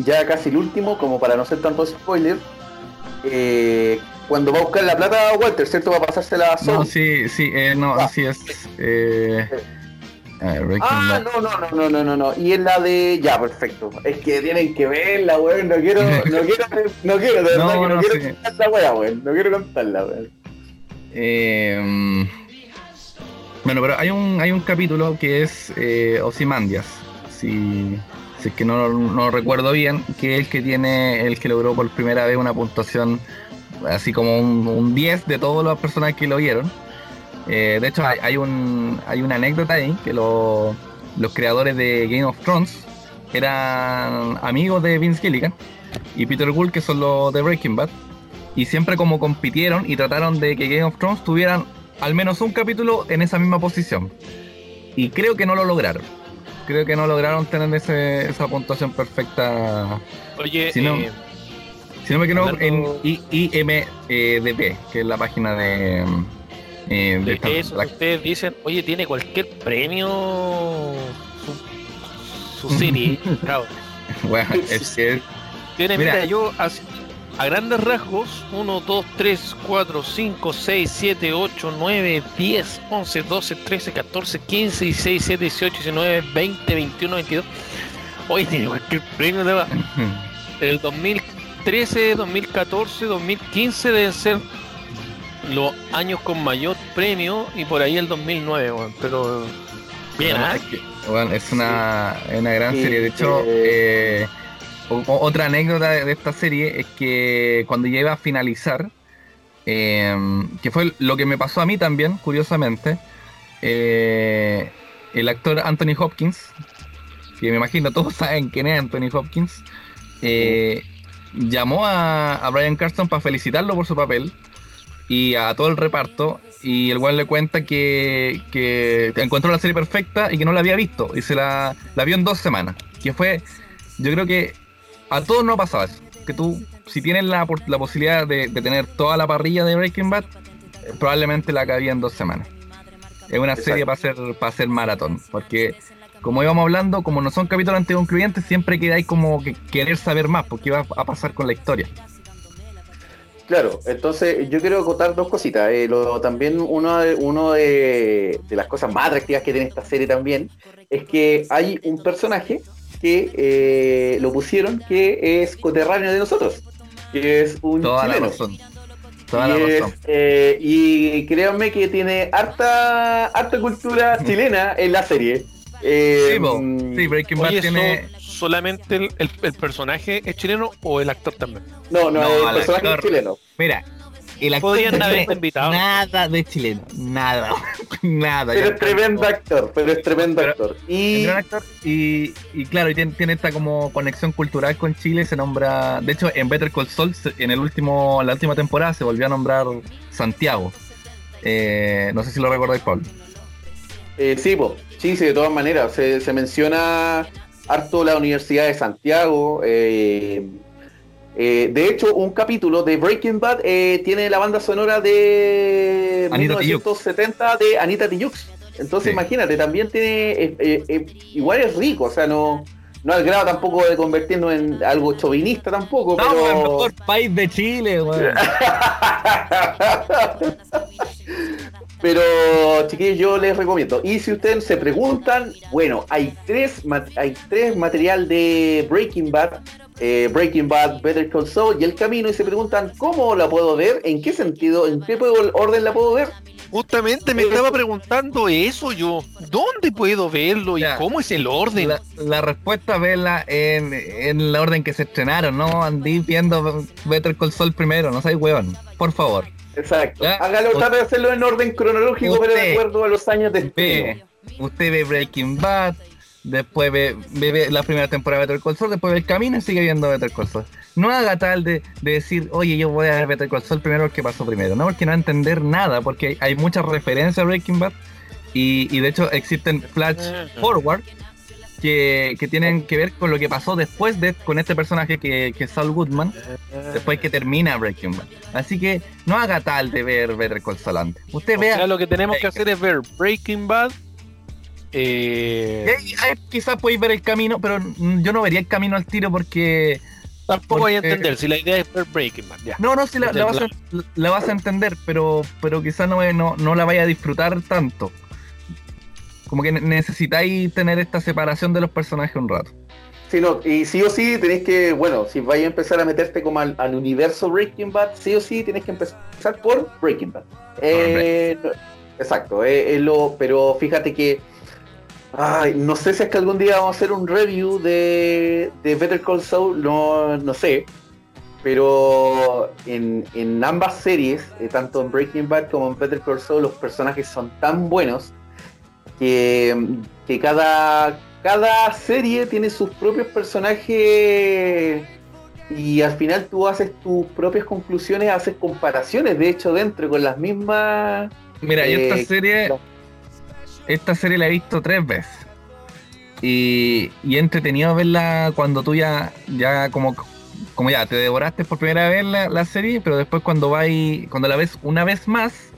ya casi el último, como para no ser tanto spoiler. eh, cuando va a buscar la plata Walter, ¿cierto? Va a pasársela a Saul. No, sí, sí, eh, no, así es. Ah, Bad. no, no, no, no, no, no, no. Y es la de. Ya, perfecto. Es que tienen que verla, weón. No quiero, no [laughs] quiero, no quiero, de verdad No, que no, no, quiero contar la weá, weón. No quiero contarla, weón. Eh, mm, bueno, pero hay un, hay un capítulo que es eh, Ozymandias, si, si es que no, no recuerdo bien, que es el que tiene, el que logró por primera vez una puntuación así como un, un 10 de todas las personas que lo vieron. Eh, de hecho, hay, hay un, hay una anécdota ahí que lo- los creadores de Game of Thrones eran amigos de Vince Gilligan y Peter Gould, que son los de Breaking Bad, y siempre como compitieron y trataron de que Game of Thrones tuvieran al menos un capítulo en esa misma posición. Y creo que no lo lograron. Creo que no lograron tener ese- esa puntuación perfecta. Oye, Si no- eh, Si no me equivoco, Hablando- en IMDB, que es la página de... eh, de eso que ustedes dicen, oye, tiene cualquier premio su, su [laughs] serie, cabrón. [laughs] Bueno, es que Tiene, mira, Mira. yo así- a grandes rasgos, 1, 2, 3, 4, 5, 6, 7, 8, 9, 10, 11, 12, 13, 14, 15, 16, 17, 18, 19, 20, 21, 22. Oye, tiene cualquier premio de. El 2013, 2014, 2015 deben ser los años con mayor premio y por ahí el 2009, weón, pero bien, Bueno, ¿ah? es, que, bueno, es una, es una gran Sí, serie. De hecho, eh, eh, otra anécdota de, esta serie es que cuando ya iba a finalizar, eh, que fue lo que me pasó a mí también, curiosamente, eh, el actor Anthony Hopkins, que me imagino todos [laughs] saben quién es Anthony Hopkins, eh, llamó a, a Brian Carston para felicitarlo por su papel y a todo el reparto. Y el cual le cuenta que, que encontró la serie perfecta y que no la había visto. Y se la, la vio en dos semanas. Que fue, yo creo que a todos no ha pasado eso. Que tú, si tienes la, la posibilidad de, de tener toda la parrilla de Breaking Bad, eh, probablemente la acabía en dos semanas. Es una serie para hacer, para hacer maratón. Porque, como íbamos hablando, como no son capítulos anticoncluyentes, siempre queda ahí como que querer saber más, porque iba a pasar con la historia. Claro, entonces yo quiero acotar dos cositas. Eh, lo- también uno, de, uno de, de las cosas más atractivas que tiene esta serie también es que hay un personaje que eh, lo pusieron que es coterráneo de nosotros, que es un Toda la chileno. razón. Toda la y, es, razón. eh, y créanme que tiene harta, harta cultura chilena en la serie. Eh, Sí, po. mm, Sí, Breaking Bad tiene. ¿so- ¿solamente el, el- el personaje es chileno o el actor también? No, no, No, el personaje es actor. chileno. Mira, el actor Podrían tiene invitado. nada de chileno, nada, [laughs] nada. Pero es tremendo actor, pero es tremendo Pero- actor. Es Y actor y, y claro, y tiene, tiene esta como conexión cultural con Chile, se nombra, de hecho en Better Call Saul en el último, en la última temporada se volvió a nombrar Santiago. Eh, no sé si lo recordáis, Pablo. Eh, sí, po. sí, sí, de todas maneras. Se, se menciona harto la Universidad de Santiago. eh, eh, de hecho, un capítulo de Breaking Bad eh, tiene la banda sonora de Anita Tijoux. 1970 de Anita Tijoux. Entonces, Sí. imagínate, también tiene. eh, igual es rico, o sea, no. no al grado tampoco de convertirnos en algo chauvinista tampoco, Estamos en el pero... mejor país de Chile, weón. [laughs] [laughs] Pero, chiquillos, yo les recomiendo. Y si ustedes se preguntan, bueno, hay tres, ma- hay tres material de Breaking Bad, eh, Breaking Bad, Better Call Saul y El Camino, y se preguntan cómo la puedo ver, en qué sentido, en qué puedo- orden la puedo ver. Justamente me estaba preguntando eso yo. ¿Dónde puedo verlo y Ya. cómo es el orden? La, la respuesta vela en, en la orden que se estrenaron, ¿no? Andí viendo Better Call Saul primero, no seas weón. Por favor. Exacto. Ya. Hágalo, trate de hacerlo en orden cronológico, pero de acuerdo a los años de. Ve, usted ve Breaking Bad, después ve, ve- ve la primera temporada de Better Call Saul, después ve El Camino y sigue viendo Better Call Saul. No haga tal de, de decir, oye, yo voy a ver Better Call Saul primero porque pasó primero. No, porque no va a entender nada, porque hay muchas referencias a Breaking Bad y, y de hecho existen flash forward que, que tienen que ver con lo que pasó después de con este personaje que, que es Saul Goodman, después que termina Breaking Bad. Así que no haga tal de ver Better Call Saul. Usted O vea sea, lo que tenemos que hacer es ver Breaking Bad. eh, quizás podéis ver el camino, pero mm, yo no vería el camino al tiro porque. tampoco voy a entender si la idea es ver Breaking Bad. Ya. No, no, sí la, la vas, a, la vas a entender, pero, pero quizás no, no, no la vaya a disfrutar tanto. Como que ne- necesitáis tener esta separación de los personajes un rato. Sí, no, y sí o sí tenéis que, bueno, si vais a empezar a meterte como al, al universo Breaking Bad, sí o sí tienes que empezar por Breaking Bad. Eh, no- exacto, eh, lo, pero fíjate que, ay, no sé si es que algún día vamos a hacer un review de, de Better Call Saul, no, no sé, pero en, en ambas series, eh, tanto en Breaking Bad como en Better Call Saul, los personajes son tan buenos que, que cada, cada serie tiene sus propios personajes y al final tú haces tus propias conclusiones, haces comparaciones, de hecho, dentro con las mismas... Mira, eh, esta serie. Esta serie la he visto tres veces. Y, y he entretenido verla cuando tú ya, ya como, como ya te devoraste por primera vez la, la serie, pero después cuando vais, cuando la ves una vez más,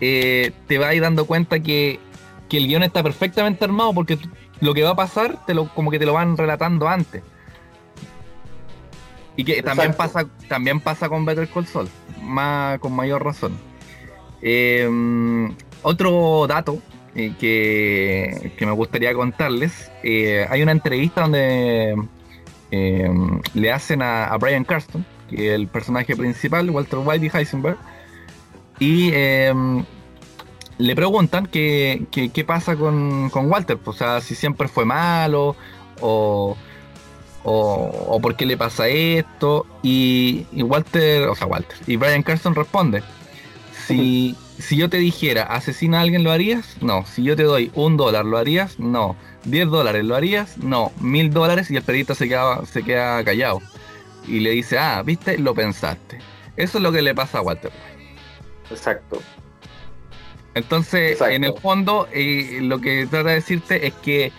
eh, te vas dando cuenta que, que el guion está perfectamente armado porque tú- lo que va a pasar te lo, como que te lo van relatando antes. Y que también pasa, también pasa con Better Call Saul, más, con mayor razón. Eh, otro dato eh, que, que me gustaría contarles, eh, hay una entrevista donde eh, le hacen a, a Brian Carston, que es el personaje principal, Walter White y Heisenberg, y eh, le preguntan qué, qué- qué pasa con, con Walter, o sea, si siempre fue malo o, o, o por qué le pasa esto, y, y Walter, o sea, Walter, y Brian Carston responde, si, [laughs] si yo te dijera asesina a alguien, ¿lo harías? No. Si yo te doy un dólar, ¿lo harías? No. ¿10 dólares, ¿lo harías? No. Mil dólares y el periodista se queda, se queda callado. Y le dice, ah, viste, lo pensaste. Eso es lo que le pasa a Walter. Exacto. Entonces, en el fondo, eh, lo que trata de decirte es que,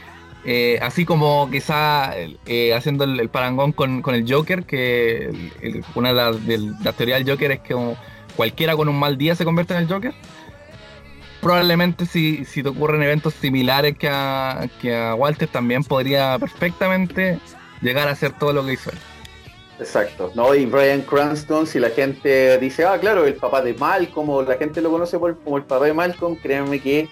eh, así como quizá eh, haciendo el, el parangón con, con el Joker, que el- el- una de las teorías del Joker es que como cualquiera con un mal día se convierte en el Joker, probablemente si, si te ocurren eventos similares que a, que a Walter, también podría perfectamente llegar a hacer todo lo que hizo él. Exacto, ¿no? Y Brian Cranston, si la gente dice, ah, claro, el papá de Malcolm, o la gente lo conoce por, como el papá de Malcolm, créanme que,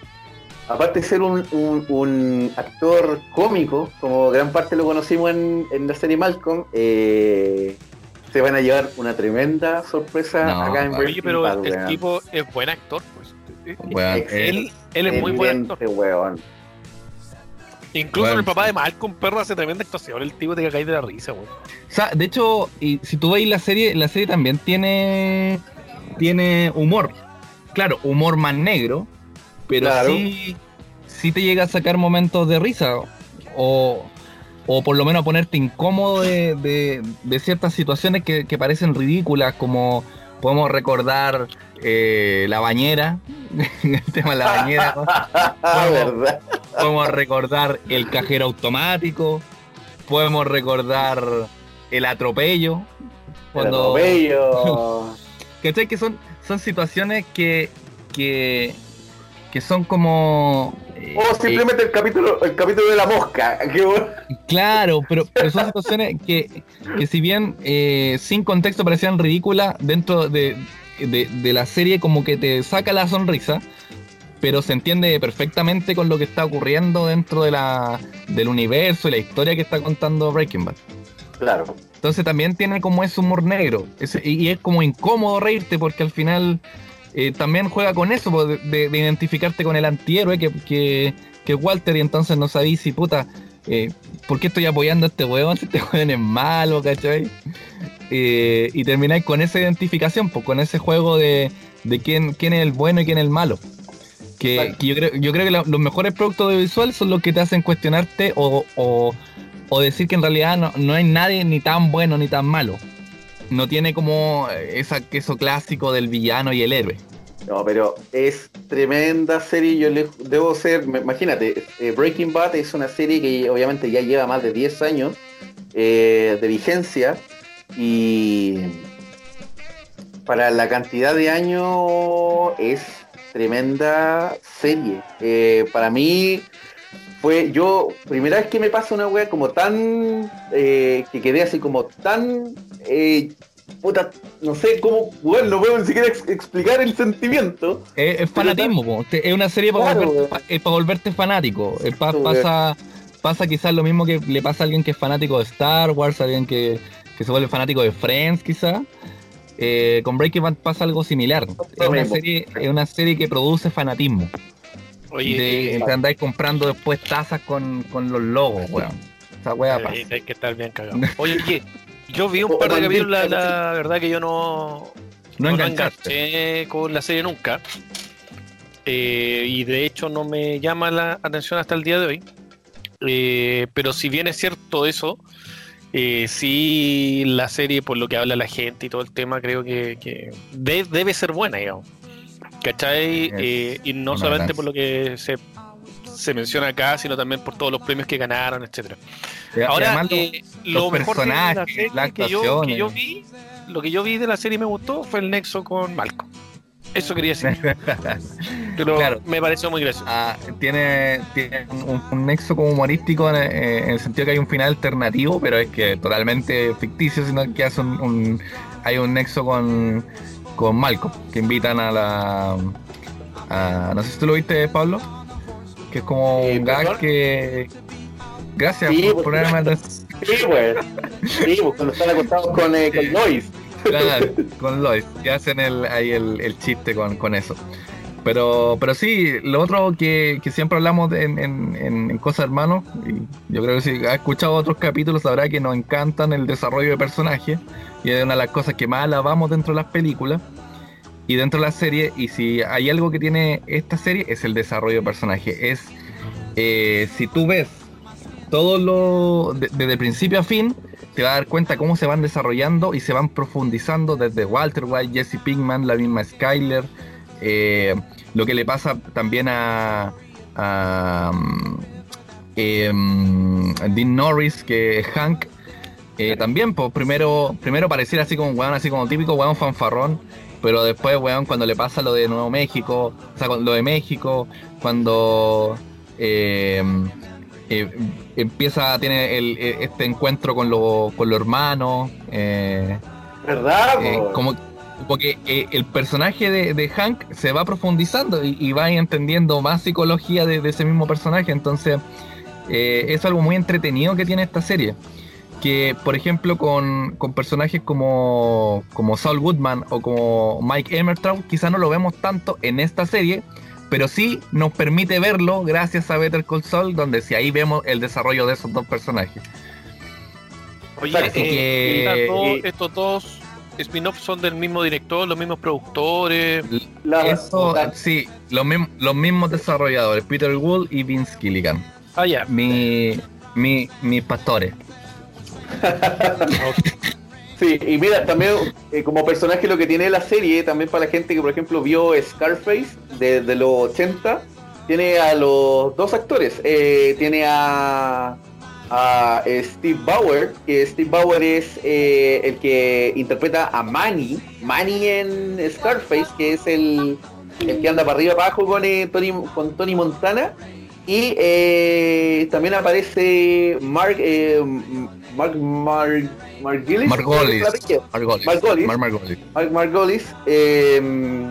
aparte de ser un, un- un actor cómico, como gran parte lo conocimos en, en la serie Malcolm, eh, se van a llevar una tremenda sorpresa No, acá en Oye, pero Bad, el weón. tipo es buen actor, pues. Weón, él, él es muy buen actor. Weón. Incluso Bueno. el papá de Malcolm Perro hace tremenda actuación. El tipo te cae de la risa, weón. O sea, de hecho, y si tú veis la serie, la serie también tiene tiene humor. Claro, humor más negro, pero Claro. sí, sí te llega a sacar momentos de risa. O, o por lo menos a ponerte incómodo de, de- de ciertas situaciones que, que parecen ridículas, como podemos recordar eh, la bañera, [laughs] el tema de la bañera. [laughs] verdad. Podemos recordar el cajero automático. Podemos recordar el atropello. Cuando... atropello. [laughs] ¿Cachai? Que son, son situaciones que, que, que son como O simplemente el capítulo, el capítulo de la mosca. Claro, pero, pero son situaciones que, que si bien eh, sin contexto parecían ridículas, dentro de, de- de la serie como que te saca la sonrisa, pero se entiende perfectamente con lo que está ocurriendo dentro de la, del universo y la historia que está contando Breaking Bad. Claro. Entonces también tiene como ese humor negro. Y, es como incómodo reírte porque al final eh, también juega con eso, po, de, de- de identificarte con el antihéroe que, que, que es Walter y entonces no sabéis si puta, eh, ¿por qué estoy apoyando a este weón? Si este [laughs] weón es malo, ¿cachai? Eh, y termináis con esa identificación, pues con ese juego de, de quién, quién es el bueno y quién es el malo. Que, que yo, creo, yo creo que la- los mejores productos audiovisuales son los que te hacen cuestionarte o, o- o decir que en realidad no, no hay nadie ni tan bueno ni tan malo. No tiene como esa, eso clásico del villano y el héroe. No, pero es tremenda serie. Yo le debo ser, imagínate, eh, Breaking Bad es una serie que obviamente ya lleva más de 10 años eh, de vigencia y para la cantidad de años es tremenda serie. Eh, para mí fue yo, primera vez que me pasa una wea como tan, eh, que quedé así como tan, eh, puta, no sé cómo, bueno, no puedo ni siquiera ex- explicar el sentimiento. Es, es fanatismo, po. Te- es una serie para Claro, volverte, pa- eh, pa volverte fanático. Pa- pasa, pasa quizás lo mismo que le pasa a alguien que es fanático de Star Wars, a alguien que, que se vuelve fanático de Friends, quizás. Eh, con Breaking Bad pasa algo similar. Es una serie, es una serie que produce fanatismo. Oye, de, eh, te andáis comprando después tazas con, con los logos, weón. Esa wea pasa. Hay que estar bien cagado. Oye, ¿qué? [laughs] Yo vi un par de capítulos, la, la verdad que yo no, No no enganché con la serie nunca. Eh, y de hecho no me llama la atención hasta el día de hoy. Eh, pero si bien es cierto eso, eh, sí la serie, por lo que habla la gente y todo el tema, creo que, que de- debe ser buena, digamos. ¿Cachai? Eh, y no solamente por lo que se, se menciona acá, sino también por todos los premios que ganaron, etcétera. Ahora, además los- eh, los lo mejor de la serie las que yo, que yo vi, lo que yo vi de la serie y me gustó fue el nexo con Malcolm. Eso quería decir. [laughs] Pero Claro. me pareció muy gracioso. Ah, tiene, tiene un, un nexo como humorístico en, eh, en el sentido que hay un final alternativo, pero es que totalmente ficticio, sino que hace un, un- hay un nexo con, con Malcolm, que invitan a la... a- no sé si tú lo viste, Pablo, que es como un gag que... Gracias Sí, por pues, ponerme atrás. [laughs] Sí, pues. Sí, pues cuando están acostados con, eh, con Lois. Claro, con Lois, que hacen el, ahí el, el chiste con, con eso. Pero, pero sí, lo otro que, que siempre hablamos en, en, en- Cosas Hermanos, y yo creo que si ha escuchado otros capítulos sabrá que nos encantan el desarrollo de personajes, y es una de las cosas que más alabamos dentro de las películas y dentro de la serie, y si hay algo que tiene esta serie es el desarrollo de personaje. Es, eh, si tú ves todo lo, de- desde principio a fin, te vas a dar cuenta cómo se van desarrollando y se van profundizando desde Walter White, Jesse Pinkman, la misma Skyler, eh, lo que le pasa también a, em, Dean Norris, que es Hank, eh, también, pues primero, primero pareciera así como un weón, así como típico weón fanfarrón, pero después, weón, cuando le pasa lo de Nuevo México, o sea, lo de México, cuando eh, empieza, tiene el- eh, este encuentro con los con los hermanos, eh, ¿Verdad? eh, como porque el personaje de, de Hank se va profundizando y, y va entendiendo más psicología de, de ese mismo personaje. Entonces, es algo muy entretenido que tiene esta serie. Que, por ejemplo, con, con personajes como, como Saul Goodman o como Mike Emertraut, quizá no lo vemos tanto en esta serie, pero sí nos permite verlo gracias a Better Call Saul, donde sí ahí vemos el desarrollo de esos dos personajes. Oye, Así eh, estos dos spin-offs son del mismo director, los mismos productores. Eso, sí, los, mismos los mismos desarrolladores, Peter Wood y Vince Gilligan. Ah, ya. Mi, mi, mis pastores. [laughs] Sí, y mira, también eh, como personaje lo que tiene la serie, también para la gente que por ejemplo vio Scarface de, de los 80, tiene a los dos actores. Eh, tiene a, a eh, Steve Bauer, que Steve Bauer es eh, el que interpreta a Manny, Manny en Scarface, que es el, el que anda para arriba para abajo con, eh, Tony, con Tony Montana. Y eh, también aparece Mark, Mark, Margulis. Margolis. Margolis. Margolis. Margolis. Mar Margolis. Mark Margolis. eh,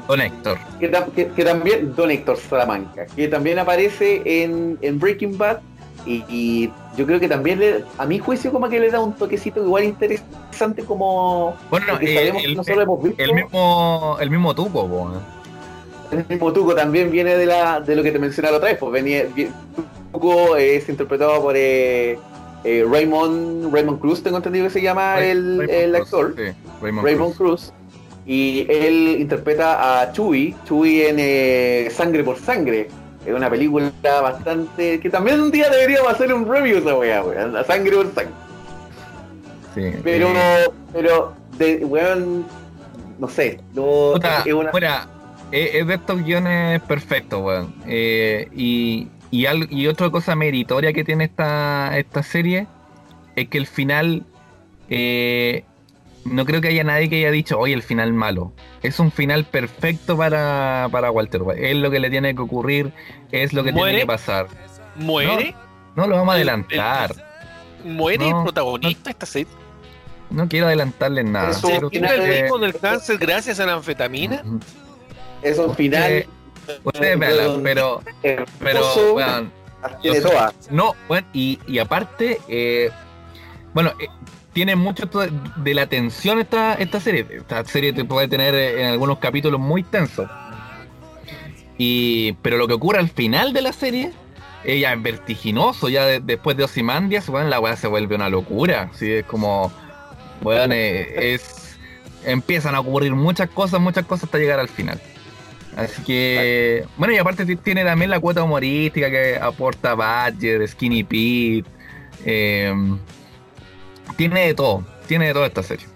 Don Héctor. que, tam- que- que también, Don Héctor Salamanca, que también aparece en, en Breaking Bad. Y, y yo creo que también, le- a mi juicio, como que le da un toquecito igual interesante como... Bueno, eh, sabemos que el, nosotros hemos visto. el mismo, el mismo tupo, po, ¿no? El mismo Tuco también viene de la de lo que te mencionaba la otra vez, pues venía Tuco es interpretado por eh, eh, Raymond Raymond Cruz, tengo entendido que se llama Ray- el, Raymond el Cruz, actor. sí, Raymond Raymond Cruz. Y él interpreta a Chewie, Chewie en eh, Sangre por Sangre. Es una película bastante. que también un día deberíamos hacer un review esa weá. La Sangre por Sangre. Sí, Pero, eh, pero, de, weón, no sé. No, Puta, es una- fuera, es, de estos guiones perfectos, weón. Eh, y, y, al- y otra cosa meritoria que tiene esta, esta serie es que el final, eh, no creo que haya nadie que haya dicho, oye, el final malo. Es un final perfecto para, para Walter White. Es lo que le tiene que ocurrir, es lo que ¿Muere? tiene que pasar. ¿Muere? No, no lo vamos a El- adelantar. ¿Muere No, el protagonista de esta serie? No quiero adelantarles nada. Eso, Quiero ¿Quita el que- ritmo del cáncer gracias a la anfetamina? es un final. Ustedes veanla, pero, pero, hermoso, weón, tiene o sea, todas. No, bueno, y, y aparte, eh, bueno, eh, tiene mucho de la tensión esta, esta serie. Esta serie te puede tener eh, en algunos capítulos muy tensos. Y, pero lo que ocurre al final de la serie es ya vertiginoso. Ya de- después de Ozymandias, bueno, la weá se vuelve una locura. ¿sí? Es como, bueno, es, empiezan a ocurrir muchas cosas, muchas cosas hasta llegar al final. Así que, bueno, y aparte ti- tiene también la cuota humorística que aporta Badger, Skinny Pete. eh, tiene de todo, tiene de todo esta serie.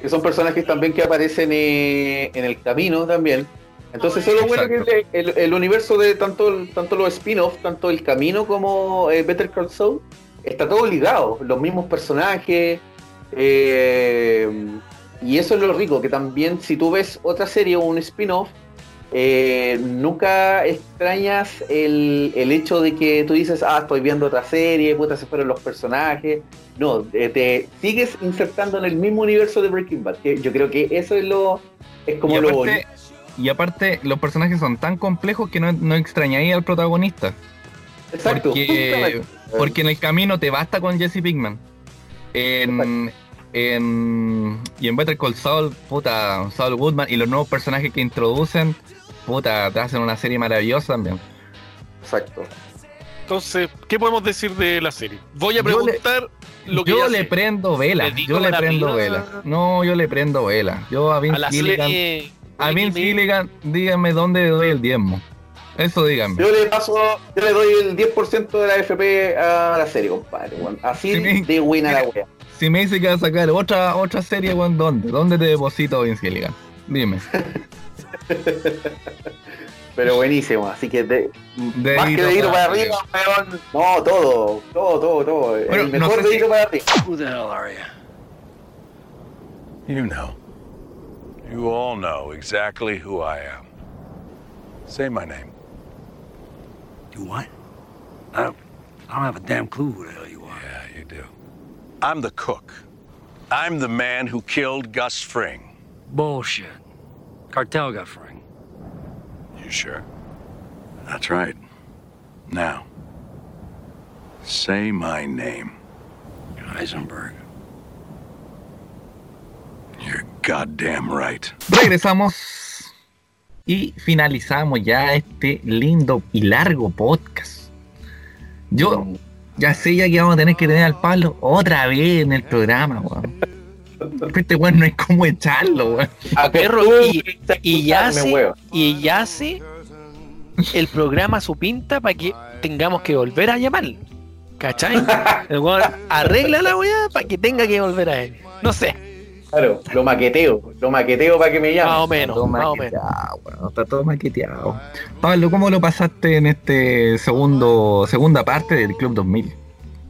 que son personajes también que aparecen eh, en el camino también. Entonces eso es lo bueno que el, el- el universo de tanto, tanto los spin-offs, tanto el camino como eh, Better Call Saul, está todo ligado, los mismos personajes. eh, y eso es lo rico, que también si tú ves otra serie o un spin-off, eh, nunca extrañas el, el hecho de que tú dices, ah, estoy viendo otra serie, puta, se fueron los personajes. No, eh, te sigues insertando en el mismo universo de Breaking Bad. Que yo creo que eso es lo es como y, lo bonito. y aparte, los personajes son tan complejos que no, no extrañaría al protagonista. Exacto. Porque, porque en el camino te basta con Jesse Pinkman. En, en, y en Better Call Saul, puta, Saul Goodman y los nuevos personajes que introducen, puta, te hacen una serie maravillosa también. Exacto. Entonces, ¿qué podemos decir de la serie? Voy a Yo le- preguntar lo que yo le sé. prendo vela, ¿Le digo yo le prendo vida? vela. No, yo le prendo vela. Yo a Vince a Gilligan, serie. a Vince Gilligan, díganme dónde le doy el diezmo. Eso díganme. Yo le paso, yo le doy el 10% de la FP a la serie, compadre. weón. Así Sí, mi- de buena la wea. Si me dice que va a sacar otra otra serie, weón, ¿dónde? ¿Dónde te deposito Vince Gilligan? Dime. [laughs] [laughs] Pero buenísimo, así que de, más que Dedito dedito para para arriba, weón. No, todo, todo, todo, todo. Bueno, el no mejor sé si- dedito para arriba. Who the hell are you? You know. You all know exactly who I am. Say my name. You what? I don't, I don't have a damn clue who the hell you are. Yeah, you do. I'm the cook. I'm the man who killed Gus Fring. Bullshit. Cartel got Frank. You sure? That's right. Now, say my name. Heisenberg. You're goddamn right. Regresamos y finalizamos ya este lindo y largo podcast. Yo ya sé ya que vamos a tener que tener al Pablo otra vez en el programa, weón. Este weón no hay cómo echarlo, weón. A perro y, y ya huevo. y ya hace el programa su pinta para que tengamos que volver a llamar. ¿Cachai? [laughs] El weón arregla la weá para que tenga que volver a él. No sé, Claro, lo maqueteo, lo maqueteo para que me llame. más o menos, Todo más o menos. maqueteado, weón, está todo maqueteado. Pablo, ¿cómo lo pasaste en este segundo segunda parte del Club 2000?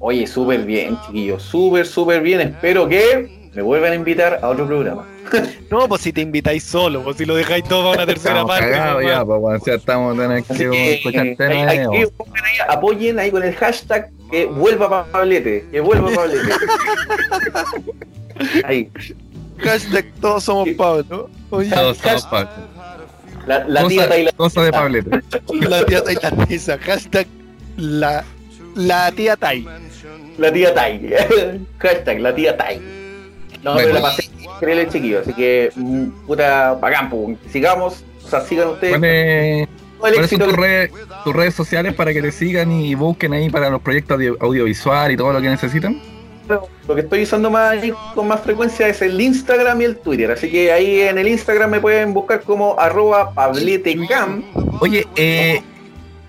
Oye, súper bien, chiquillos, súper, súper bien. Espero que me vuelvan a invitar a otro programa. [laughs] No, pues si te invitáis solo, pues si lo dejáis todo para una tercera Estamos parte. cagados ya, pues. Si estamos tenemos Así que eh, hay- hay que ahí, apoyen ahí con el hashtag que vuelva Pablete, que vuelva Pablete. [laughs] Ahí. Hashtag todos somos Pablo. Oye, Todos somos Pablo. La, la Cosa- tía Tailandesa. Cosa de Pablete. [laughs] la tía tailandesa. Hashtag la, la tía Tai. La tía Tai. Hashtag la tía Tai. No, Bueno. pero la pasé increíble, chiquillo. Así que, mm, puta, bacán, pues. Sigamos, o sea, sigan ustedes. ¿Cuáles son tus redes, tus redes sociales para que te sigan y busquen ahí para los proyectos audio- audiovisual y todo lo que necesitan? Lo que estoy usando más con más frecuencia es el Instagram y el Twitter. Así que ahí en el Instagram me pueden buscar como arroba pabletecam. Oye, eh,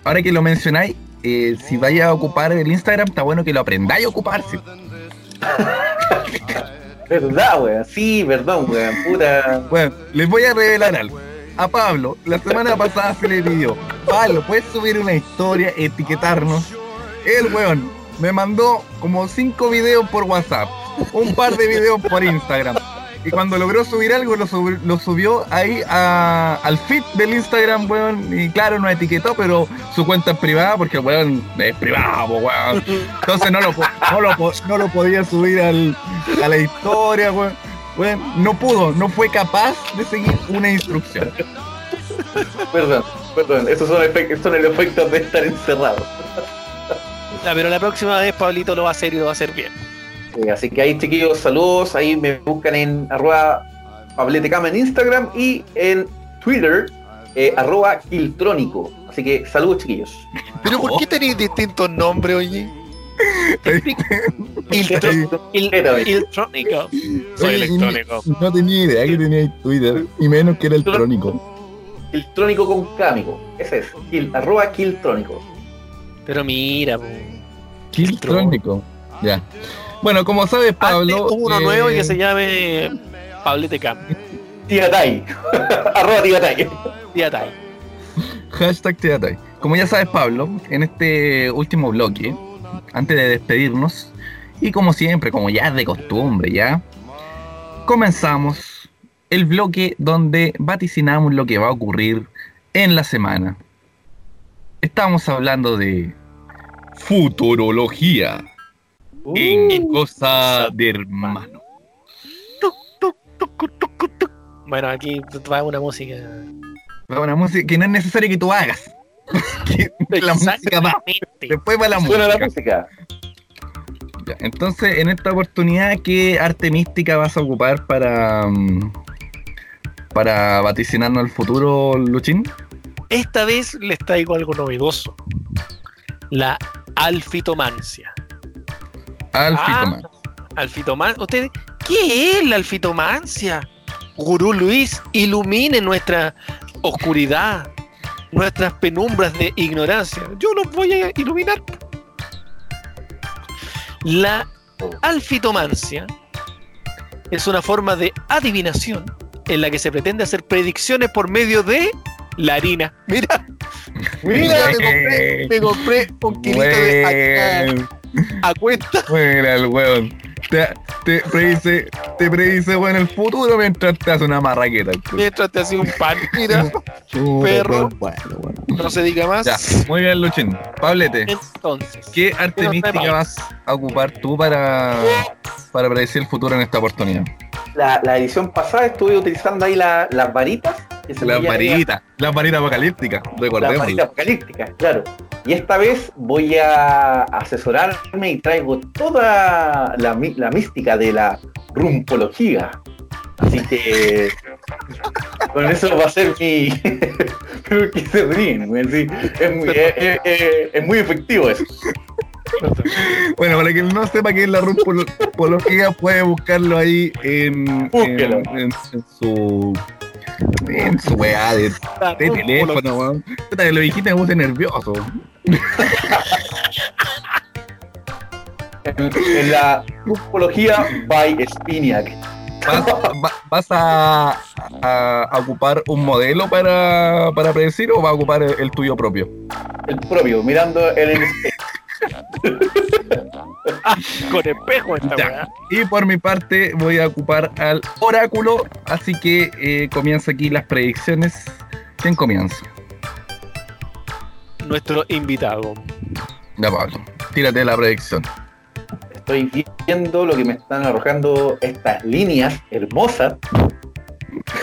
ahora que lo mencionáis, eh, si vaya a ocupar el Instagram, está bueno que lo aprendáis a ocuparse. [laughs] Verdad, weón. Sí, perdón, weón. Puta. Bueno, les voy a revelar algo. A Pablo, la semana pasada se le pidió, Pablo, ¿puedes subir una historia, etiquetarnos? El weón me mandó como cinco videos por WhatsApp, un par de videos por Instagram. Y cuando logró subir algo, lo, sub- lo subió ahí a- al feed del Instagram, weón. Y claro, no etiquetó, pero su cuenta es privada porque el weón es privado, weón. Entonces no lo, no lo, no lo podía subir al, a la historia, weón. Weón, no pudo, no fue capaz de seguir una instrucción. Perdón, perdón. Esos son, efect- son el efecto de estar encerrado. Ya, pero la próxima vez Pablito lo va a hacer y lo va a hacer bien. Eh, así que ahí, chiquillos, saludos. Ahí me buscan en arroba pabletecam en Instagram y en Twitter, eh, arroba kiltrónico. Así que saludos, chiquillos. Pero ¿por qué tenéis distintos nombres, oye? [laughs] Iltrónico. Soy electrónico. No tenía idea que tenía Twitter, y menos que era electrónico. Kiltrónico con cámico. Ese es. Kil- arroba kiltrónico. Pero mira. Kiltrónico. Ya. Bueno, como sabes, Pablo. Hubo uno eh, nuevo y que se llame Pablete Cam. Tía Tai. arroba. Tía Tai. Hashtag Teatay. Como ya sabes, Pablo, en este último bloque, antes de despedirnos, y como siempre, como ya es de costumbre, ya, comenzamos el bloque donde vaticinamos lo que va a ocurrir en la semana. Estamos hablando de futurología. En cosa de hermano. Bueno, aquí va una música. Una música que no es necesario que tú hagas. [laughs] La música va. Después va la Suena música. la música. Ya, entonces, en esta oportunidad, ¿qué arte mística vas a ocupar para, mm, para vaticinarnos el futuro, Luchín? Esta vez les traigo algo novedoso. La alfitomancia. Alfitoman. Alfitomancia. ¿Ustedes qué es la alfitomancia? Gurú Luis, ilumine nuestra oscuridad, nuestras penumbras de ignorancia. Yo los voy a iluminar. La alfitomancia es una forma de adivinación en la que se pretende hacer predicciones por medio de la harina. Mira, mira, me compré, me compré un kilito de a, a cuenta. [laughs] Bueno, el weón. Te, te predice, te predice bueno el futuro mientras te hace una marraqueta. Mientras te hacía un pan, [laughs] mira, perro. bueno, bueno. no se diga más. Ya, muy bien, Luchín. Pablete, Entonces, ¿qué arte mística vas a ocupar tú para, para predecir el futuro en esta oportunidad? La, la edición pasada estuve utilizando ahí la- las varitas. Las varitas, las varitas apocalípticas, Las recordemos. varitas apocalípticas, claro. Y esta vez voy a asesorarme y traigo toda la, la mística de la rumpología. Así que [laughs] con eso va a ser mi. Creo que se ríen, es, muy, es- es- es- es muy efectivo eso. Bueno, para quien no sepa qué es la rumpología, [laughs] puede buscarlo ahí en, en, Búsquelo. en- en su en su weá de, de teléfono, weón. Puta que lo dijiste me puse nervioso. En, en la rumpología by Spiniak. ¿Vas, va- vas a, a- a ocupar un modelo para, para predecir o vas a ocupar el, el tuyo propio? El propio, mirando en el espejo. [laughs] Con espejo esta weá. Y por mi parte voy a ocupar al oráculo, así que eh, comienzo aquí las predicciones. ¿Quién comienza? Nuestro invitado. Ya, Pablo. Tírate la predicción. Estoy viendo lo que me están arrojando estas líneas hermosas.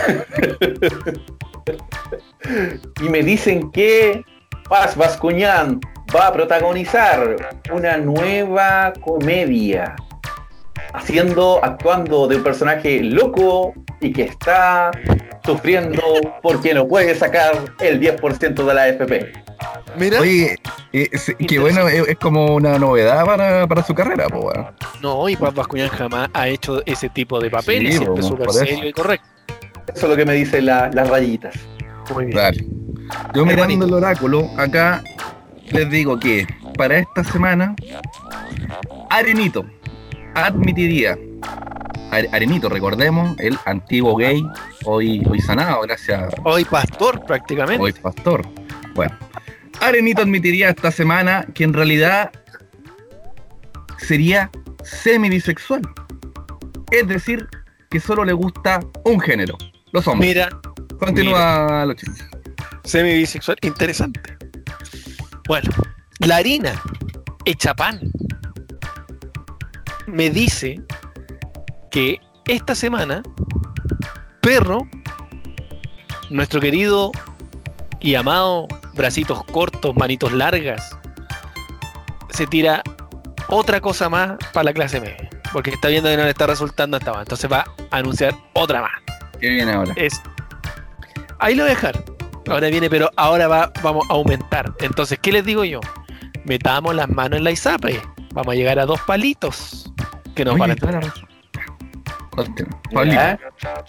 [laughs] y me dicen que Paz Vascuñán va a protagonizar una nueva comedia. Haciendo, actuando de un personaje loco y que está sufriendo porque no puede sacar el 10% de la AFP. Mira. Oye, eh, sí, qué bueno, es, es como una novedad para, para su carrera, po. No, y Paz Vascuñán jamás ha hecho ese tipo de papeles, Sí, siempre súper serio y correcto. Eso es lo que me dicen la- las rayitas. Muy bien. Dale. Yo mirando el oráculo, acá les digo que para esta semana, Arenito admitiría. Are- Arenito, recordemos, el antiguo gay, hoy, hoy sanado, gracias. Hoy pastor prácticamente. Hoy pastor. Bueno, Arenito admitiría esta semana que en realidad sería semi-bisexual. Es decir, que solo le gusta un género, los hombres. Mira, Continúa, los chicos. semi-bisexual, interesante. Bueno, la harina hecha pan me dice que esta semana Perro, nuestro querido y amado bracitos cortos, manitos largas, se tira otra cosa más para la clase media. Porque está viendo que no le está resultando hasta más. Entonces va a anunciar otra más. ¿Qué viene ahora? Es. Ahí lo voy a dejar. Ahora viene, pero ahora va, vamos a aumentar. Entonces, ¿qué les digo yo? Metamos las manos en la ISAPRE. Vamos a llegar a dos palitos que nos Oye, van a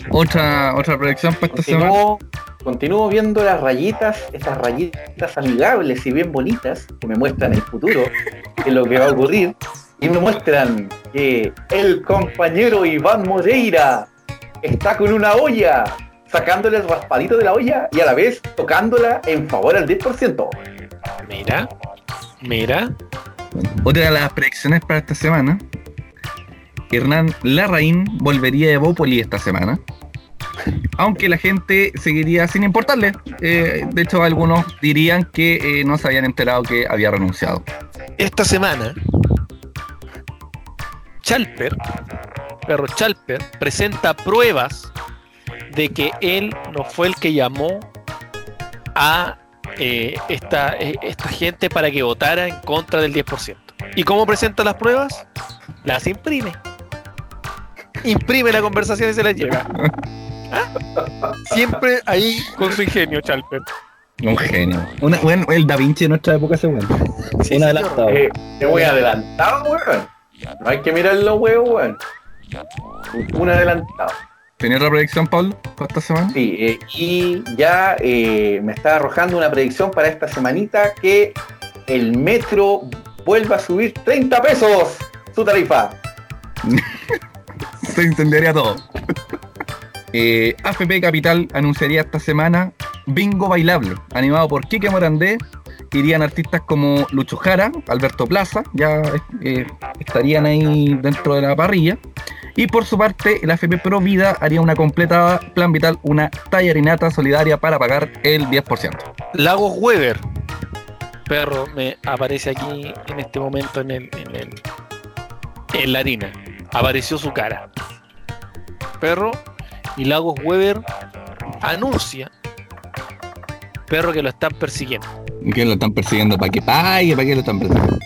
otra, otra predicción para esta semana. Continúo, viendo las rayitas, estas rayitas amigables y bien bonitas que me muestran el futuro, que es lo que va a ocurrir, y me muestran que el compañero Iván Moreira está con una olla, sacándole el raspadito de la olla y a la vez tocándola en favor al 10%. Mira, mira. Otra de las predicciones para esta semana. Hernán Larraín volvería de Bópoli esta semana. Aunque la gente seguiría sin importarle. Eh, de hecho, algunos dirían que eh, no se habían enterado que había renunciado. Esta semana, Chalper, perro Chalper, presenta pruebas de que él no fue el que llamó a eh, esta, eh, esta gente para que votara en contra del 10%. ¿Y cómo presenta las pruebas? Las imprime. Imprime la conversación y se la lleva. ¿Ah? Siempre ahí con su ingenio, Chalper. Un genio. Una- bueno, el Da Vinci de nuestra época se bueno. Un adelantado. Eh, te voy adelantado, weón. No hay que mirar los huevos, weón. Un adelantado. ¿Tenía otra predicción, Pablo, para esta semana? Sí, eh, y ya eh, me está arrojando una predicción para esta semanita que el metro vuelva a subir 30 pesos su tarifa. [laughs] Se incendiaría todo. Eh, AFP Capital anunciaría esta semana Bingo Bailable, animado por Quique Morandé. Irían artistas como Lucho Jara, Alberto Plaza, ya eh, estarían ahí dentro de la parrilla. Y por su parte, la AFP Pro Vida haría una completa plan vital, una tallarinata solidaria para pagar el 10%. Lagos Weber. Perro me aparece aquí en este momento en el, en el en la harina. Apareció su cara. Perro y Lagos Weber anuncia perro que lo están persiguiendo. ¿Qué lo están persiguiendo? ¿Para que pague? ¿Para qué lo están persiguiendo?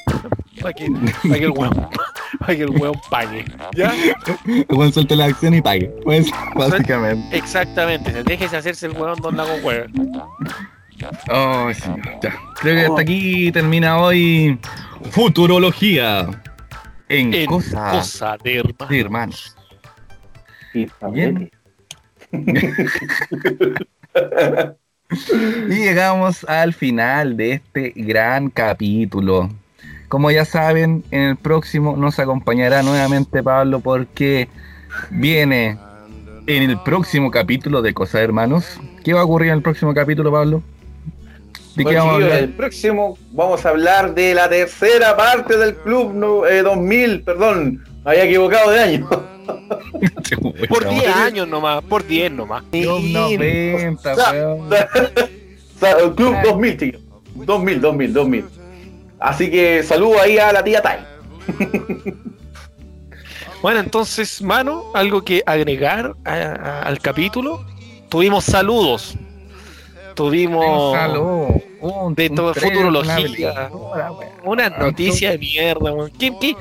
Para que, para que el hueón [laughs] para que el hueón pague. ¿Ya? Igual suelte la acción y pague. Pues, básicamente. Exactamente. Déjese hacerse el hueón don Lagos Weber. Oh, señor. Ya. Creo que hasta aquí termina hoy Futurología. En, En cosa, cosa de hermano. de hermanos. Bien. [laughs] y llegamos al final de este gran capítulo. Como ya saben, en el próximo nos acompañará nuevamente Pablo porque viene en el próximo capítulo de Cosa Hermanos. ¿Qué va a ocurrir en el próximo capítulo, Pablo? ¿De qué Bueno, vamos a hablar? El próximo vamos a hablar de la tercera parte del club no, eh, 2000, perdón, me había equivocado de año. [laughs] Por 10 años nomás, por 10 nomás. Club 90, O sea, weón. club 2000, chiquillos. 2000, 2000, 2000. Así que saludo ahí a la tía Tai. [laughs] Bueno, entonces, mano, algo que agregar a- a- al capítulo. Tuvimos saludos. Tuvimos. Un- de un todo futurología. una. Una noticia de mierda, weón. ¿Qué, qué,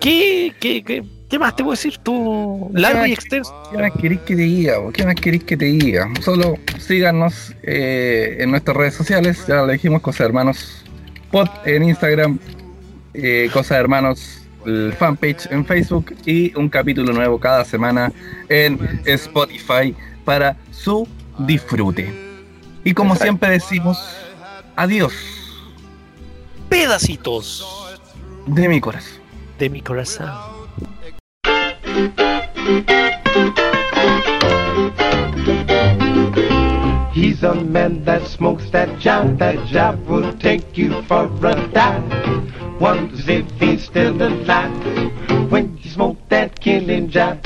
qué, qué, qué- más te puedo decir tú? Largo y extenso. ¿Qué más querés que te diga? ¿Qué más querés que te diga? Solo síganos eh, en nuestras redes sociales, ya lo dijimos, Cosa Hermanos Pod en Instagram, eh, Cosa Hermanos el fanpage en Facebook y un capítulo nuevo cada semana en Spotify para su disfrute. Y como siempre decimos, adiós Pedacitos de mi corazón. de mi corazón. He's a man that smokes that job. That job will take you for a dive. Wonders if he's still alive when you smoke that killing job.